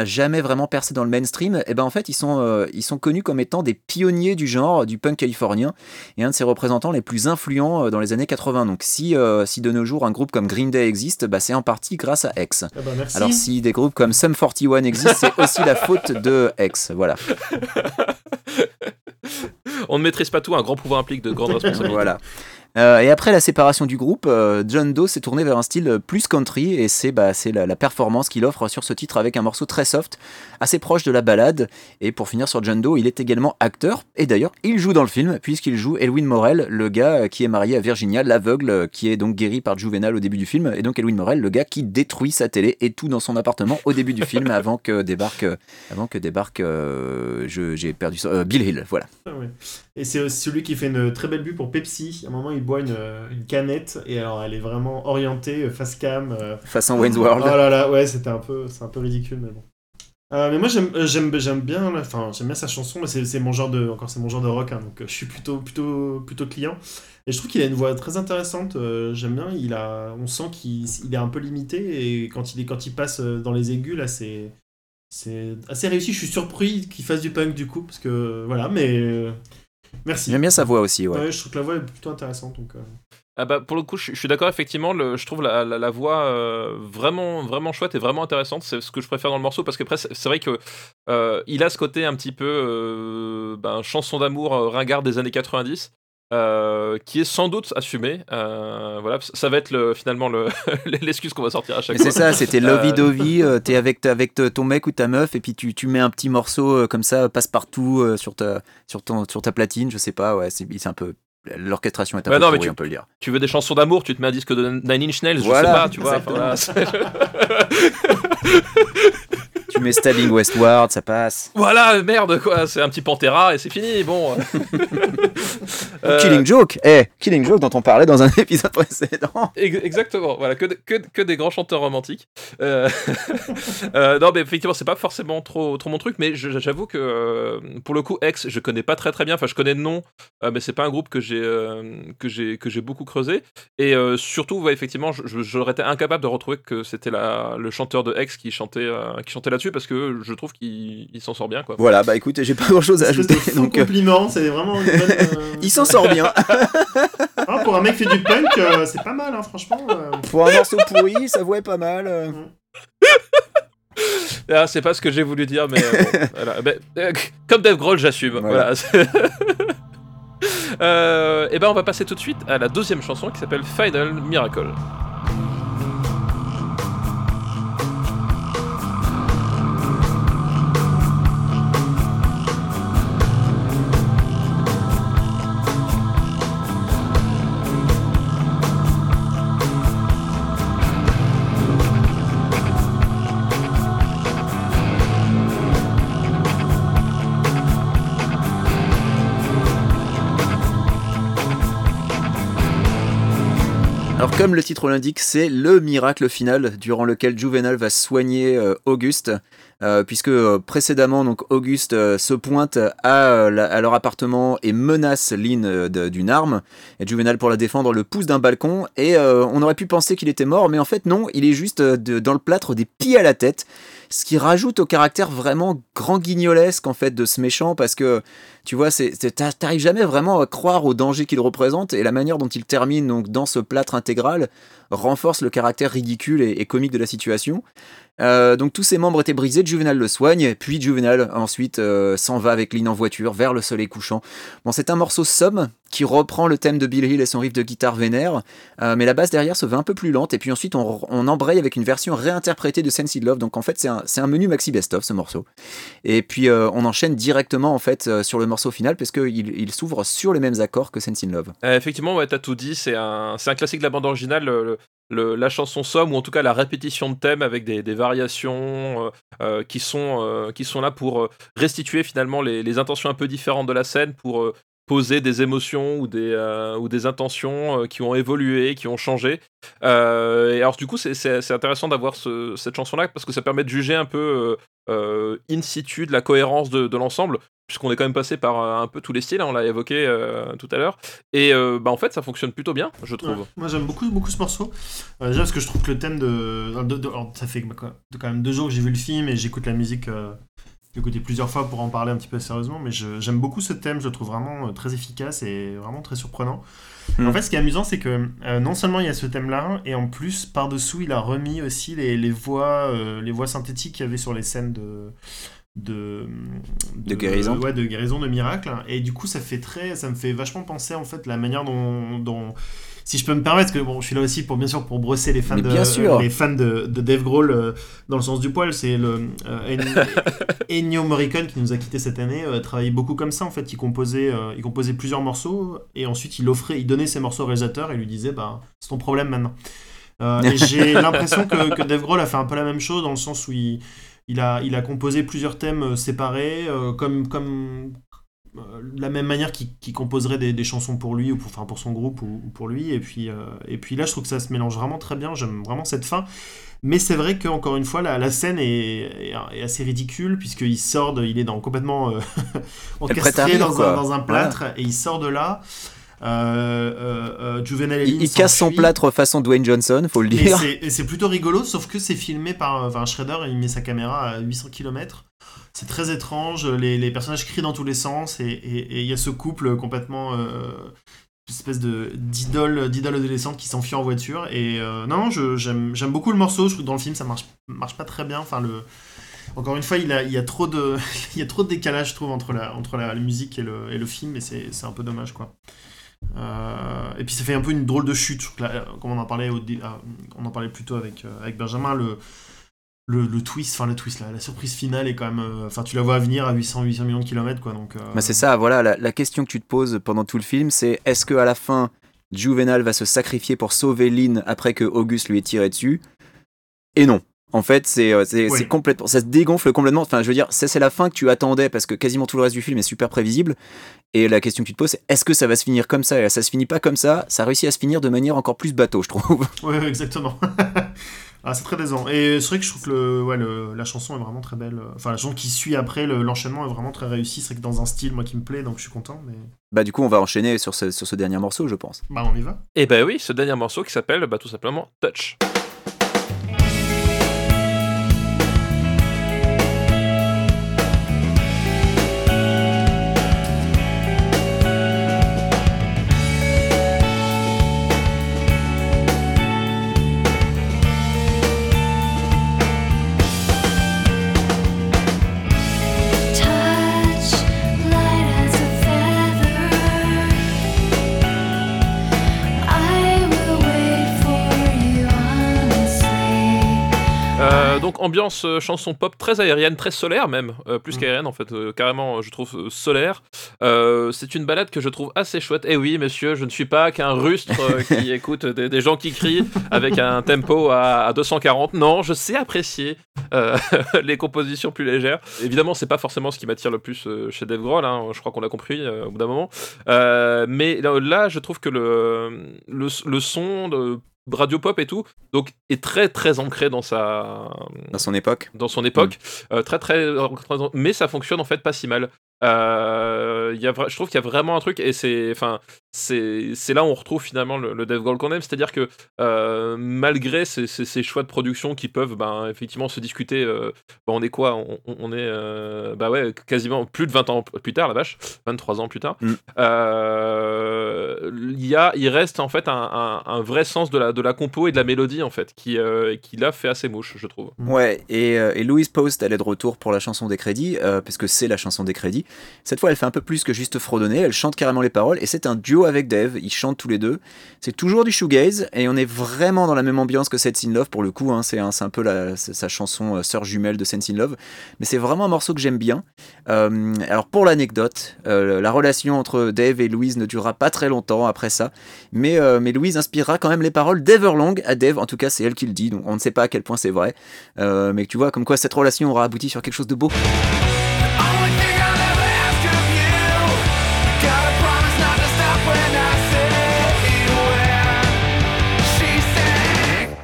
N'a jamais vraiment percé dans le mainstream, et ben en fait ils sont, euh, ils sont connus comme étant des pionniers du genre, du punk californien, et un de ses représentants les plus influents euh, dans les années 80. Donc si, euh, si de nos jours un groupe comme Green Day existe, bah, c'est en partie grâce à X. Ah bah, merci. Alors si des groupes comme Sum 41 existent, c'est aussi la faute de X. Voilà. On ne maîtrise pas tout, un grand pouvoir implique de grandes responsabilités. voilà. Euh, et après la séparation du groupe, euh, John Doe s'est tourné vers un style plus country et c'est bah, la, la performance qu'il offre sur ce titre avec un morceau très soft, assez proche de la balade. Et pour finir sur John Doe, il est également acteur et d'ailleurs il joue dans le film puisqu'il joue Elwin Morel, le gars euh, qui est marié à Virginia, l'aveugle qui est donc guéri par Juvenal au début du film et donc Elwin Morel, le gars qui détruit sa télé et tout dans son appartement au début du film avant que débarque, avant que débarque, euh, j'ai perdu ça, Bill Hill, voilà. Ah. Et c'est celui qui fait une très belle vue pour Pepsi. À un moment, il boit une, une canette et alors elle est vraiment orientée euh, face cam. euh. Façon Wayne's World. Oh là là, ouais, c'était un peu, c'est un peu ridicule, mais bon. Euh, mais moi j'aime euh, j'aime j'aime bien enfin j'aime bien sa chanson mais c'est mon genre de encore c'est mon genre de rock hein, donc euh, je suis plutôt plutôt plutôt client et je trouve qu'il a une voix très intéressante euh, j'aime bien il a on sent qu'il il est un peu limité et quand il est quand il passe euh, dans les aigus là c'est c'est assez réussi je suis surpris qu'il fasse du punk du coup parce que voilà mais euh, merci J'aime bien sa voix aussi, ouais. Ouais, je trouve que la voix est plutôt intéressante donc euh, Ah bah, pour le coup, je, je suis d'accord, effectivement, le- je trouve la, la, la voix euh, vraiment, vraiment chouette et vraiment intéressante. C'est ce que je préfère dans le morceau parce qu'après, c'est c'est vrai que euh, il a ce côté un petit peu euh, ben, chanson d'amour ringard des années 90. Euh, qui est sans doute assumé. Euh, voilà, ça va être le, finalement le- l'excuse qu'on va sortir à chaque Mais fois. c'est ça, c'était lovey Euh, dovey, euh, t'es avec, ton mec ou ta meuf et puis tu, tu mets un petit morceau comme ça, passe partout sur, ta, sur, ton, sur ta platine, je sais pas, ouais, c'est un peu. L'orchestration est un peu non, mais pourrie, tu- on peut le dire. Tu veux des chansons d'amour, tu te mets un disque de Nine Inch Nails, Voilà, je sais pas, tu vois. voilà, Tu mets Stabbing Westward, ça passe. Voilà, merde, quoi, c'est un petit Pantera et c'est fini, bon. Euh, Killing Joke, eh, Killing Joke dont on parlait dans un épisode précédent. Ex- Exactement, voilà, que, de- que, que des grands chanteurs romantiques. Euh, euh, non, mais effectivement, c'est pas forcément trop, trop mon truc, mais j'avoue que pour le coup, X, je connais pas très très bien. Enfin, je connais le nom, mais c'est pas un groupe que j'ai que j'ai que j'ai beaucoup creusé. Et surtout, ouais, effectivement, j'aurais été incapable de retrouver que c'était la- le chanteur de X qui chantait qui chantait là-dessus parce que je trouve qu'il il s'en sort bien, quoi. Voilà, bah écoute, j'ai pas grand chose à ajouter. faux Donc, euh, compliment c'est vraiment une bonne, euh, il s'en sort bien. Ah, pour un mec qui fait du punk euh, c'est pas mal hein, franchement euh. Pour un morceau pourri, sa voix est pas mal. euh. Ah, c'est pas ce que j'ai voulu dire, mais euh, bon, voilà. Ben, euh, comme Dave Grohl, j'assume. Voilà. Voilà. Euh, et ben, on va passer tout de suite à la deuxième chanson qui s'appelle Final Miracle. Comme le titre l'indique, c'est le miracle final durant lequel Juvenal va soigner euh, Auguste, euh, puisque euh, précédemment donc Auguste se pointe à, leur appartement et menace Lynn d'une arme, et Juvenal pour la défendre le pousse d'un balcon, et on aurait pu penser qu'il était mort, mais en fait non, il est juste dans le plâtre des pieds à la tête, ce qui rajoute au caractère vraiment grand guignolesque en fait de ce méchant, parce que tu vois, c'est, c'est- t'a- t'arrives jamais vraiment à croire au danger qu'il représente et la manière dont il termine donc dans ce plâtre intégral. renforce le caractère ridicule et comique de la situation. Euh, donc tous ses membres étaient brisés, Juvenal le soigne, puis Juvenal ensuite euh, s'en va avec Lynn en voiture vers le soleil couchant. Bon, c'est un morceau somme qui reprend le thème de Bill Hill et son riff de guitare vénère, euh, mais la basse derrière se veut un peu plus lente, et puis ensuite on, on embraye avec une version réinterprétée de Sense Love, donc en fait c'est un, menu maxi best-of ce morceau. Et puis on enchaîne directement en fait sur le morceau final, parce qu'il il s'ouvre sur les mêmes accords que Sense Love. Effectivement, ouais, t'as tout dit. C'est un, classique de la bande originale. le- la chanson somme ou en tout cas la répétition de thèmes avec des, des variations euh, euh, qui sont euh, qui sont là pour restituer finalement les, intentions un peu différentes de la scène pour poser des émotions ou des ou des intentions qui ont évolué qui ont changé. Et alors du coup c'est- intéressant d'avoir ce- cette chanson là parce que ça permet de juger un peu in situ de la cohérence de l'ensemble puisqu'on est quand même passé par euh, un peu tous les styles, hein, on l'a évoqué euh, tout à l'heure. Et euh, bah, en fait, ça fonctionne plutôt bien, je trouve. Ouais. Moi j'aime beaucoup, beaucoup ce morceau. Euh, déjà parce que je trouve que le thème de. de- de- alors, ça fait quoi, de quand même deux jours que j'ai vu le film et j'écoute la musique. euh, j'ai écouté plusieurs fois pour en parler un petit peu sérieusement, mais je- j'aime beaucoup ce thème, je le trouve vraiment très efficace et vraiment très surprenant. Mm. En fait, ce qui est amusant, c'est que euh, non seulement il y a ce thème-là, et en plus, par-dessous, il a remis aussi les, les voix, euh, les voix synthétiques qu'il y avait sur les scènes de. De, De guérison. ouais de guérison de miracle et du coup ça fait très ça me fait vachement penser en fait la manière dont, dont si je peux me permettre, parce que bon, je suis là aussi pour bien sûr pour brosser les fans de les fans de, de Dave Grohl euh, dans le sens du poil, c'est le euh, En- Ennio Morricone qui nous a quitté cette année euh, travaillait beaucoup comme ça en fait, il composait euh, il composait plusieurs morceaux et ensuite il offrait il donnait ses morceaux au réalisateur et lui disait bah c'est ton problème maintenant. J'ai l'impression que, que Dave Grohl a fait un peu la même chose dans le sens où il il a, il a composé plusieurs thèmes euh, séparés, euh, comme, comme euh, de la même manière qu'il composerait des, des chansons pour lui ou pour, enfin, pour son groupe ou, ou pour lui. Et puis, et puis là, je trouve que ça se mélange vraiment très bien. J'aime vraiment cette fin. Mais c'est vrai qu'encore une fois, la, la scène est, est- est assez ridicule, puisqu'il sort de, il est dans, complètement euh, dans, un, dans un plâtre, et il sort de là. Euh, euh, euh, Juvenal et Il, il casse son plâtre façon Dwayne Johnson, faut le Et dire. c'est- Et c'est plutôt rigolo, sauf que c'est filmé par enfin, Shredder, il met sa caméra à 800 km. C'est très étrange, les, les personnages crient dans tous les sens, et et- et il y a ce couple complètement. Euh, espèce de d'idole d'idole adolescente qui s'enfuit en voiture et euh, non j'aime beaucoup le morceau je trouve que dans le film ça marche marche pas très bien enfin le encore une fois il, a, il y a trop de il y a trop de décalage je trouve entre la entre la, la musique et le, et le film et c'est c'est un peu dommage quoi euh, et puis ça fait un peu une drôle de chute. Là, comme on en parlait, au ah, on en parlait plus tôt avec, euh, avec Benjamin, le, le, le twist, enfin le twist, la, la surprise finale est quand même. euh, Enfin, tu la vois venir à 800, 800 millions de kilomètres, quoi. Donc, euh, Bah, c'est ça, voilà, la, la question que tu te poses pendant tout le film, c'est est-ce que à la fin, Juvenal va se sacrifier pour sauver Lynn après que Auguste lui ait tiré dessus? Et non. En fait, c'est euh, Oui. complètement, ça se dégonfle complètement. Enfin, je veux dire, c'est la fin que tu attendais parce que quasiment tout le reste du film est super prévisible. Et la question que tu te poses, c'est est-ce que ça va se finir comme ça? Et ça se finit pas comme ça. Ça réussit à se finir de manière encore plus bateau, je trouve. Ouais, ouais, exactement. ah, c'est très décevant. Et c'est vrai que je trouve que le, ouais, le- la chanson est vraiment très belle. Enfin, la chanson qui suit après, le- l'enchaînement est vraiment très réussi. C'est vrai que dans un style, moi, qui me plaît, donc je suis content. Mais Bah du coup, on va enchaîner sur ce, sur ce dernier morceau, je pense. bah, on y va. Et ben oui, ce dernier morceau qui s'appelle bah, tout simplement Touch. Touch donc ambiance euh, chanson pop très aérienne, très solaire même, euh, plus Mm. qu'aérienne en fait, euh, carrément je trouve solaire. C'est une balade que je trouve assez chouette. Et oui monsieur, je ne suis pas qu'un rustre qui écoute des, des gens qui crient avec un tempo à, à 240. Non, je sais apprécier les compositions plus légères. Évidemment, c'est pas forcément ce qui m'attire le plus chez Dave Grohl, hein, je crois qu'on l'a compris au bout d'un moment. Mais là, là, je trouve que le, le, le son de radio pop et tout, donc est très très ancré dans sa Dans son époque. dans son époque, euh, très, très très mais ça fonctionne en fait pas si mal. Euh, il y a, je trouve qu'il y a vraiment un truc et c'est enfin c'est c'est là où on retrouve finalement le, le Grohl qu'on aime, c'est-à-dire que euh, malgré ces, ces- ces choix de production qui peuvent ben, effectivement se discuter, euh, ben, on est quoi? On, est euh, bah ouais, quasiment plus de 20 ans plus tard, la vache, 23 ans plus tard. Mm. Euh, il y a, il reste en fait un, un- un vrai sens de la, de la compo et de la mélodie en fait, qui, euh, qui l'a fait assez mouche, je trouve. Ouais, et, et Louise Post, elle est de retour pour la chanson des crédits, euh, puisque c'est la chanson des crédits. Cette fois, elle fait un peu plus que juste fredonner, elle chante carrément les paroles, et c'est un duo avec Dave, ils chantent tous les deux. C'est toujours du shoegaze, et on est vraiment dans la même ambiance que Sense in Love, pour le coup, hein, c'est un, peu la, sa chanson euh, sœur jumelle de Sense in Love, mais c'est vraiment un morceau que j'aime bien. Euh, alors pour l'anecdote, euh, la relation entre Dave et Louise ne durera pas très longtemps après ça, mais, mais Louise inspirera quand même les paroles d'Everlong à Dave, en tout cas c'est elle qui le dit, donc on ne sait pas à quel point c'est vrai. Mais tu vois, comme quoi cette relation aura abouti sur quelque chose de beau.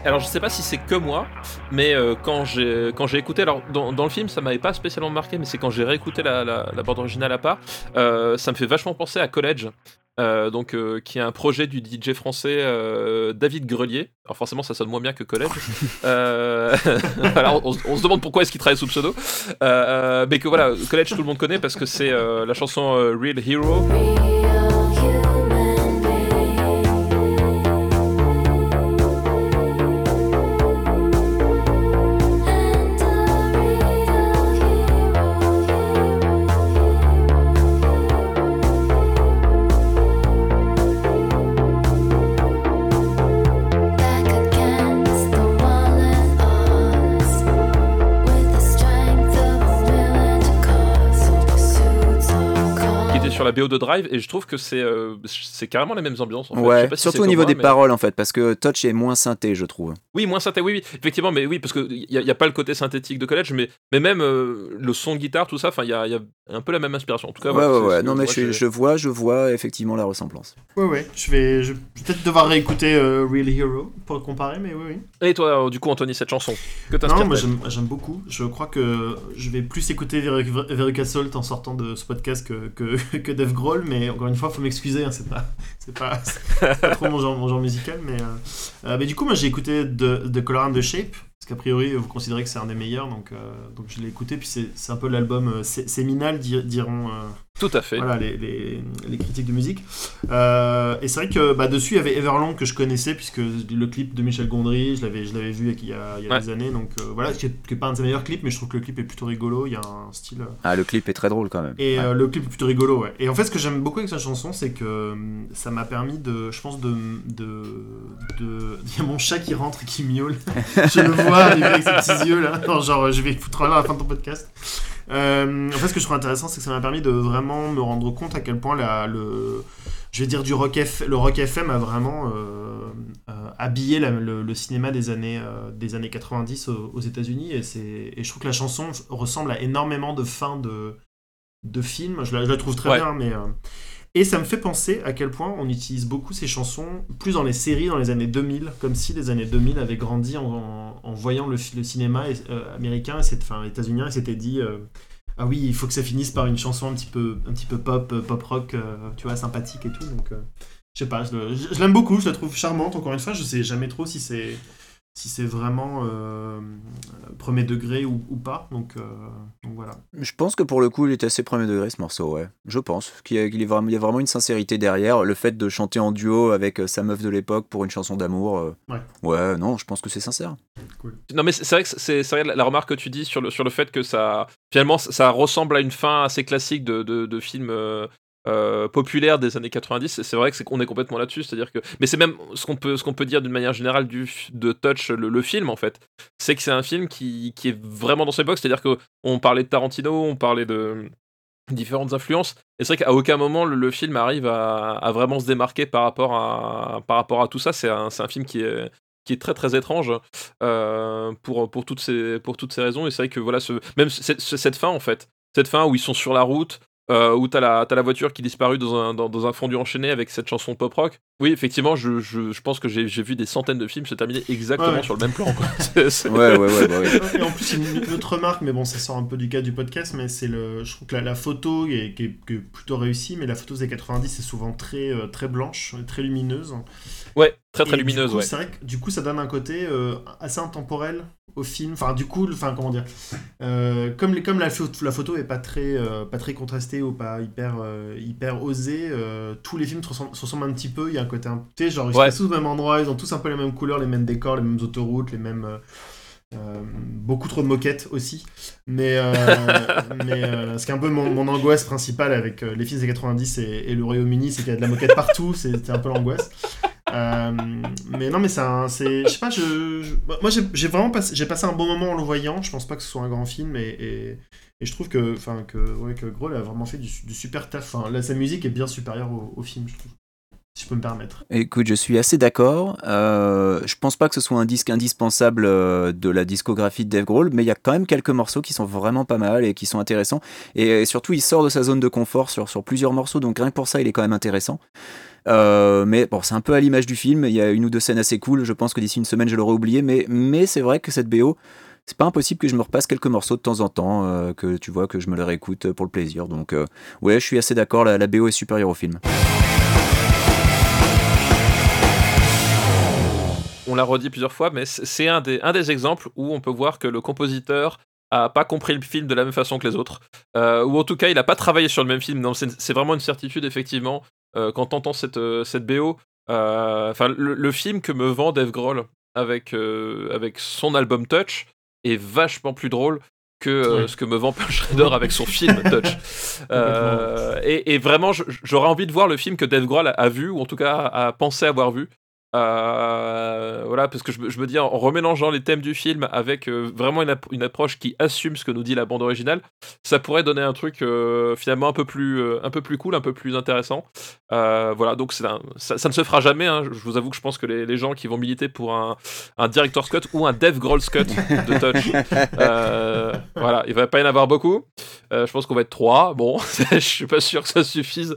Alors je sais pas si c'est que moi, mais euh, quand j'ai quand j'ai écouté, alors dans, dans le film ça m'avait pas spécialement marqué, mais c'est quand j'ai réécouté la, la, la bande originale à part, euh, ça me fait vachement penser à College. euh, donc qui est un projet du DJ français David Grelier. Alors forcément ça sonne moins bien que College. Voilà, on, on se demande pourquoi est-ce qu'il travaille sous pseudo. Mais que voilà, College tout le monde connaît parce que c'est la chanson Real Hero. Sur la BO de Drive et je trouve que c'est euh, c'est carrément les mêmes ambiances. En fait. Je sais Ouais, pas si surtout au niveau des mais- paroles en fait, parce que Touch est moins synthé, je trouve. Oui, moins synthé, oui, oui, effectivement, mais oui, parce qu'il n'y a, y a pas le côté synthétique de collège, mais, mais même euh, le son guitare, tout ça, il y a, y a un peu la même inspiration. En tout cas, Ouais, voilà, ouais, ouais. Non, mais je, vois, je vois effectivement la ressemblance. Ouais, ouais. Je vais, je vais peut-être devoir réécouter euh, Real Hero pour comparer, mais oui, oui. Et toi, du coup, Anthony, cette chanson Que Non, t'inspire moi j'aime beaucoup. Je crois que je vais plus écouter Ver- Veruca Salt en sortant de ce podcast que, que, que Dave Grohl, mais encore une fois, faut m'excuser, hein, c'est pas, c'est pas, trop mon genre, mon genre musical. Mais, euh, euh, mais du coup, moi j'ai écouté The, The Color and the Shape, parce qu'a priori vous considérez que c'est un des meilleurs, donc, euh, donc je l'ai écouté, puis c'est un peu l'album euh, sé- séminal, dir- diront. euh, Tout à fait. voilà, les, les, les critiques de musique. Euh, et c'est vrai que bah, dessus, il y avait Everlong que je connaissais, puisque le clip de Michel Gondry, je l'avais, je l'avais vu il y a, il y a Ouais. des années. Donc euh, voilà, qui est, qui est pas un de ses meilleurs clips, mais je trouve que le clip est plutôt rigolo. Il y a un style. euh, Ah, le clip est très drôle quand même. Et Ouais. euh, le clip est plutôt rigolo, ouais. Et en fait, ce que j'aime beaucoup avec cette chanson, c'est que ça m'a permis de, je pense, de, de, de... Il y a mon chat qui rentre et qui miaule. je le vois arriver avec ses petits yeux là. Non, genre, je vais foutre là à la fin de ton podcast. Euh, en fait, ce que je trouve intéressant, c'est que ça m'a permis de vraiment me rendre compte à quel point la, le, je vais dire du rock F, le rock FM a vraiment euh, euh, habillé la- le, le cinéma des années, des années 90 aux, aux États-Unis. Et, et je trouve que la chanson ressemble à énormément de fins de, de films. Je la, je la trouve très Ouais. bien, mais. Et ça me fait penser à quel point on utilise beaucoup ces chansons, plus dans les séries dans les années 2000, comme si les années 2000 avaient grandi en, en- voyant le, cinéma euh, américain, et enfin états-unien, et s'était dit euh, ah oui, il faut que ça finisse par une chanson un petit peu, un petit peu pop, euh, pop rock, euh, tu vois, sympathique et tout. Donc, je sais pas, je- je l'aime beaucoup, je la trouve charmante. Encore une fois, je sais jamais trop si c'est si c'est vraiment euh, premier degré ou, ou pas. Donc, euh, donc voilà. Je pense que pour le coup, il est assez premier degré ce morceau, ouais. Je pense qu'il y, a- qu'il est vraiment- il y a vraiment une sincérité derrière. Le fait de chanter en duo avec euh, sa meuf de l'époque pour une chanson d'amour. euh, Ouais. Ouais, non, je pense que c'est sincère. Non, mais c'est vrai que c'est la, la remarque que tu dis sur le, sur le fait que ça, finalement, ça, ça ressemble à une fin assez classique de, de, de film euh, populaire des années 90. et C'est vrai que c'est qu'on est complètement là-dessus, c'est-à-dire que, mais c'est même ce qu'on peut, ce qu'on peut dire d'une manière générale du de Touch, le, le film en fait, c'est que c'est un film qui, qui est vraiment dans son époque, c'est-à-dire que on parlait de Tarantino, on parlait de différentes influences. Et c'est vrai qu'à aucun moment le, le film arrive à, à vraiment se démarquer par rapport à, par rapport à tout ça. C'est un, un film qui est, qui est très très étrange euh, pour, pour, toutes ces, pour toutes ces raisons. Et c'est vrai que voilà, ce, même cette fin en fait, cette fin où ils sont sur la route, euh, où t'as la, t'as la voiture qui disparut dans un, dans, dans un fondu enchaîné avec cette chanson pop rock. Oui, effectivement, je, je, je pense que j'ai j'ai vu des centaines de films se terminer exactement Ouais, ouais. sur le même plan. quoi. C'est- c'est- Ouais, ouais, ouais, bah oui. Et en plus, une, une autre remarque, mais bon, ça sort un peu du cadre du podcast, mais c'est le, je trouve que la, la photo est, qui est, qui est plutôt réussie, mais la photo des 90 est souvent très, euh, très blanche, très lumineuse. Ouais, très très Et lumineuse, du coup, ouais. C'est vrai que du coup, ça donne un côté euh, assez intemporel au film. Enfin, du coup, enfin, comment dire, euh, comme, les, comme la, la photo est pas très, euh, pas très contrastée ou pas hyper, euh, hyper osée, tous les films se ressemblent, se ressemblent un petit peu. Il y a un côté, un, sais, genre ils Ouais. sont tous au même endroit, ils ont tous un peu les mêmes couleurs, les mêmes décors, les mêmes autoroutes, les mêmes. euh, beaucoup trop de moquettes aussi. Mais, euh, mais euh, ce qui est un peu mon, mon angoisse principale avec les films des 90 et, et le Royaume-Uni, c'est qu'il y a de la moquette partout, c'est- c'était un peu l'angoisse. Euh, mais non, mais un. c'est- Je sais pas, je, moi j'ai vraiment passé, j'ai passé un bon moment en le voyant. Je pense pas que ce soit un grand film et, je trouve que, enfin, que, ouais, que Grohl a vraiment fait du, super taf. Enfin, là, sa musique est bien supérieure au, film, je trouve. Si je peux me permettre. Écoute, je suis assez d'accord. Euh, je pense pas que ce soit un disque indispensable euh, de la discographie de Dave Grohl, mais il y a quand même quelques morceaux qui sont vraiment pas mal et qui sont intéressants. Et, surtout, il sort de sa zone de confort sur plusieurs morceaux, donc rien que pour ça, il est quand même intéressant. Euh, mais bon, c'est un peu à l'image du film. Il y a une ou deux scènes assez cool. Je pense que d'ici une semaine, je l'aurai oublié. Mais, mais c'est vrai que cette BO, c'est pas impossible que je me repasse quelques morceaux de temps en temps, euh, que tu vois, que je me les réécoute pour le plaisir. Donc, euh, ouais, je suis assez d'accord. La, BO est supérieure au film. on l'a redit plusieurs fois, mais c'est un des, un des exemples où on peut voir que le compositeur a pas compris le film de la même façon que les autres, euh, ou en tout cas il a pas travaillé sur le même film. Non, c'est vraiment une certitude effectivement quand t'entends cette euh, cette BO. euh, Enfin, le, le film que me vend Dave Grohl avec euh, avec son album Touch est vachement plus drôle que euh, ce que me vend Paul Schrader avec son film Touch. Euh, et, et vraiment, j'aurais envie de voir le film que Dave Grohl a, a vu, ou en tout cas a, a pensé avoir vu. Euh, voilà, parce que je, me- je me dis, en remélangeant les thèmes du film avec euh, vraiment une, app- une approche qui assume ce que nous dit la bande originale, ça pourrait donner un truc euh, finalement un peu, plus, un peu plus cool, un peu plus intéressant. Voilà, donc un- ça, ça ne se fera jamais. hein. Je vous avoue que je pense que les, les gens qui vont militer pour un, un Director's Cut ou un Dave Grohl's Cut de Touch, voilà, il va pas y en avoir beaucoup. Je pense qu'on va être trois. Bon, je suis pas sûr que ça suffise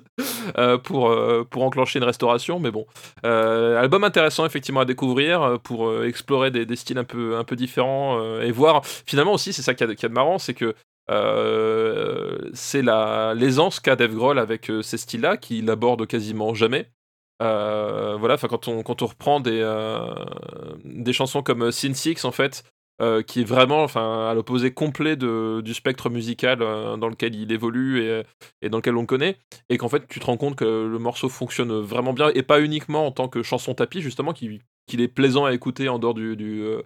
pour, pour enclencher une restauration, mais bon. Album intéressant effectivement à découvrir euh, pour euh, explorer des, styles un peu, un peu différents euh, et voir finalement aussi, c'est ça qui a y a de marrant, c'est que euh, c'est la l'aisance qu'a Dave Grohl avec ces styles-là qu'il aborde quasiment jamais. Voilà, quand on quand on reprend des des chansons comme Sin Six en fait, euh, qui est vraiment à l'opposé complet du spectre musical euh, dans lequel il évolue et, et dans lequel on le connaît. Et qu'en fait tu te rends compte que le morceau fonctionne vraiment bien et pas uniquement en tant que chanson tapis justement qu'il est plaisant à écouter en dehors euh,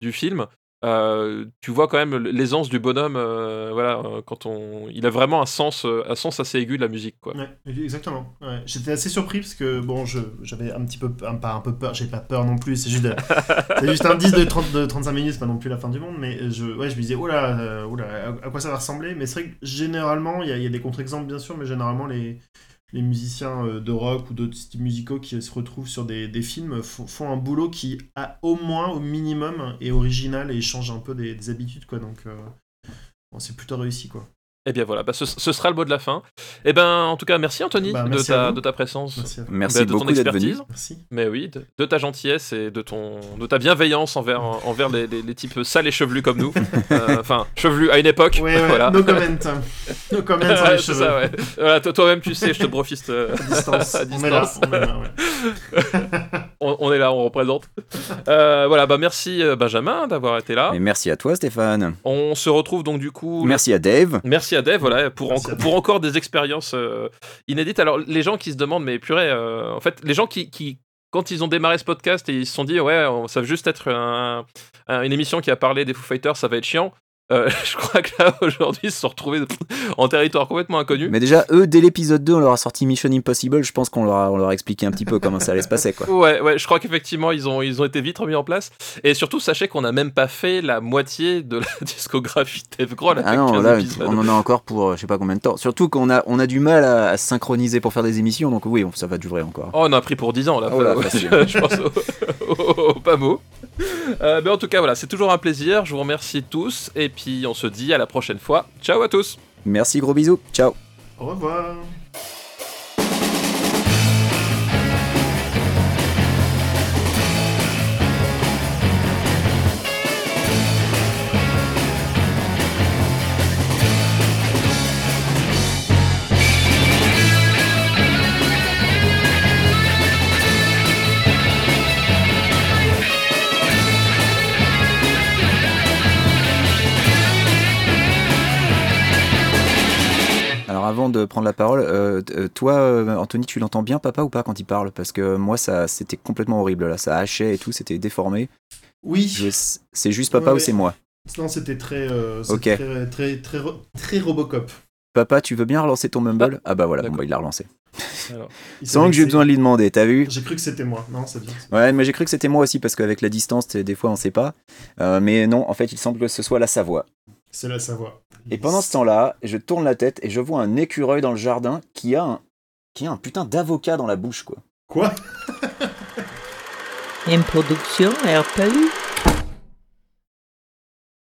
du film Euh, tu vois quand même l'aisance du bonhomme euh, voilà euh, quand on il a vraiment un sens un sens assez aigu de la musique quoi Ouais, exactement. Ouais. J'étais assez surpris parce que bon, je- j'avais un petit peu, un, pas un peu peur, j'ai pas peur non plus, c'est juste, c'est juste un 10 de, 30, de 35 minutes, c'est pas non plus la fin du monde, mais je, ouais, je me disais, oh là, oh là, à, quoi ça va ressembler Mais c'est vrai que généralement, il y, y a des contre-exemples bien sûr, mais généralement les, les musiciens euh, de rock ou d'autres styles musicaux qui se retrouvent sur des, films font, un boulot qui, a, au moins, au minimum, est original et change un peu des, des habitudes, quoi. Donc, euh, c'est plutôt réussi, quoi. Et bien voilà bah, ce, ce sera le mot de la fin et ben en tout cas merci Anthony Bah, de, merci ta, vous. de ta présence Merci. Merci de ton venu. expertise Merci. Mais oui, de, de ta gentillesse et de, ton, de ta bienveillance envers, envers les, les- les types sales et chevelus comme nous. Euh, Enfin, chevelus à une époque. Ouais, ouais, voilà. no comment. No comment sur Ouais, les c'est cheveux. ça, ouais. Voilà, toi- toi-même, tu sais, je te brofiste. euh, À distance. À On est là. distance. On est là, ouais. on, on est là, on représente. Euh, voilà, bah merci Benjamin d'avoir été là. Et merci à toi, Stéphane. On se retrouve donc du coup. Merci à Dave. Merci à Dave, voilà, pour, encore des expériences euh, inédites. Alors, les gens qui se demandent, mais purée, euh, en fait, les gens qui, qui, quand ils ont démarré ce podcast et ils se sont dit, ouais, on- ça va juste être un- un- une émission qui a parlé des Foo Fighters, ça va être chiant. Euh, je crois que là, aujourd'hui, ils se sont retrouvés en territoire complètement inconnu. Mais déjà, eux, dès l'épisode 2, on leur a sorti Mission Impossible. Je pense qu'on leur, a, on leur a expliqué un petit peu comment ça allait se passer. Quoi. Ouais, ouais, je crois qu'effectivement, ils ont, ils ont été vite remis en place. Et surtout, sachez qu'on n'a même pas fait la moitié de la discographie de Dave Grohl Ah non, 15 là, épisodes. on en a encore pour euh, je sais pas combien de temps. Surtout qu'on a, on a du mal à, à se synchroniser pour faire des émissions, donc oui, ça va durer encore. Oh, on a pris pour 10 ans là, Oh là, Ouais, facile. je, je pense au, au- au pas mot. Euh, mais en tout cas, voilà, c'est toujours un plaisir. Je vous remercie tous et puis on se dit à la prochaine fois. Ciao à tous. Merci, gros bisous. Ciao. Au revoir. Alors avant de prendre la parole, euh, euh, toi, euh, Anthony, tu l'entends bien, papa, ou pas quand il parle? Parce que moi, ça, c'était complètement horrible là. Ça hachait et tout, c'était déformé. Oui. Je- C'est juste papa Ouais, ou c'est moi? Non, c'était très, euh, c'était Ok. très, très, très, ro- très Robocop. Papa, tu veux bien relancer ton mumble? Ah bah voilà, bon, bah, il l'a relancé. Alors, Il Sans que j'ai besoin de lui demander, t'as vu? J'ai cru que c'était moi. Non, c'est bien. Ouais, mais j'ai cru que c'était moi aussi parce qu'avec la distance, des fois on sait pas. Euh, mais non, en fait, il semble que ce soit la Savoie. C'est la Savoie. Et pendant ce temps-là, je tourne la tête et je vois un écureuil dans le jardin qui a un, qui a un putain d'avocat dans la bouche, quoi. Quoi? Une production RPU.